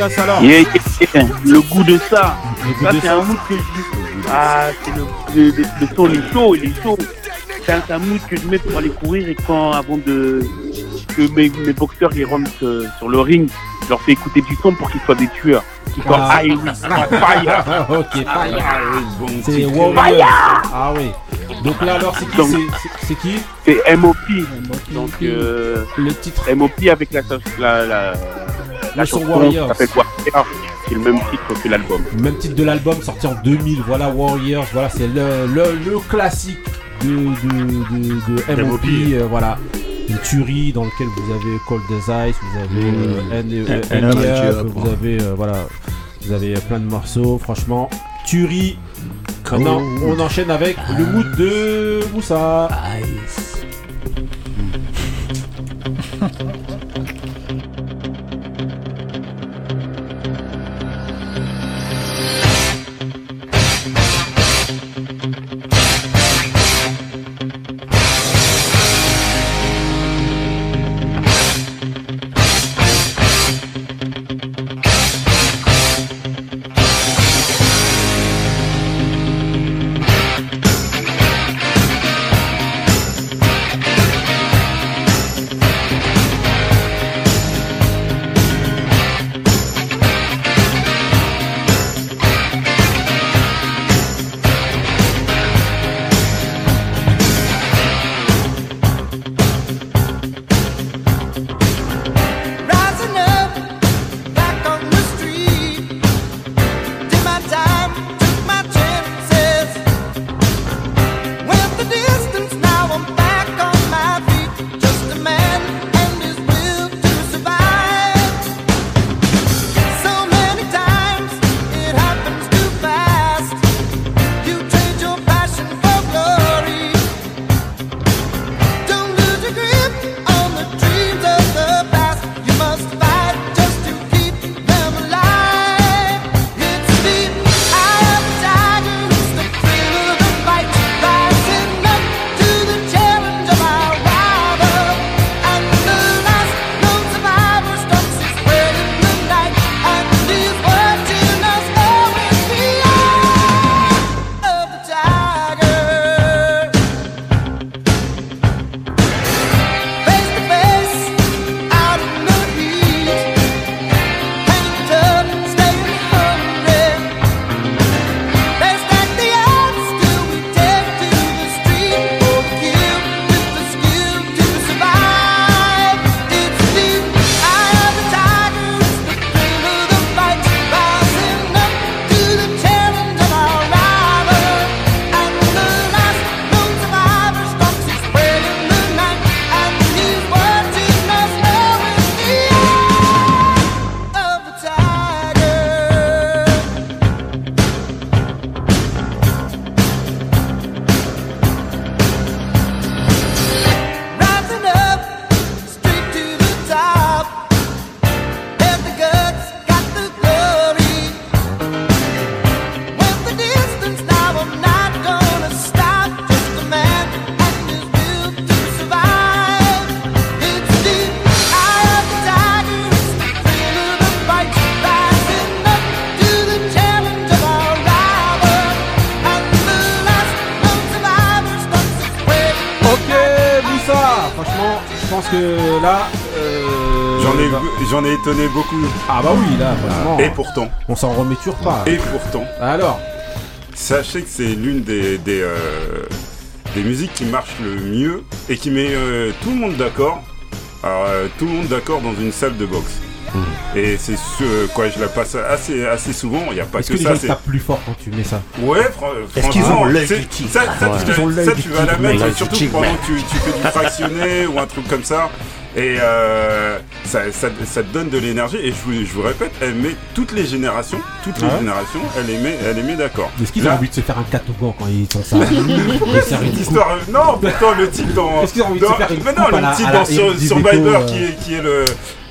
Yeah, yeah. Le goût de ça. goût Ça, c'est un mood que je. Ah, c'est le, le, le, le son, chaud, il est chaud. C'est un, mood que je mets pour aller courir et quand, avant de. que mes, mes boxeurs ils rentrent euh, sur le ring, je leur fais écouter du son pour qu'ils soient des tueurs. Qu'ils soient Ah. high, fire. ok, fire. C'est Warrior. Ah oui. Donc là alors c'est qui C'est qui C'est MOP. Donc, euh, le titre. MOP avec la, la, la, la chanson Warriors. qui s'appelle Warrior. C'est le même titre que l'album. Même titre de l'album sorti en 2000. Voilà Warriors. Voilà c'est le, le, le classique de, de, de, de MOP. euh, voilà. Une tuerie dans lequel vous avez Cold as Ice, vous avez euh, euh, vous avez euh, voilà, vous avez plein de morceaux. Franchement, tuerie. Maintenant, on enchaîne avec le mood de Moussa. Thank J'en ai, étonné beaucoup. Ah bah oui, là, franchement. Et pourtant. On s'en remet toujours pas. Et pourtant. Alors Sachez que c'est l'une des, des, euh, des musiques qui marche le mieux et qui met euh, tout le monde d'accord. Alors, euh, tout le monde d'accord dans une salle de boxe. Et c'est ce quoi, je la passe assez, assez souvent. Il n'y a pas Est-ce que, que ça. c'est- tapent plus fort quand tu mets ça? Ouais, fran- Est-ce qu'ils franchement, ont l'œil c'est- du tigre? Ça, ça, Ouais. tu, Est-ce qu'ils ont l'œil ça, du tu vas la mettre surtout pendant que tu, tu fais du fractionné ou un truc comme ça. Et euh, ça, ça, ça te donne de l'énergie. Et je vous, je vous répète, elle met toutes les générations, toutes les Ah ouais générations, elle les met, elle les met d'accord. Est-ce qu'ils ont envie de se faire un catogan quand ils sont ça Cette histoire, non, pourtant le type dans. Est-ce qu'ils ont envie de se faire une Mais non, à la- le type la dans Sur- Survivor euh. qui, est, qui est le.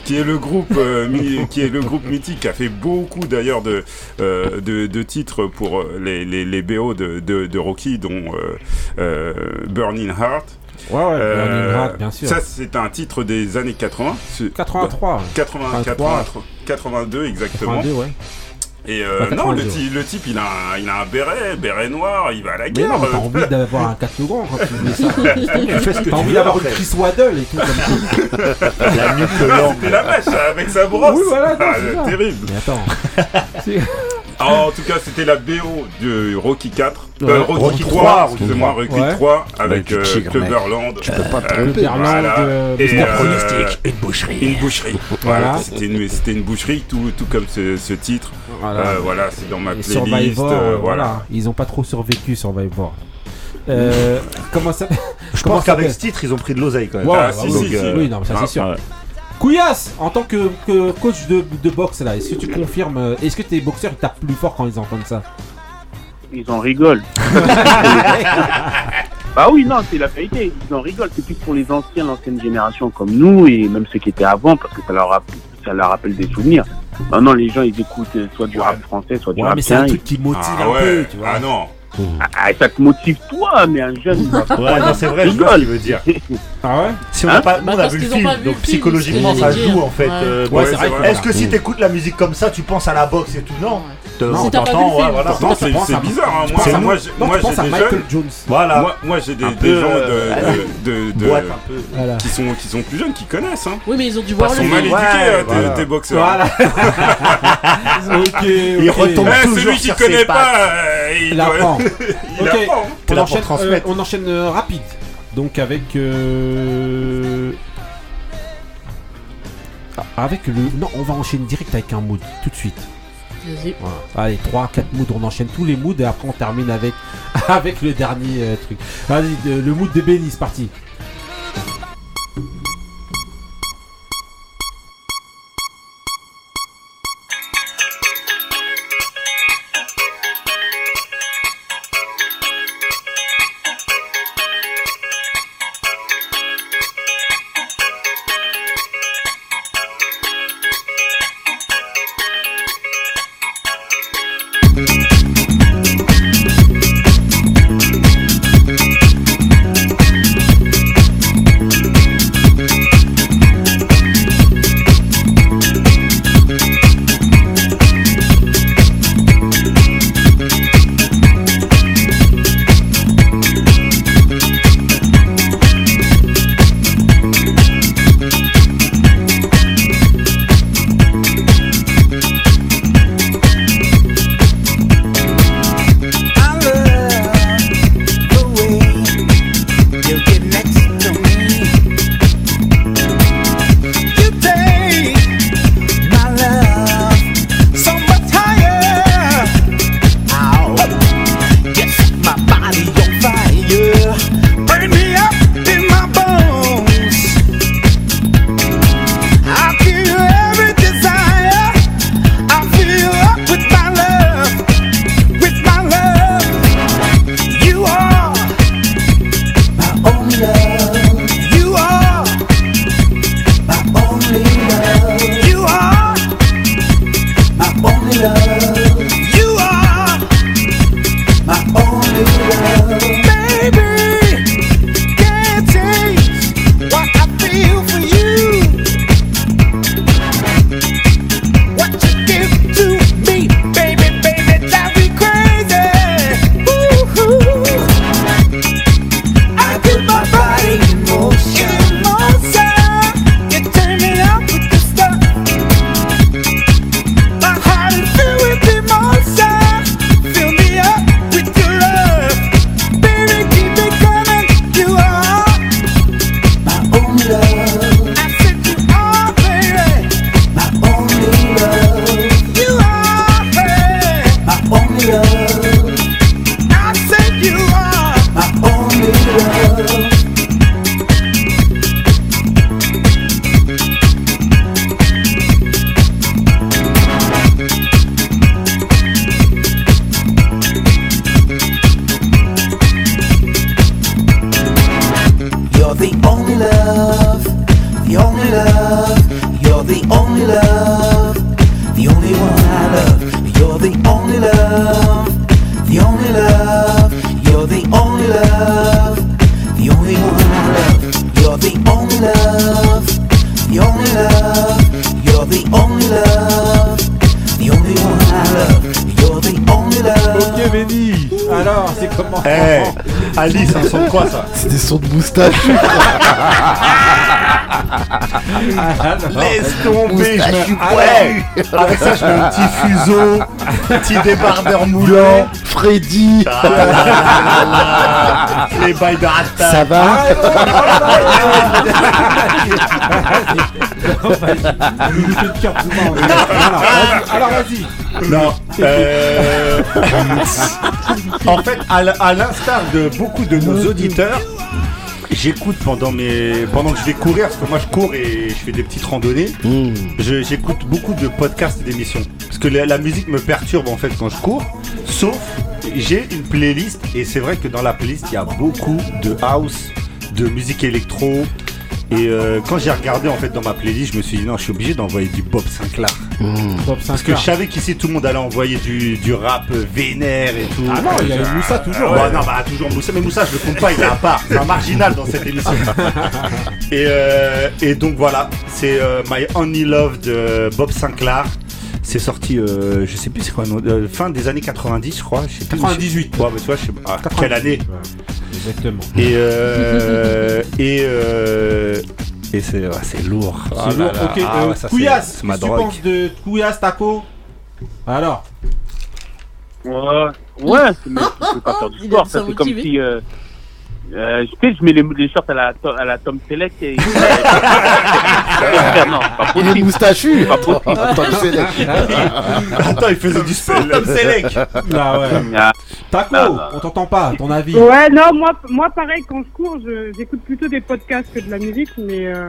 Qui est le groupe euh, mi- qui est le groupe mythique qui a fait beaucoup d'ailleurs de, euh, de de titres pour euh, les, les, les BO de, de, de Rocky dont euh, euh, Burning Heart. Ouais, ouais, Heart, bien sûr. Ça c'est un titre des années 80. C'est- 83. 80, 83. 80, 82 exactement. 82, ouais. Et euh, non, le, 82. ty- le type il a, un, il a un béret, béret noir, il va à la Mais guerre. non, mais t'as envie d'avoir un catogan quand tu mets ça. Tu fais ce que T'as envie d'avoir une. Chris Waddle et tout comme ça. La nuque. C'était la mèche avec sa brosse. Oui, voilà, non, Ah, terrible. Mais attends. Ah, en tout cas, c'était la BO de Rocky 4. Ouais. Euh, Rocky, Rocky 3, 3, excusez-moi, Rocky Rocky 3. 3 avec euh, mec. Tu peux pas te Euh, tromper. Voilà. Et, euh, une boucherie. Une boucherie. Voilà. C'était une, une boucherie, tout, tout comme ce, ce titre. Voilà. Euh, voilà, c'est dans ma playlist. Survivor, voilà. voilà. Ils ont pas trop survécu, Survivor. Euh, comment ça Je comment pense qu'avec ce titre, ils ont pris de l'oseille quand même. Ouais, Ah, ouais, si, oui, donc, si, euh, oui, non, ça ah, c'est sûr. ouais. Couillasse, en tant que, que coach de, de boxe là, est-ce que tu confirmes euh, Est-ce que tes boxeurs ils tapent plus fort quand ils entendent ça Ils en rigolent. bah oui, non, c'est la vérité. Ils en rigolent. C'est plus pour les anciens, l'ancienne génération comme nous et même ceux qui étaient avant parce que ça leur, rapp- ça leur rappelle des souvenirs. Maintenant, les gens, ils écoutent euh, soit du rap français, soit du Ouais, rap mais c'est un truc qui motive Ah un ouais. peu, tu vois. Ah non. Ah, ça te motive toi, mais un jeune. pas- Ouais, non, c'est vrai, je vois ce qu'il veut dire. Ah ouais? Si on Hein n'a pas, nous, Bah, on a vu le film, pas vu donc film, psychologiquement ça joue j'allais en fait. dire. euh, Ouais, bon, c'est vrai que- Est-ce que si t'écoutes la musique comme ça, tu penses à la boxe et tout Non. Non, on Si t'as pas t'entend, vu le ouais, film, voilà. Pourtant, c'est bizarre. hein. Moi, j'ai- des Michael jeunes. Jones. Voilà. Moi, moi j'ai des, gens euh, de, de, de- boîte de- un peu. Voilà. qui, sont, qui sont plus jeunes, qui connaissent. Hein. Oui, mais ils ont dû Ils voir le sont mal éduqués, Ouais, euh, tes- boxeurs. Voilà. ok, Il ok. retombe Eh, toujours celui qui sur connaît pas, euh, il Il apprend. Ok, apprend. T'es on là pour enchaîne, transmettre. euh, on enchaîne euh, rapide. Donc avec euh, ah, avec le non, on va enchaîner direct avec un mood tout de suite. Vas-y. Voilà. Allez, 3 4 moods, on enchaîne tous les moods et après on termine avec avec le dernier euh, truc. Vas-y, euh, le mood de Benny, c'est parti. Moustache, je poilu. Avec ça, je mets un petit fuseau, un petit débardeur moulant. Freddy. Ah là là là là. Les bails de rata. Ça va Alors, vas-y. Non. euh, en fait, à l'instar de beaucoup de nos auditeurs, j'écoute pendant mes pendant que je vais courir, parce que moi je cours et je fais des petites randonnées. je- J'écoute beaucoup de podcasts et d'émissions. Parce que la, la musique me perturbe en fait quand je cours. Sauf, j'ai une playlist et c'est vrai que dans la playlist il y a beaucoup de house, de musique électro. Et euh, quand j'ai regardé en fait dans ma playlist, je me suis dit non, je suis obligé d'envoyer du Bob Sinclair. Bob Parce que je savais qu'ici tout le monde allait envoyer du, du rap euh, vénère et tout. Ah non, il y a eu Moussa toujours. Ouais, non, bah toujours Moussa, mais Moussa je le compte pas, il est à part. C'est un marginal dans cette émission. et, euh, et donc voilà, c'est euh, My Only Love de Bob Sinclair. C'est sorti, euh, je sais plus c'est quoi, euh, fin des années 90, je crois. Je sais plus. 98. Ouais, mais tu vois, je sais pas. ah, quelle année? Exactement. Et euh, et euh, et c'est ouais, c'est lourd. C'est Ah là lourd. là. Ok, Ah euh, ouais, ça, c'est- Couillasse, c'est ma qu'est-ce que tu drogue. penses de Couillasse Taco? Alors Ouais, ouais, mais je peux pas faire du Il sport. aime Ça, ça c'est comme motiver. si. Euh, euh, je sais, je mets les, les shorts à la, to- à la Tom Selleck et. non, pas Il est possible. moustachu. C'est pas possible. Tom Selleck. Attends, il faisait du sport, Tom Selleck. Là, ouais. Ah, Taco, Ah. on t'entend pas, ton avis Ouais, non, moi, moi pareil, quand je cours, je- j'écoute plutôt des podcasts que de la musique, mais. Euh...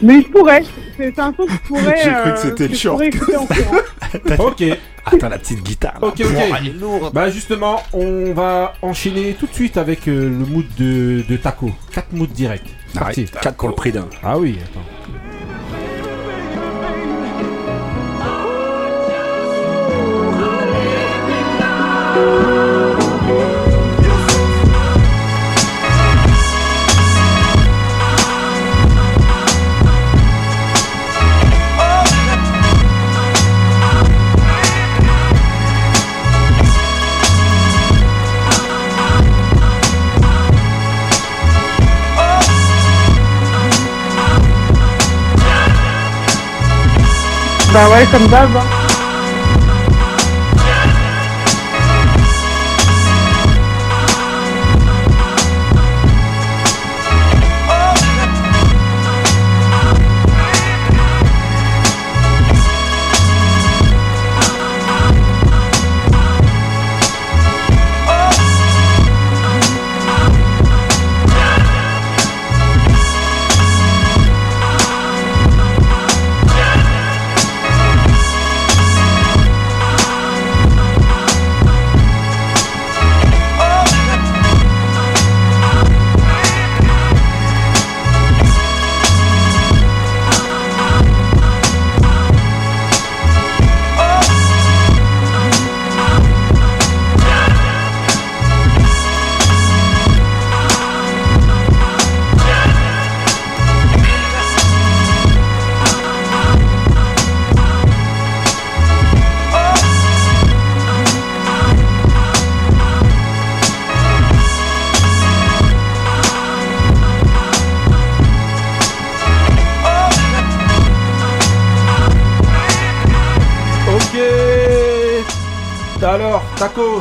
Mais je pourrais, c'est un son que je pourrais. J'ai cru que euh, c'était le short. Ok, Attends la petite guitare. là. ok, ok. Bah justement, on va enchaîner tout de suite avec euh, le mood de, de Taco. 4 moods direct. Parti. 4 pour le prix d'un. Ah oui, attends. Bah ouais,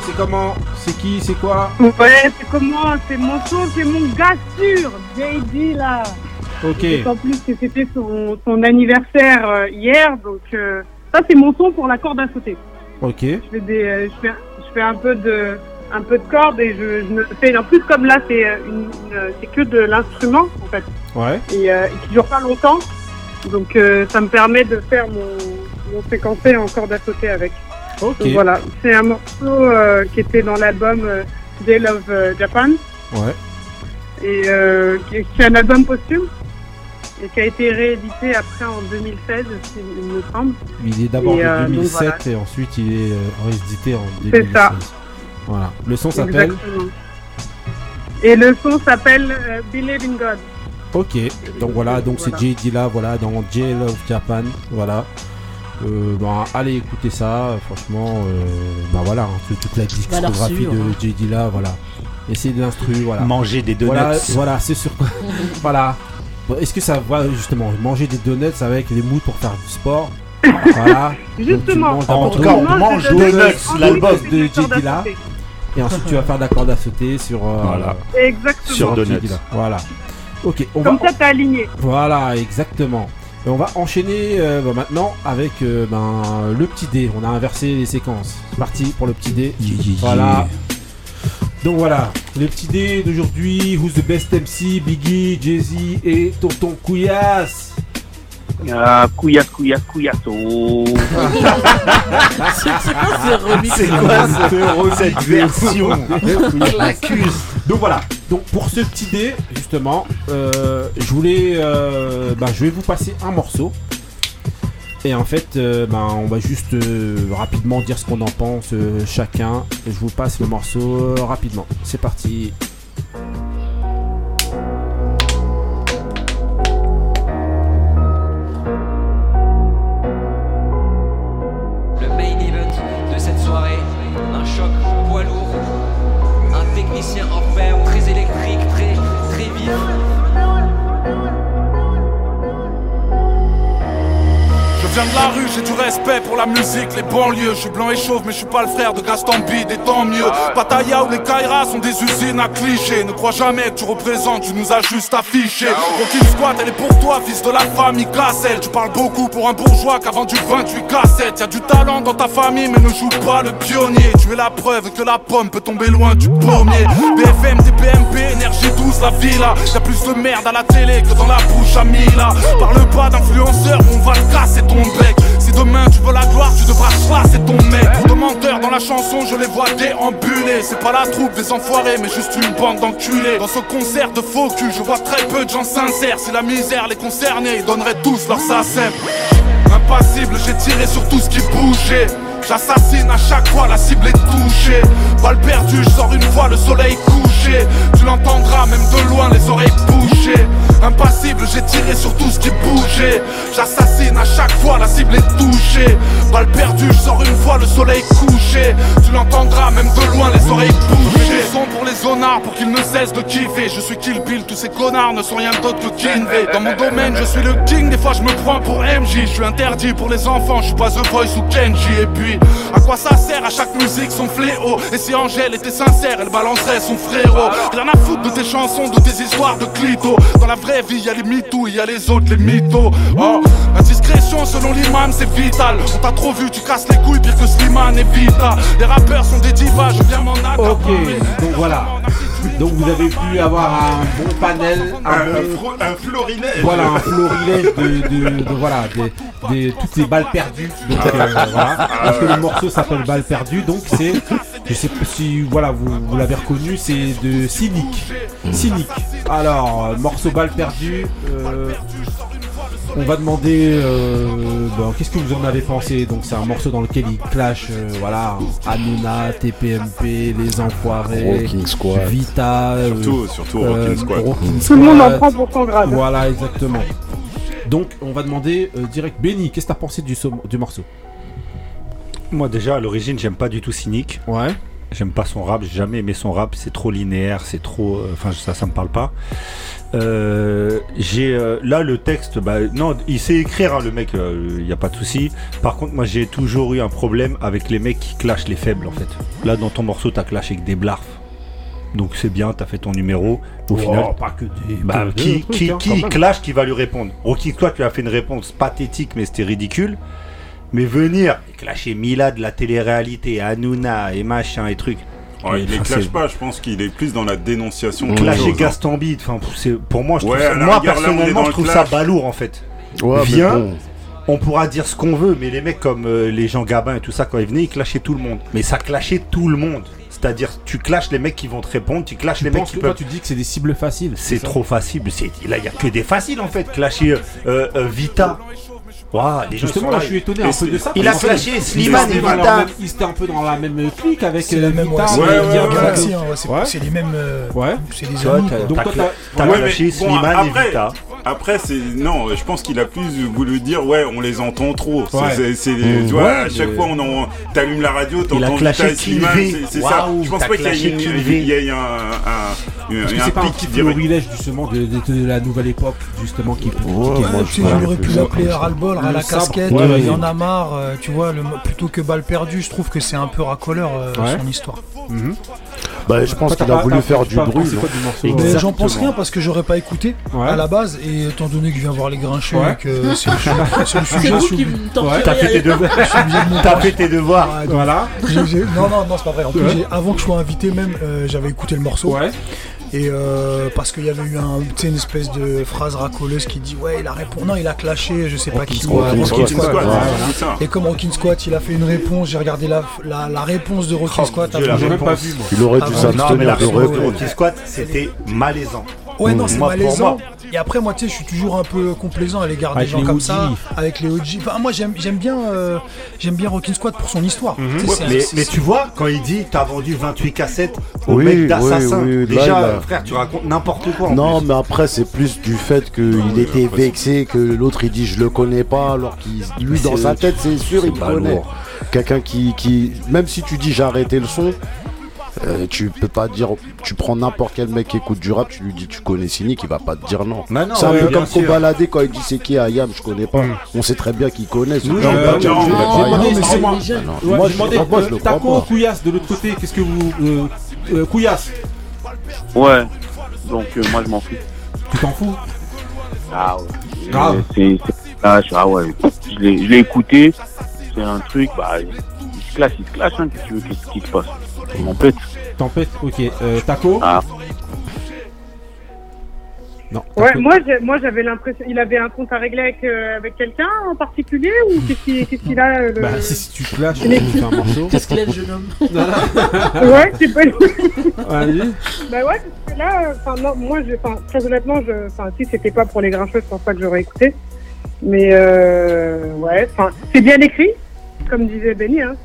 C'est comment C'est qui C'est quoi Ouais, c'est comment C'est mon son, c'est mon gars sûr, JD là. Ok. En plus, que c'était son, son anniversaire euh, hier, donc euh, ça c'est mon son pour la corde à sauter. Ok. Je fais des, euh, je fais, je fais un peu de, un peu de corde et je, je me fais. En plus, comme là, c'est une, une- c'est que de l'instrument en fait, Ouais. et, et qui dure pas longtemps, donc ça me permet de faire mon, mon séquencé en corde à sauter avec. Voilà, c'est un morceau euh, qui était dans l'album euh, Day Love euh, Japan Ouais. et euh, qui, qui est un album posthume. et qui a été réédité après en 2016, si il me semble. Il est d'abord de euh, donc 2007 voilà. et ensuite il est réédité en C'est 2016. ça. Voilà. Le son s'appelle. Et le son s'appelle Believe in God. Ok, donc voilà, donc Voilà. c'est Jay Dilla, voilà, dans Jail of Japan, voilà. Euh, bah, allez écouter ça, franchement, euh, bah voilà, hein, toute- toute la discographie de hein. Jay Dilla, voilà. Essayez de l'instru, voilà. Manger des donuts. Voilà, voilà, c'est sûr. voilà. Bon, Est-ce que ça va justement manger des donuts avec les moules pour faire du sport Voilà. Justement. En tout cas, on mange donuts, donuts, l'album de Jay Dilla. Et ensuite, tu vas faire de la corde à sauter sur. euh, Voilà. Exactement. Sur donuts. Voilà. Ok, on Comme va. ça, t'es aligné. Voilà, exactement. Et on va enchaîner euh, bah, maintenant avec euh, ben, le petit dé. On a inversé les séquences. C'est parti pour le petit dé. Voilà. Donc voilà, le petit dé d'aujourd'hui. Who's the best MC Biggie, Jay-Z et Tonton Couillasse. Ah, couillasse, couillasse, couillasse. C'est quoi ces remix C'est quoi ce- cette version L'accuse. Donc voilà. Donc pour ce petit dé, justement, euh, je voulais, euh, bah, je vais vous passer un morceau. Et en fait, euh, ben, on va juste rapidement dire ce qu'on en pense chacun. Je vous passe le morceau rapidement. C'est parti. La musique, les banlieues. Je suis blanc et chauve, mais je suis pas le frère de Gaston Bide, et tant mieux. Pattaya ou les Kairas sont des usines à clichés. Ne crois jamais que tu représentes, tu nous as juste affiché. Rockin' Squad, elle est pour toi, fils de la famille Cassel. Tu parles beaucoup pour un bourgeois qui a vendu 28 cassettes. Y'a du talent dans ta famille, mais ne joue pas le pionnier. Tu es la preuve que la pomme peut tomber loin du pommier. BFM, TPMP, énergie douce, la villa. Y'a plus de merde à la télé que dans la bouche à Mila. Parle pas d'influenceur, on va te casser ton bec. Demain tu veux la gloire, tu devras chasser ton mec. De menteurs dans la chanson, je les vois déambuler. C'est pas la troupe des enfoirés, mais juste une bande d'enculés. Dans ce concert de faux cul, je vois très peu de gens sincères. Si la misère les concernait, ils donneraient tous leur SACEM. Impassible, j'ai tiré sur tout ce qui bougeait. J'assassine à chaque fois, la cible est touchée. Balle perdue, je sors une fois le soleil Tu l'entendras même de loin, les oreilles bouchées. Impassible, j'ai tiré sur tout ce qui bougeait. J'assassine à chaque fois, la cible est touchée. Balle perdue, je sors une fois le soleil couché. Tu l'entendras même de loin, les oreilles bouchées. Son pour les zonards, pour qu'ils ne cessent de kiffer. Je suis Kill Bill, tous ces connards ne sont rien d'autre que Kinvey. Dans mon domaine, je suis le king, des fois je me prends pour MJ. Je suis interdit pour les enfants, je suis pas The Voice ou Kenji. Et puis, à quoi ça sert? À chaque musique son fléau Et si Angèle était sincère, elle balancerait son frérot. Rien à foutre de tes chansons, de tes histoires de clito. Dans la vraie vie, y a les mythos, y a les autres, les mythos. Oh, la discrétion selon l'imam, c'est vital. On t'a trop vu, tu casses les couilles, pire que Slimane et Vita. Les rappeurs sont des divas, je viens m'en accaparer. Ok, donc voilà. Donc vous avez pu avoir un bon panel, un, Un, bon- un florilège. Voilà, un florilège de, de, de- voilà, des, des- toutes ces balles perdues. Donc, euh, voilà. Parce que le morceau s'appelle Balles perdues, donc c'est, je sais pas si voilà, vous, vous l'avez reconnu, c'est de Cynic. Cynic. Alors, morceau Balles perdues. euh, on va demander, euh, bon, qu'est-ce que vous en avez pensé? Donc c'est un morceau dans lequel il clash, euh, voilà, TPMP, Les Enfoirés, Squad. Vita, euh, Surtout- surtout Rockin' Squad. Tout le monde en prend pour son grade. Voilà, exactement. Donc on va demander euh, direct, Benny, qu'est-ce que t'as pensé du morceau? Moi déjà à l'origine j'aime pas du tout cynique. Ouais. J'aime pas son rap, j'ai jamais aimé son rap, c'est trop linéaire, c'est trop. euh, Enfin ça ça me parle pas. Euh, j'ai euh, là le texte, bah non, il sait écrire hein, le mec, il y a pas de souci. Par contre moi j'ai toujours eu un problème avec les mecs qui clashent les faibles en fait. Là dans ton morceau t'as clashé avec des blarfs. Donc c'est bien, t'as fait ton numéro. Au Oh, final, pas que des- bah, que qui, des trucs, qui, hein, qui clash qui va lui répondre? Rocky, toi tu as fait une réponse pathétique mais c'était ridicule. Mais venir et clasher Mila de la télé-réalité, Hanouna et machin et trucs. Oh, il les clash pas, je pense qu'il est plus dans la dénonciation. Clasher hein. Gaston Bide, enfin, pour moi, moi personnellement, je trouve ça balourd en fait. Viens, on pourra dire ce qu'on veut, mais les mecs comme euh, les gens Gabin et tout ça, quand ils venaient, ils clashaient tout le monde. Mais ça clashait tout le monde. C'est-à-dire, tu clashes les mecs qui vont te répondre, tu clashes les mecs qui peuvent. Tu dis que c'est des cibles faciles. C'est trop facile. Là, il n'y a que des faciles en fait. Clasher euh, euh, Vita, Wow, justement, là, je suis étonné un peu de ça. Il a flashé Slimane et Vita. il étaient un peu dans la même clique avec Vita. C'est les mêmes. Euh, ouais. C'est les amis. Donc t'as flashé Slimane et Vita. Après, c'est non, je pense qu'il a plus voulu dire, ouais, on les entend trop. C'est, à chaque fois, on en, t'allumes la radio, t'entends Vita et Slimane. C'est ça. Je pense pas qu'il y ait un pic qui privilège justement de la nouvelle époque, justement, qui. Moi, j'aimerais plus appeler Aralbol la casquette, euh, il y en a marre, euh, tu vois, plutôt que balle perdue, je trouve que c'est un peu racoleur euh, son histoire. Mhm. Bah, je pense qu'il a voulu faire du bruit. J'en pense rien parce que j'aurais pas écouté à la base, et étant donné que je viens voir les grincheux et que c'est le sujet. T'as fait tes devoirs. T'as fait tes devoirs. Voilà. Non, non, non, c'est pas vrai. En plus, avant que je sois invité, même, j'avais écouté le morceau. Et euh, parce qu'il y avait eu un, une espèce de phrase racoleuse qui dit Ouais, il a répondu. Non, il a clashé, je sais pas qui. Et comme Rockin' Squat, il a fait une réponse. J'ai regardé la, la, réponse de Rockin' Squat. La réponse. Pas vu. Il aurait dû s'abstenir. Non, mais la réponse de Rockin' ah, Squat, c'était malaisant. Ouais, non, c'est malaisant. Et après, moi, tu sais, je suis toujours un peu complaisant à l'égard des gens comme ça, avec les OG. Enfin, moi, j'aime bien, euh, j'aime bien Rockin' Squad pour son histoire. Mhm. Mais, tu vois, quand il dit t'as vendu 28 cassettes au mec d'Assassin, déjà, frère, tu racontes n'importe quoi. Non, mais après, c'est plus du fait qu'il était vexé, que l'autre il dit je le connais pas, alors qu'il, lui, dans sa tête, c'est sûr, il le connaît. Quelqu'un qui, qui, même si tu dis j'ai arrêté le son, euh, tu peux pas dire, tu prends n'importe quel mec qui écoute du rap, tu lui dis tu connais Cynic, il va pas te dire non. Bah c'est un peu comme Kobalade quand il dit c'est qui Ayam, je connais pas. On sait très bien qu'il connaît. Oui, euh, non, euh, non, non, c'est moi. Moi, je demandais, moi, je euh, Taco, Couillasse de l'autre côté, qu'est-ce que vous. Euh, Couillasse? Ouais, donc moi je m'en fous. Tu t'en fous? Ah ouais. Grave. Ah ouais, je l'ai écouté, c'est un truc, bah, il se il se hein, que tu veux, qu'est-ce qui se passe Tempête. Tempête, ok. Euh, Taco ah. Non, ouais, moi, moi j'avais l'impression. Il avait un compte à régler avec, euh, avec quelqu'un en particulier ou qu'est-ce qu'il qu qu a euh, le... Bah, si, si tu clashes, tu fais un morceau. Qu'est-ce qu'il a le jeune homme Ouais, c'est pas lui. Bah ouais, parce que là, non, moi, très honnêtement, je, si c'était pas pour les grincheux, je pense pas que j'aurais écouté. Mais euh, ouais, c'est bien écrit, comme disait Benny, hein,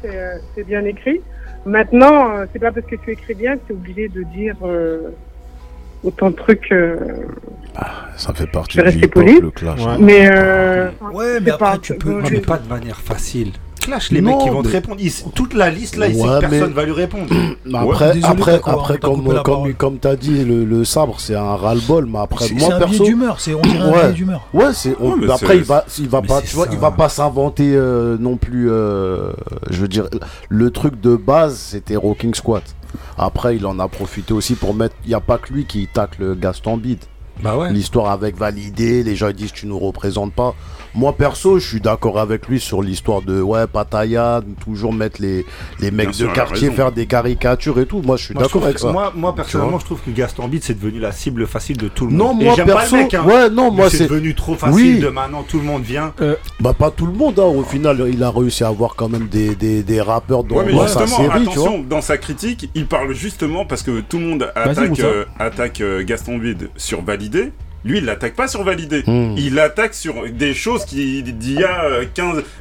c'est bien écrit. Maintenant, euh, c'est pas parce que tu écris bien que tu es obligé de dire euh, autant de trucs. Bah, ça fait partie du hip-hop, le clash. Mais, euh, ouais, mais après, pas, tu peux, mais pas de manière facile les mecs qui vont te répondre. Toute la liste là, ouais, ils savent que personne va lui répondre. après, après, après comme, comme, comme t'as dit, le, le sabre c'est un ras-le-bol, mais après, moi perso. C'est d'humeur, c'est on dirait d'humeur. Ouais, c'est. On... Après, il va, il va pas, tu vois, il va pas s'inventer euh, non plus. Euh, je veux dire, le truc de base c'était Rocking Squat. Après, il en a profité aussi pour mettre. Il n'y a pas que lui qui tacle Gaston Bide. Bah L'histoire avec validé, les gens disent tu nous représentes pas. Moi perso, je suis d'accord avec lui sur l'histoire de ouais Pataya, toujours mettre les, mecs de quartier faire des caricatures et tout. Moi je suis d'accord avec ça. Moi, personnellement, je trouve que Gaston Bide c'est devenu la cible facile de tout le monde. Non, moi perso, hein. ouais, non, moi c'est devenu trop facile oui. de maintenant tout le monde vient. Euh, bah pas tout le monde hein. au final, il a réussi à avoir quand même des, rappeurs dans, mais dans sa série, attention, dans sa critique, il parle justement parce que tout le monde attaque euh, euh, Gaston Bide sur validé lui, il l'attaque pas sur validé. Mmh. Il attaque sur des choses qui d'il y a euh,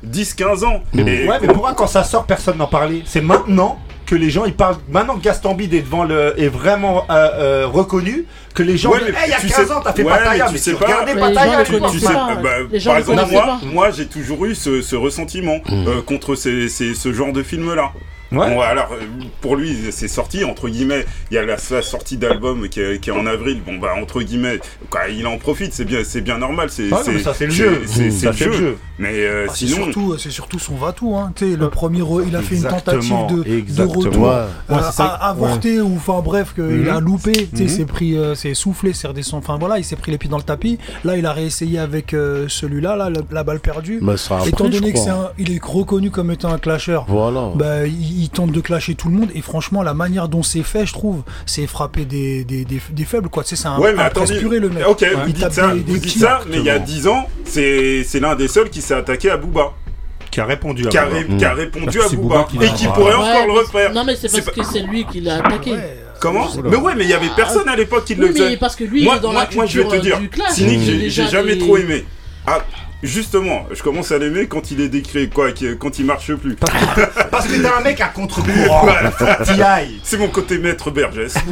10, 15 ans. Hmm. Ouais, mais pourquoi quand ça sort, personne n'en parlait? C'est maintenant que les gens ils parlent maintenant que Gaston Bide est vraiment euh, euh, reconnu que les gens ouais, disent, hey, il y a 15 ans t'as fait ouais, Pataya mais, tu, sais pas... Pataya les gens tu sais, pas. Par exemple moi, moi j'ai toujours eu ce, ressentiment hmm. contre ce genre de film là Ouais. Bon, alors, euh, pour lui, c'est sorti, entre guillemets, il y a la, sortie d'album qui, qui, est en avril. Bon, bah, entre guillemets, quoi, il en profite, c'est bien, c'est bien normal. C'est, ah ça, c'est le jeu. C'est, le, jeu. jeu. Mais euh, bah, sinon. C'est surtout, euh, c'est surtout son va-tout. Hein. Le premier, il a fait exactement, une tentative de, de retour ouais. Euh, ouais, avorté, ou enfin, bref, qu'il mm -hmm. a mhm. loupé. Mm -hmm. Il mhm. s'est pris, euh, s'est soufflé, s'est redescendu. Enfin, voilà, il s'est pris les pieds dans le tapis. Là, il a réessayé avec euh, celui-là, là, la, la, balle perdue. Bah, ça Étant donné qu'il est reconnu comme étant un clasheur, voilà. bah, il tente de clasher tout le monde. Et franchement, la manière dont c'est fait, je trouve, c'est frapper des, des, des, faibles, quoi. Tu sais, c'est un, ouais, mais un le mec. Ok, vous, dites ça, vous dites ça, mais il y a 10 ans, c'est l'un des seuls qui s'est attaqué à Booba qui a répondu à qui a, qui a répondu à Booba, et qui pourrait encore le refaire. Non mais c'est parce que c'est lui qui l'a attaqué. Comment Mais ouais, mais il y avait ah. personne à l'époque qui le faisait. Mais parce que lui, moi, il est dans moi, la culture je vais te euh, dire, Cynique, j'ai jamais trop aimé. Ah. Justement, je commence à l'aimer quand il est décrit, quoi, quand il marche plus. Parce que t'es un mec à contre C'est mon côté maître Bergès.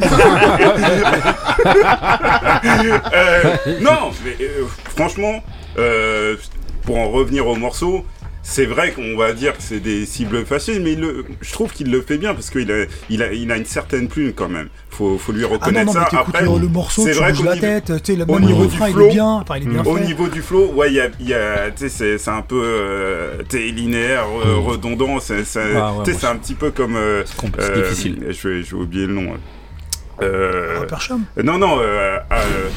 Euh, non, mais euh, franchement, euh, pour en revenir au morceau, c'est vrai qu'on va dire que c'est des cibles faciles, mais je trouve qu'il le fait bien parce qu'il a, il a, une certaine plume quand même. Faut, faut lui ah reconnaître ça. Après, le, morceau, c'est vrai tu la tête, il est bien. Enfin, il est bien au niveau du flow, ouais, il y a, c'est, un peu euh, linéaire, euh, hmm. redondant. C'est, ah un petit peu comme. Euh, c'est difficile. Euh, je vais, je vais oublier le nom. Hein. Euh, non, non, euh, euh,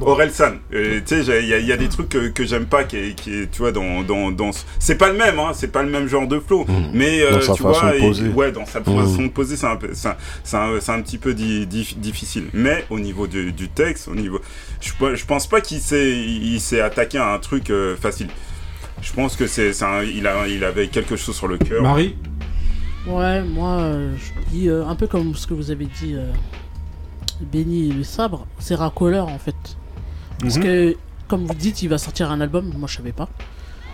Aurel San. Euh, tu sais, il y, a des trucs que, que j'aime pas, qui, tu vois, dans. dans, c'est pas le même, hein, c'est pas le même genre de flow. Mais, euh, tu vois, ouais, dans sa façon de poser, c'est un, un, un, un, petit peu difficile. Mais au niveau du, texte, au niveau. Je, je pense pas qu'il s'est attaqué à un truc facile. Je pense que c'est il, a, il avait quelque chose sur le cœur. Marie? Ouais, moi, je dis un peu comme ce que vous avez dit Benny et le sabre, c'est racoleur en fait. Parce mhm. que, comme vous dites, il va sortir un album, moi je savais pas.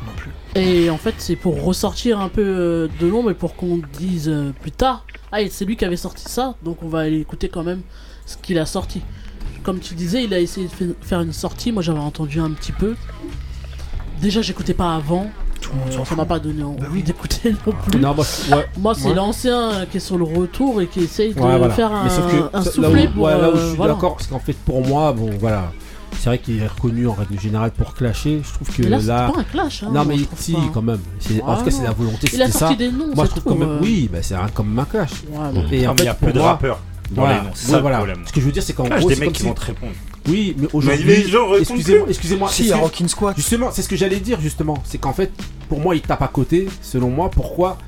Non plus. Et en fait, c'est pour ressortir un peu euh, de l'ombre et pour qu'on dise euh, plus tard Ah, c'est lui qui avait sorti ça, donc on va aller écouter quand même ce qu'il a sorti. Comme tu disais, il a essayé de faire une sortie, moi j'avais entendu un petit peu. Déjà, j'écoutais pas avant, tout m'a pas donné envie d'écouter non plus. Moi, c'est l'ancien qui est sur le retour et qui essaye de faire un, que, pour, parce qu'en fait pour moi, c'est vrai qu'il est reconnu en règle générale pour clasher. Je trouve que là, là... Pas un clash. Hein, non, mais si, quand même. En tout cas, c'est la volonté. c'est ça. Moi, je trouve quand même. Euh, oui, bah, c'est un... comme un clash. Ah, il y a peu de rappeurs voilà. Ça, voilà. Ce que je veux dire, c'est qu'en ah, gros, des mecs qui vont te répondre. Oui, mais aujourd'hui, excusez-moi, excusez-moi. Si, excuse... Rockin' Squad. Justement, c'est ce que j'allais dire justement, c'est qu'en fait, pour moi, ils tapent à côté. Selon moi, pourquoi?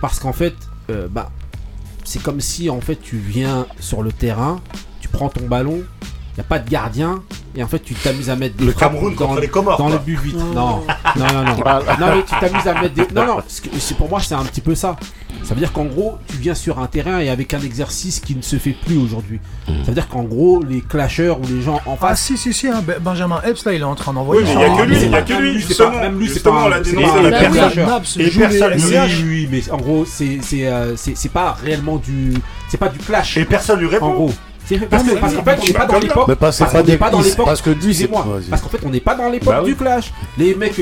Parce qu'en fait, euh, bah, c'est comme si en fait tu viens sur le terrain, tu prends ton ballon, il y a pas de gardien, et en fait tu t'amuses à mettre des le Cameroun dans, les Comores, dans le but 8 non non non non non mais tu t'amuses à mettre des non non c'est pour moi c'est un petit peu ça ça veut dire qu'en gros, tu viens sur un terrain et avec un exercice qui ne se fait plus aujourd'hui. Mmh. Ça veut dire qu'en gros, les clashers ou les gens en ah, face. Ah si, si, si, hein. Ben- Benjamin Epps, là, il est en train d'envoyer. Oui, mais il n'y a que lui, il n'y a que lui. Même lui, c'est pas la dénonciation personne. Et personne Oui, oui, mais en gros, euh, c'est pas réellement du. C'est pas du clash. Et personne lui répond. En gros. Parce, qu'en fait, on n'est pas dans l'époque. Bah parce, que excusez-moi Parce qu'en fait, on n'est pas dans l'époque du clash. Les mecs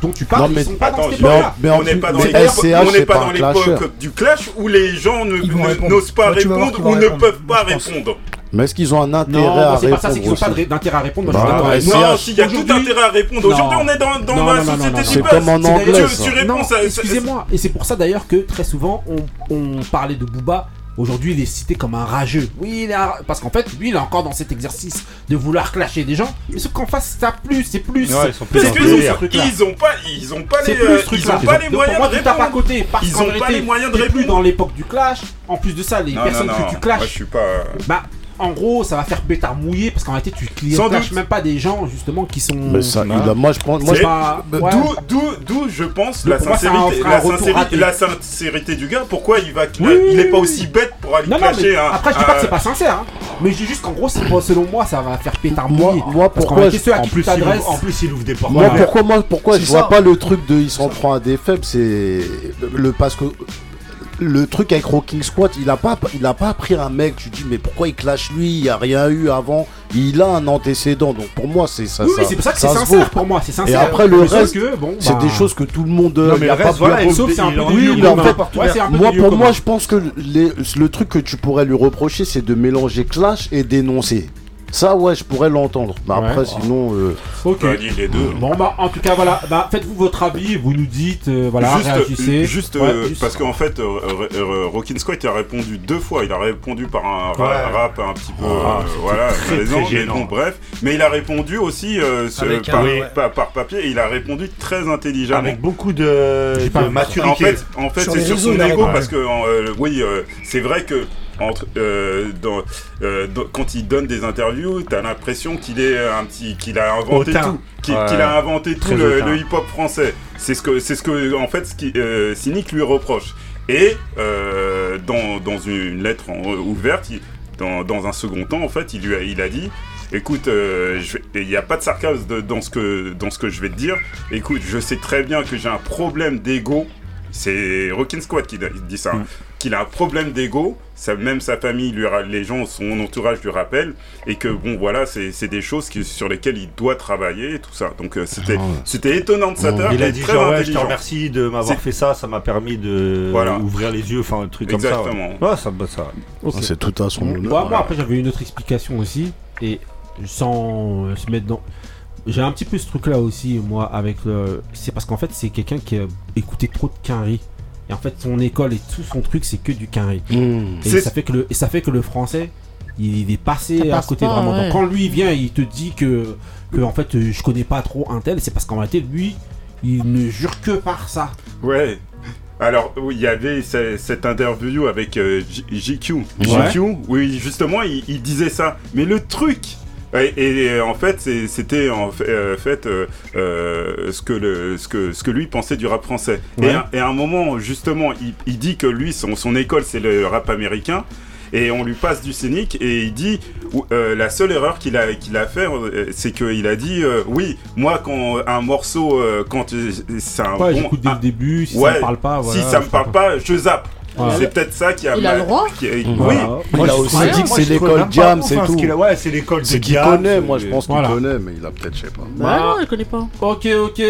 dont tu parles, non, ils sont pas dans cette époque-là. On n'est pas dans l'époque du clash où les gens n'osent pas répondre ou ne peuvent pas répondre. Mais est-ce qu'ils ont un intérêt non, à répondre Non, c'est pas ça, c'est qu'ils n'ont pas d'intérêt à répondre. Moi, je suis non, s'il y a tout intérêt à répondre. Aujourd'hui, on est dans, dans non, la société C'est comme en anglais. Tu, tu réponds, Excusez-moi, et c'est pour ça d'ailleurs que très souvent, on parlait de Booba Aujourd'hui, il est cité comme un rageux. Oui, il a... parce qu'en fait, lui, il est encore dans cet exercice de vouloir clasher des gens. Mais ce qu'en face, ça plus, c'est plus. Ouais, ils sont plus hein. ils, ont, pas, ils ont pas les, plus, euh, ils ont pas les moyens moi, de répondre. À côté, parce ils ont pas les moyens de répondre. Plus dans l'époque du clash. En plus de ça, les non, personnes non, non. que tu clashes. Moi, je suis pas. Euh, bah, en gros, ça va faire pétard mouillé parce qu'en réalité, tu clientes même pas des gens justement qui sont. Mais ça, moi, je pense. Moi, d'où, je pense la sincérité, la, sincérité, du gars. Pourquoi il va, il n'est pas aussi bête pour aller non, clasher Après, je dis pas que c'est pas sincère, hein. mais je dis juste qu'en gros, selon moi, ça va faire pétard mouillé. Moi, pourquoi parce je... en, plus, il ouvre, en plus, il ouvre des portes. Moi, pourquoi, moi, pourquoi je vois pas le truc de il s'en prend à des faibles, c'est le parce que le truc avec Rocking Squat, il a pas, il a pris un mec. Tu dis mais pourquoi il clash lui Il y a rien eu avant. Il a un antécédent. Donc pour moi c'est ça. Oui, ça, c'est pour ça que c'est sincère pour moi. C'est sincère. Et après le reste, c'est des bah. choses que tout le monde. Non, pas c'est un peu oui, pour moi je pense que le truc que tu pourrais lui reprocher c'est de mélanger clash et dénoncer. Ça, ouais, je pourrais l'entendre. Bah, après, sinon. euh, Ok. Bah, les deux. Bon bah en tout cas voilà, bah, faites-vous votre avis, vous nous dites, euh, voilà, juste, réagissez. Euh, euh, juste, parce qu'en fait, euh, Rockin' Squat a répondu deux fois. Il a répondu par un rap un petit peu, ah, voilà, très, très gênant. bref. Mais il a répondu aussi euh, par, papier. il a répondu très intelligemment. Avec beaucoup de, de maturité. En fait, c'est sur son ego parce que euh, oui, euh, c'est vrai que entre, euh, dans, euh, dans- quand il donne des interviews, t'as l'impression qu'il est un petit, qu'il a inventé tout, qu'il Ouais. a inventé tout Très le, hip-hop français. C'est ce que, c'est ce que, en fait, ce qui, euh, Cynic lui reproche. Et dans, dans une lettre en- ouverte, il- dans, dans un second temps, en fait, il lui a, il a dit. Écoute, il n'y a pas de sarcasme de- dans, ce que, dans ce que je vais te dire. Écoute, je sais très bien que j'ai un problème d'ego. C'est Rockin' Squad qui dit ça. hein. Qu'il a un problème d'ego. Même sa famille, lui, les gens, son entourage lui rappellent. Et que, bon, voilà, c'est des choses qui, sur lesquelles il doit travailler et tout ça. Donc, euh, c'était c'était étonnant de sa part. Il a dit très genre, ouais, je te remercie de m'avoir fait ça, ça m'a permis de Voilà. ouvrir les yeux, enfin un truc Exactement. comme ça. Ouais, Ouais, ça, bah, ça. Ok. C'est tout à son honneur. Moi, moi, après, j'avais une autre explication aussi. Et sans euh, se mettre dans. J'ai un petit peu ce truc-là aussi, moi, avec le. C'est parce qu'en fait, c'est quelqu'un qui a écouté trop de Quinry. Et en fait, son école et tout son truc, c'est que du Quinry. Mmh. Et ça, fait que le, et ça fait que le français, il, il est passé Ça à côté pas, vraiment. ouais. Donc, quand lui vient, il te dit que, que en fait, je connais pas trop un tel, c'est parce qu'en réalité, lui, il ne jure que par ça. Ouais. Alors, il y avait ce- cette interview avec euh. Ouais. JQ, oui, justement, il, il disait ça. Mais le truc. Et, et, en fait, c'était en fait, euh, fait, euh, euh, ce, que le, ce, que, ce que lui pensait du rap français. Et, à, et à un moment, justement, il, il dit que lui, son, son école, c'est le rap américain. Et on lui passe du scénic et il dit la seule erreur qu'il a qu'il a fait c'est qu'il a dit oui moi quand un morceau quand c'est un Ouais, bon j'écoute dès le début, si ça Ouais, me parle pas, voilà, si ça me parle sais pas je zappe Voilà. c'est peut-être ça qui a Il a le droit qui a- oui Voilà. Il a aussi dit que c'est l'école Jam, c'est tout. Ouais, c'est l'école de C'est qu'il connaît, moi je pense qu'il Voilà. connaît, mais il a peut-être, je sais pas. Bah non, elle connaît pas. Ok, ok.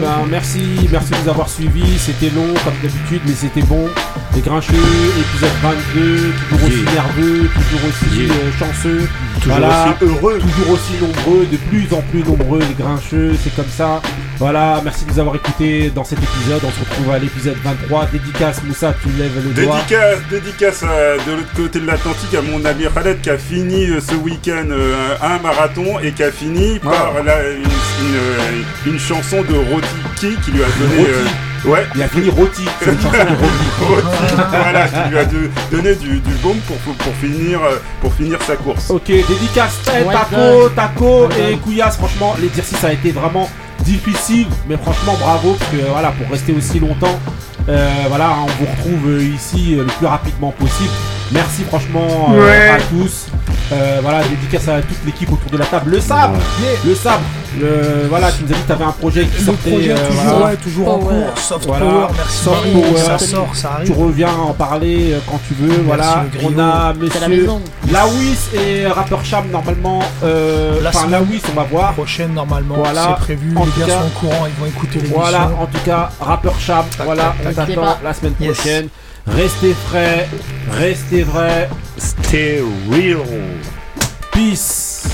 Ben, merci, merci de nous avoir suivis. C'était long comme d'habitude, mais c'était bon. Les grincheux, épisode 22, toujours aussi nerveux, toujours aussi Yeah. euh, chanceux. Toujours voilà, aussi heureux. toujours aussi nombreux, de plus en plus nombreux, les grincheux, c'est comme ça. Voilà, merci de nous avoir écoutés dans cet épisode. On se retrouve à l'épisode 23. Dédicace, Moussa, tu lèves le doigt. Dédicace, dédicace euh, de l'autre côté de l'Atlantique à mon ami Khaled qui a fini euh, ce week-end un marathon et qui a fini par une, une, euh, une chanson de Roti qui lui a donné. Ouais. Il a fini Roti, c'est une chanson de voilà, qui lui a de- donné du, du baume pour, pour, pour finir, euh, pour finir sa course. Ok, dédicace Taco. Taco et. Couillasse. Franchement, l'exercice a été vraiment difficile, mais franchement bravo parce que voilà pour rester aussi longtemps. euh, voilà, on vous retrouve euh, ici euh, le plus rapidement possible. Merci franchement euh, Ouais. à tous. Euh, voilà, dédicace à toute l'équipe autour de la table. Le sabre, le sabre. Le, voilà, tu nous as dit que tu avais un projet qui Le sortait. projet euh, toujours, voilà. ouais, toujours en Power. cours. Soft Voilà. Power, merci. Soft. Power. Ça sort, ça Tu arrive. reviens en parler quand tu veux. voilà, on a la monsieur. Lawis et Rapper Cham normalement. Euh, La Enfin, Lawis, on va voir. prochaine normalement. Voilà. C'est prévu. En les tout gars cas- sont au courant, ils vont écouter l'émission. Voilà, en tout cas, Rapper Cham, voilà, on t'attend la semaine Yes. prochaine. Restez frais, restez vrai. Stay real. Peace.